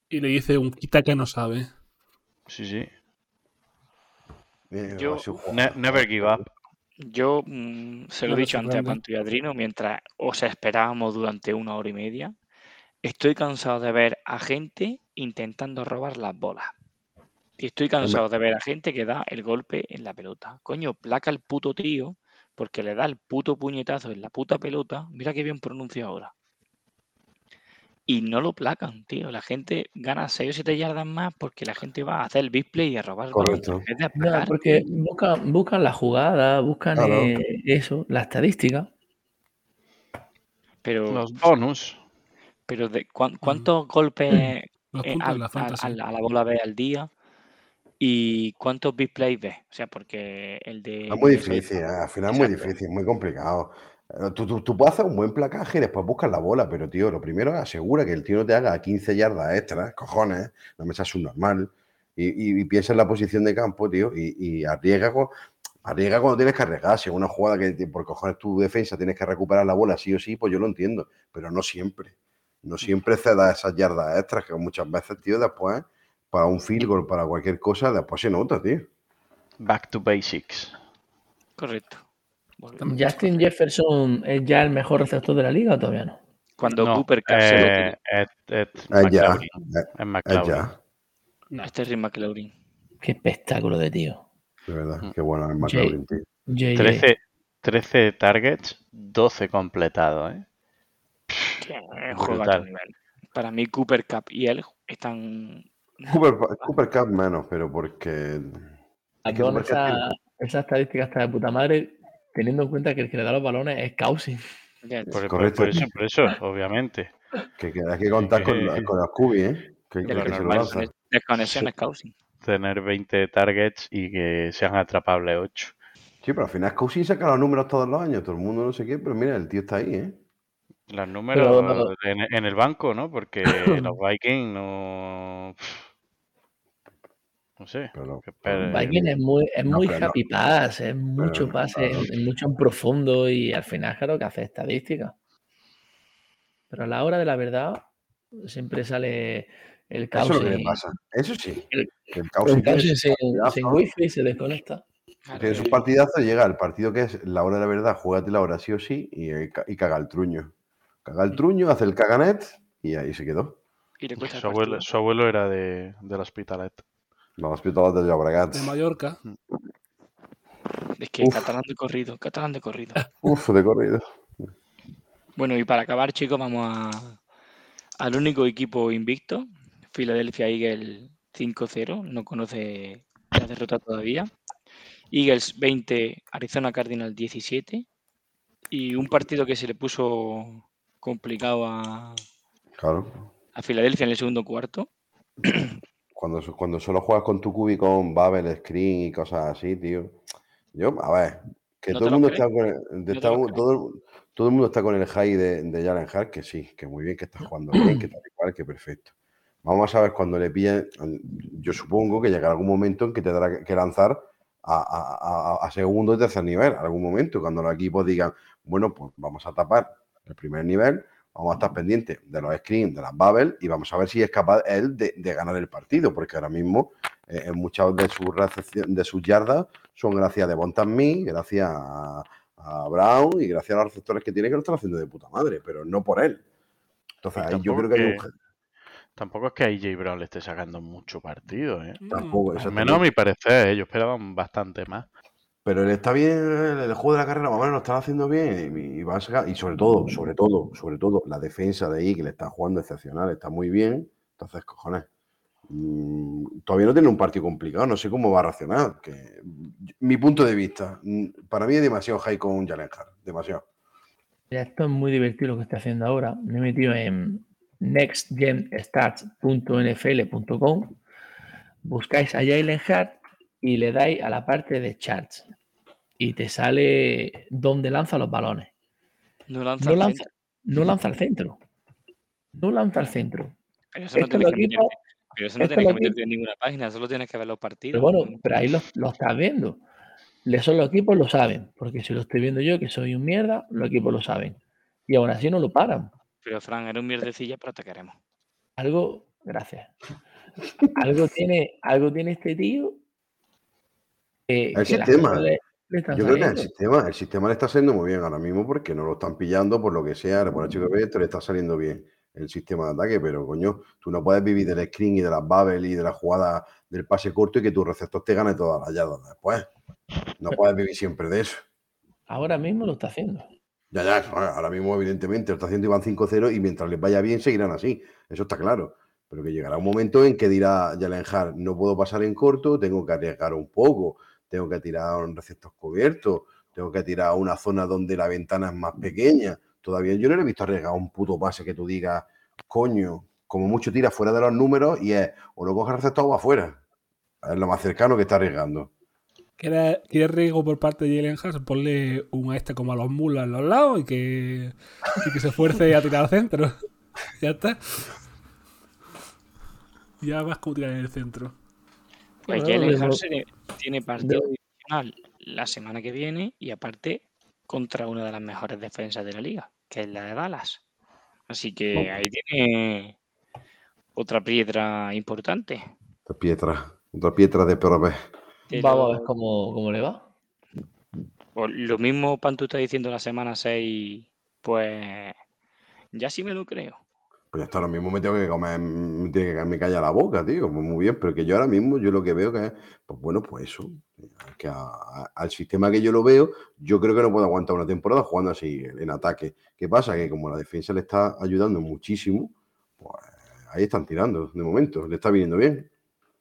Y le dice un quita que no sabe. Sí, sí. Mira, Yo- Ne- never give up. Yo mm, se lo he dicho antes a Fernando. Panto y Adrino, mientras os esperábamos durante una hora y media. Estoy cansado de ver a gente intentando robar las bolas. Y estoy cansado de ver a gente que da el golpe en la pelota. Coño, placa el puto tío porque le da el puto puñetazo en la puta pelota. Mira qué bien pronuncia ahora. Y no lo placan, tío. La gente gana 6 o 7 yardas más porque la gente va a hacer el big play y a robar Correcto. No, porque buscan, buscan la jugada, buscan Claro. eh, eso, la estadística. Pero, Los bonus. pero de, ¿cuán- ¿cuántos golpes eh, la a la bola ve al día y cuántos big plays ves. O sea, porque el de. Es muy difícil, ¿eh? al final es muy difícil, muy complicado. Tú, tú- tú puedes hacer un buen placaje y después buscas la bola, pero tío, lo primero es asegura que el tío no te haga 15 yardas extras, cojones, no me seas subnormal. Y, y, y piensa en la posición de campo, tío, y, y arriesga, con- arriesga cuando tienes que arriesgar. Si es una jugada que por cojones tu defensa tienes que recuperar la bola sí o sí, pues yo lo entiendo, pero no siempre. No siempre cedas esas yardas extras, que muchas veces, tío, después, para un field goal, para cualquier cosa, después se nota, tío. Back to basics. Correcto. ¿Justin Jefferson es ya el mejor receptor de la liga o todavía no? Cuando No, Cooper Cup se lo eh, es, es Es ya, es- ya. Este es Rick McLaurin. Qué espectáculo de tío. De verdad, Mm. qué bueno es McLaurin, tío. JJ. 13, 13 targets, 12 completados, ¿eh? Brutal. nivel. Para mí, Cooper Cup y él están. Cooper, Cooper Cup menos, pero porque esa estadística está de puta madre, teniendo en cuenta que el que le da los balones es Cousin. Ya, Por, por- Correcto. por eso, por eso, obviamente. Que, que hay que contar con, con las cubi, ¿eh? Que, lo normal, desconexiones. Tener 20 targets y que sean atrapables 8. Sí, pero al final Cousin saca los números todos los años, todo el mundo no sé qué, pero mira, el tío está ahí, ¿eh? Los números Pero- en, en el banco, ¿no? Porque los Vikings no. No sé. Pero, Viking es muy, es no, muy happy pass, es mucho pase, claro. es mucho en profundo y al final, claro, que hace estadística. Pero a la hora de la verdad, siempre sale el Eso es lo que le Cousin. pasa. Eso sí. El- que el El tiene Cousin sus sin, partidazos, sin wifi se desconecta. tiene sus partidazos, llega al partido que es la hora de la verdad, juégate la hora sí o sí y, y caga el truño. Caga el truño, hace el caganet y ahí se quedó. Y le cuesta el Su abuelo, su abuelo era de, del Hospitalet. Los hospitales de Llobregat. De Mallorca. Es que Uf. catalán de corrido, catalán de corrido. Uf, de corrido. Bueno, y para acabar, chicos, vamos a, al único equipo invicto, Philadelphia Eagles 5-0, no conoce la derrota todavía. Eagles 20, Arizona Cardinals 17. Y un partido que se le puso complicado a, Claro. a Filadelfia en el segundo cuarto. Cuando, cuando solo juegas con tu cubi con Babel, Screen y cosas así, tío. Yo, a ver, que ¿No todo el mundo está con el, todo, todo el mundo está con el high de, de Jalen Hart, que sí, que muy bien, que está jugando bien, que tal y cual, que perfecto. Vamos a ver cuando le pillen. Yo supongo que llegará algún momento en que tendrá que lanzar a, a- a- a segundo y tercer nivel, algún momento, cuando los equipos digan, bueno, pues vamos a tapar el primer nivel, vamos a estar pendientes de los screens, de las bubbles, y vamos a ver si es capaz él de, de ganar el partido, porque ahora mismo eh, en muchas de sus recepción- de sus yardas son gracias a Devonta Me, gracias a, a Brown y gracias a los receptores que tiene que lo están haciendo de puta madre, pero no por él. Entonces, ahí yo creo que hay un Tampoco es que a AJ Brown le esté sacando mucho partido, ¿eh? Tampoco, Al menos a mi parecer, ellos esperaban bastante más. Pero él está bien, el, juego de la carrera, vamos, lo están haciendo bien y, va a sacar, y sobre todo, sobre todo, sobre todo, la defensa de ahí que le está jugando excepcional, está muy bien. Entonces, cojones, mm, todavía no tiene un partido complicado, no sé cómo va a reaccionar. Que, mi punto de vista, mm, para mí es demasiado high con Jalen Hart, demasiado. Esto es muy divertido lo que estoy haciendo ahora. Me he metido en nextgenstats.nfl.com. Buscáis a Jalen Hart y le dais a la parte de charts. Y te sale donde lanza los balones. No lanza No lanza, centro. no lanza al centro. No lanza al centro. Pero eso no tienes que meterte, pero eso no esto tienes lo que meterte quito- en ninguna página, solo tienes que ver los partidos. Pero bueno, pero ahí lo, lo estás viendo. Son los equipos lo saben. Porque si lo estoy viendo yo, que soy un mierda, los equipos lo saben. Y aún así no lo paran. Pero Fran, era un mierdecilla, pero te queremos. Algo, gracias. algo tiene, algo tiene este tío. Que- El que las sistema. le- le Yo creo que el sistema, el sistema le está saliendo muy bien ahora mismo porque no lo están pillando por lo que sea, por el chico que esto le está saliendo bien el sistema de ataque, pero coño, tú no puedes vivir del screen y de las bubbles y de la jugada del pase corto y que tu receptor te gane todas las yardas después. No puedes vivir siempre de eso. Ahora mismo lo está haciendo. Ya, ya, ahora mismo evidentemente lo está haciendo Iván 5-0 y mientras les vaya bien seguirán así, eso está claro. Pero que llegará un momento en que dirá Jalen Hart, no puedo pasar en corto, tengo que arriesgar un poco, tengo que tirar un receptor cubierto, tengo que tirar a una zona donde la ventana es más pequeña. Todavía yo no le he visto arriesgar un puto pase que tú digas, coño, como mucho tira fuera de los números y es o lo coge el receptor o va afuera. Es lo más cercano que está arriesgando. ¿Quieres, ¿Quieres riesgo por parte de Jalen Hurts? Ponle un a este como a los mulas en los lados y que, y que se esfuerce a tirar al centro. ya está. Ya vas como tirar en el centro. Pues Jalen Hurts tiene- partido divisional la semana que viene y aparte contra una de las mejores defensas de la liga, que es la de Dallas. Así que ahí tiene otra piedra importante. Otra piedra, otra piedra de. Pero, Vamos a ver cómo, cómo le va. pues, lo mismo Pantu está diciendo la semana 6, pues ya sí me lo creo. Pues ya está, ahora mismo me tengo que comer, me tiene que me calla la boca, tío. Pues muy bien, pero que yo ahora mismo yo lo que veo que es, pues bueno, pues eso. Que a- a- al sistema que yo lo veo, yo creo que no puedo aguantar una temporada jugando así en ataque. ¿Qué pasa? Que como la defensa le está ayudando muchísimo, pues ahí están tirando de momento, le está viniendo bien.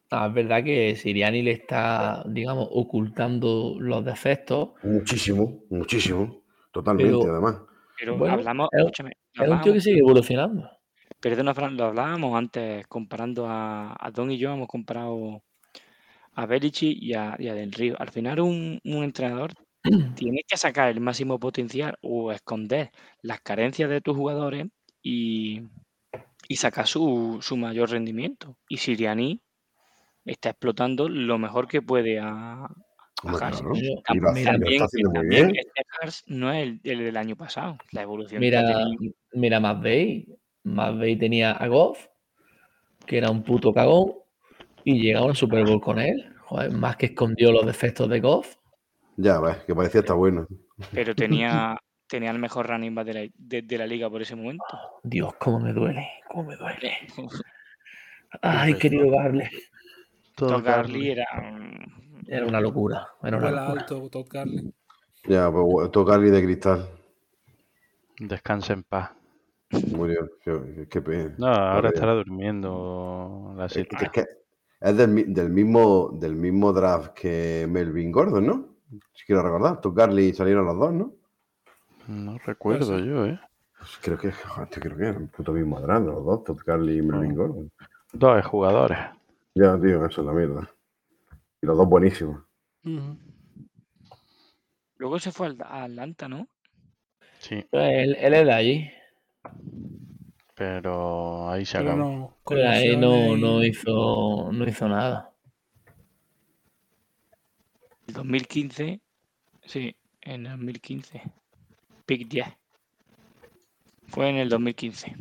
Ah, es verdad que Siriani le está, digamos, ocultando los defectos. Muchísimo, muchísimo. Totalmente, Pero- además. Pero Bueno, hablamos, es- escúchame, Es un tío que sigue evolucionando. Perdona, Fran, lo hablábamos antes comparando a, a Don y yo, hemos comparado a Belichick y a, y a Del Río. Al final un, un entrenador tiene que sacar el máximo potencial o esconder las carencias de tus jugadores y, y sacar su, su mayor rendimiento. Y Siriani está explotando lo mejor que puede a, este no es el, el del año pasado. La evolución que ha Mira, tenido. mira McVeigh. McVeigh tenía a Goff, que era un puto cagón, y llegaba al Super Bowl con él. Joder, más que escondió los defectos de Goff. Ya, ves, que parecía estar bueno. pero tenía, tenía el mejor running back de la, de, de la liga por ese momento. Dios, cómo me duele, cómo me duele. Ay, querido Garle. Todd Gurley era Era una locura. Era una locura. alto, Todd. Ya, pues tocarle de cristal. Descansa en paz. Murió. Qué, qué pena. No, ahora estará durmiendo la Es, que- es que es del, del mismo, del mismo draft que Melvin Gordon, ¿no? Si quiero recordar. Todd Gurley salieron los dos, ¿no? No recuerdo yo, ¿eh? Pues creo que, joder, creo que eran el puto mismo draft, los dos, Todd Gurley y Melvin Gordon. Dos jugadores. Ya, tío, eso es la mierda. Y los dos buenísimos. Luego se fue al- a Atlanta, ¿no? Sí, Él, él es de allí. Pero ahí se acabó. no, Pero ahí no, no hizo, no hizo nada. El 2015, sí, en el 2015. Pick 10. Fue en el 2015.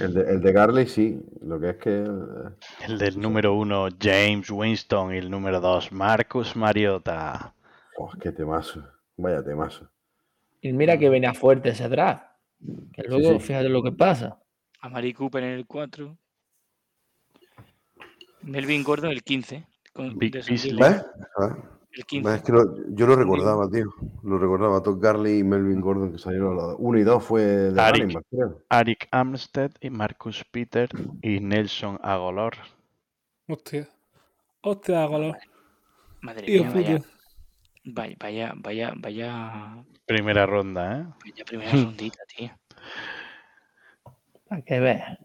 El de, el de Garley sí, lo que es que eh, El del número uno, James Winston, y el número dos, Marcus Mariota. oh, qué temazo, vaya temazo. Y mira que venía fuerte ese draft. Que luego, sí. fíjate lo que pasa. A Mari Cooper en el 4. Melvin Gordon el 15. Con, Big ¿Ves? Ah, El 15. Es que lo- yo lo recordaba, tío. Lo recordaba. Todd Garley y Melvin Gordon que salieron los dos. Uno y dos fue de creo. Arik Armstead y Marcus Peter y Nelson Agolor. Hostia. Hostia, Golor. Madre mía, vaya, vaya, vaya, vaya, Primera ronda, ¿eh? vaya primera rondita, tío. Para que veas.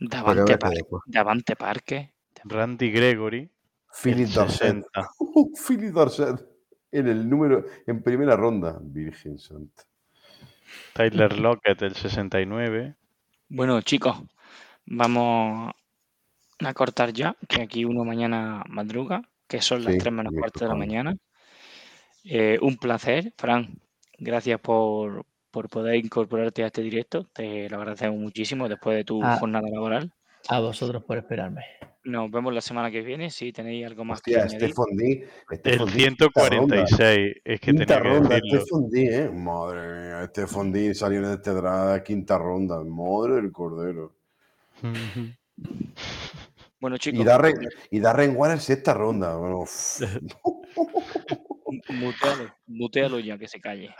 Davante, veas que Par- después. Davante Parque. Randy Gregory, Philip Dorset. 60. Philip Dorset. En el número, en primera ronda. Virgen Santa. Tyler Lockett, el 69. Bueno, chicos, vamos a cortar ya, que aquí uno mañana madruga, que son las Sí, 3 menos cuarto de la mañana. Eh, un placer, Fran. Gracias por, por poder incorporarte a este directo. Te lo agradecemos muchísimo después de tu Ah. jornada laboral. A vosotros por esperarme. Nos vemos la semana que viene si tenéis algo más Hostia, que añadir. Stefan D. El ronda. 146. Es que Quinta tenía que ronda, decirlo. Stefan D, ¿eh? Madre mía, Stefan D salió en este draft, quinta ronda. Madre del cordero. Bueno, chicos, Y Darren, y Darren Waller, sexta ronda. Bueno. mutealo, mutealo ya, que se calle.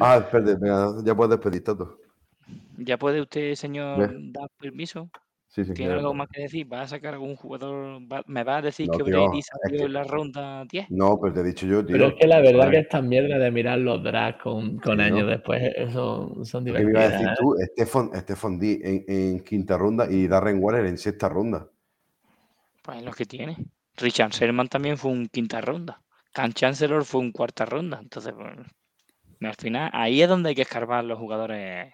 ah, espérate, ya puedes despedir, Tato. ¿Ya puede usted, señor, dar permiso? Sí, sí, ¿Tiene algo más que decir? ¿Va a sacar algún jugador? ¿Va- ¿Me va a decir No, que Brady es salió que- en la ronda 10? No, pero te he dicho yo, tío. Pero es que la verdad que esta mierda de mirar los drafts con, con Sí, años ¿no? después eso son ¿Qué me ibas a divertidas. decir ¿eh? tú? Stefan, Stefan D en, en quinta ronda y Darren Waller en sexta ronda. Pues es lo que tiene. Richard Sherman también fue un quinta ronda. Can Chancellor fue un cuarta ronda. Entonces, pues, al final, ahí es donde hay que escarbar los jugadores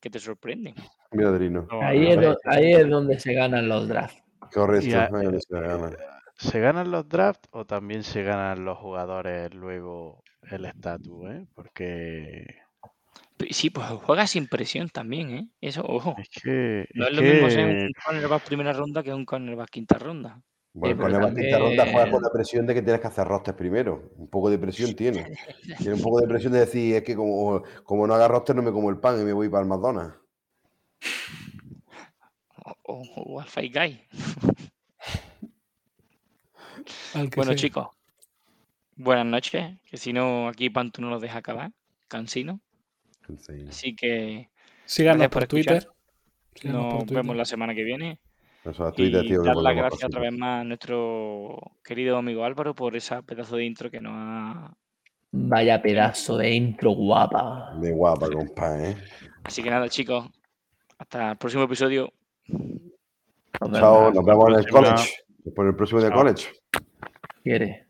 que te sorprenden. Mira, Adrino. No, Ahí, es ver, do- ahí es donde se ganan los drafts. Correcto. A- ahí se gana. ¿Se ganan los drafts o también se ganan los jugadores luego el estatus? ¿eh? Porque Sí, pues juega sin presión también, ¿eh? Eso, ojo. es que, No es es lo mismo ser un cornerback primera ronda que un cornerback quinta ronda. Bueno, pero con la quinta ronda juega con la presión de que tienes que hacer rosters primero. Un poco de presión tiene. Tiene un poco de presión de decir, es que como, como no haga roster no me como el pan y me voy para el McDonald's. O, o, o al Fight Guy. Que Bueno, sea. chicos, buenas noches. Que si no, aquí Pantu no lo deja acabar. Cansino. Sí. Así que Síganos gracias por por. Twitter. Síganos por Nos Twitter. vemos la semana que viene. Eso a Y tío, dar las gracias otra vez más a nuestro querido amigo Álvaro por esa pedazo de intro que nos ha. Vaya pedazo de intro guapa. De guapa, compa, ¿eh? Así que nada, chicos. Hasta el próximo episodio. Nos. Chao, nos vemos en el college. En el próximo Chao. college. Quiere.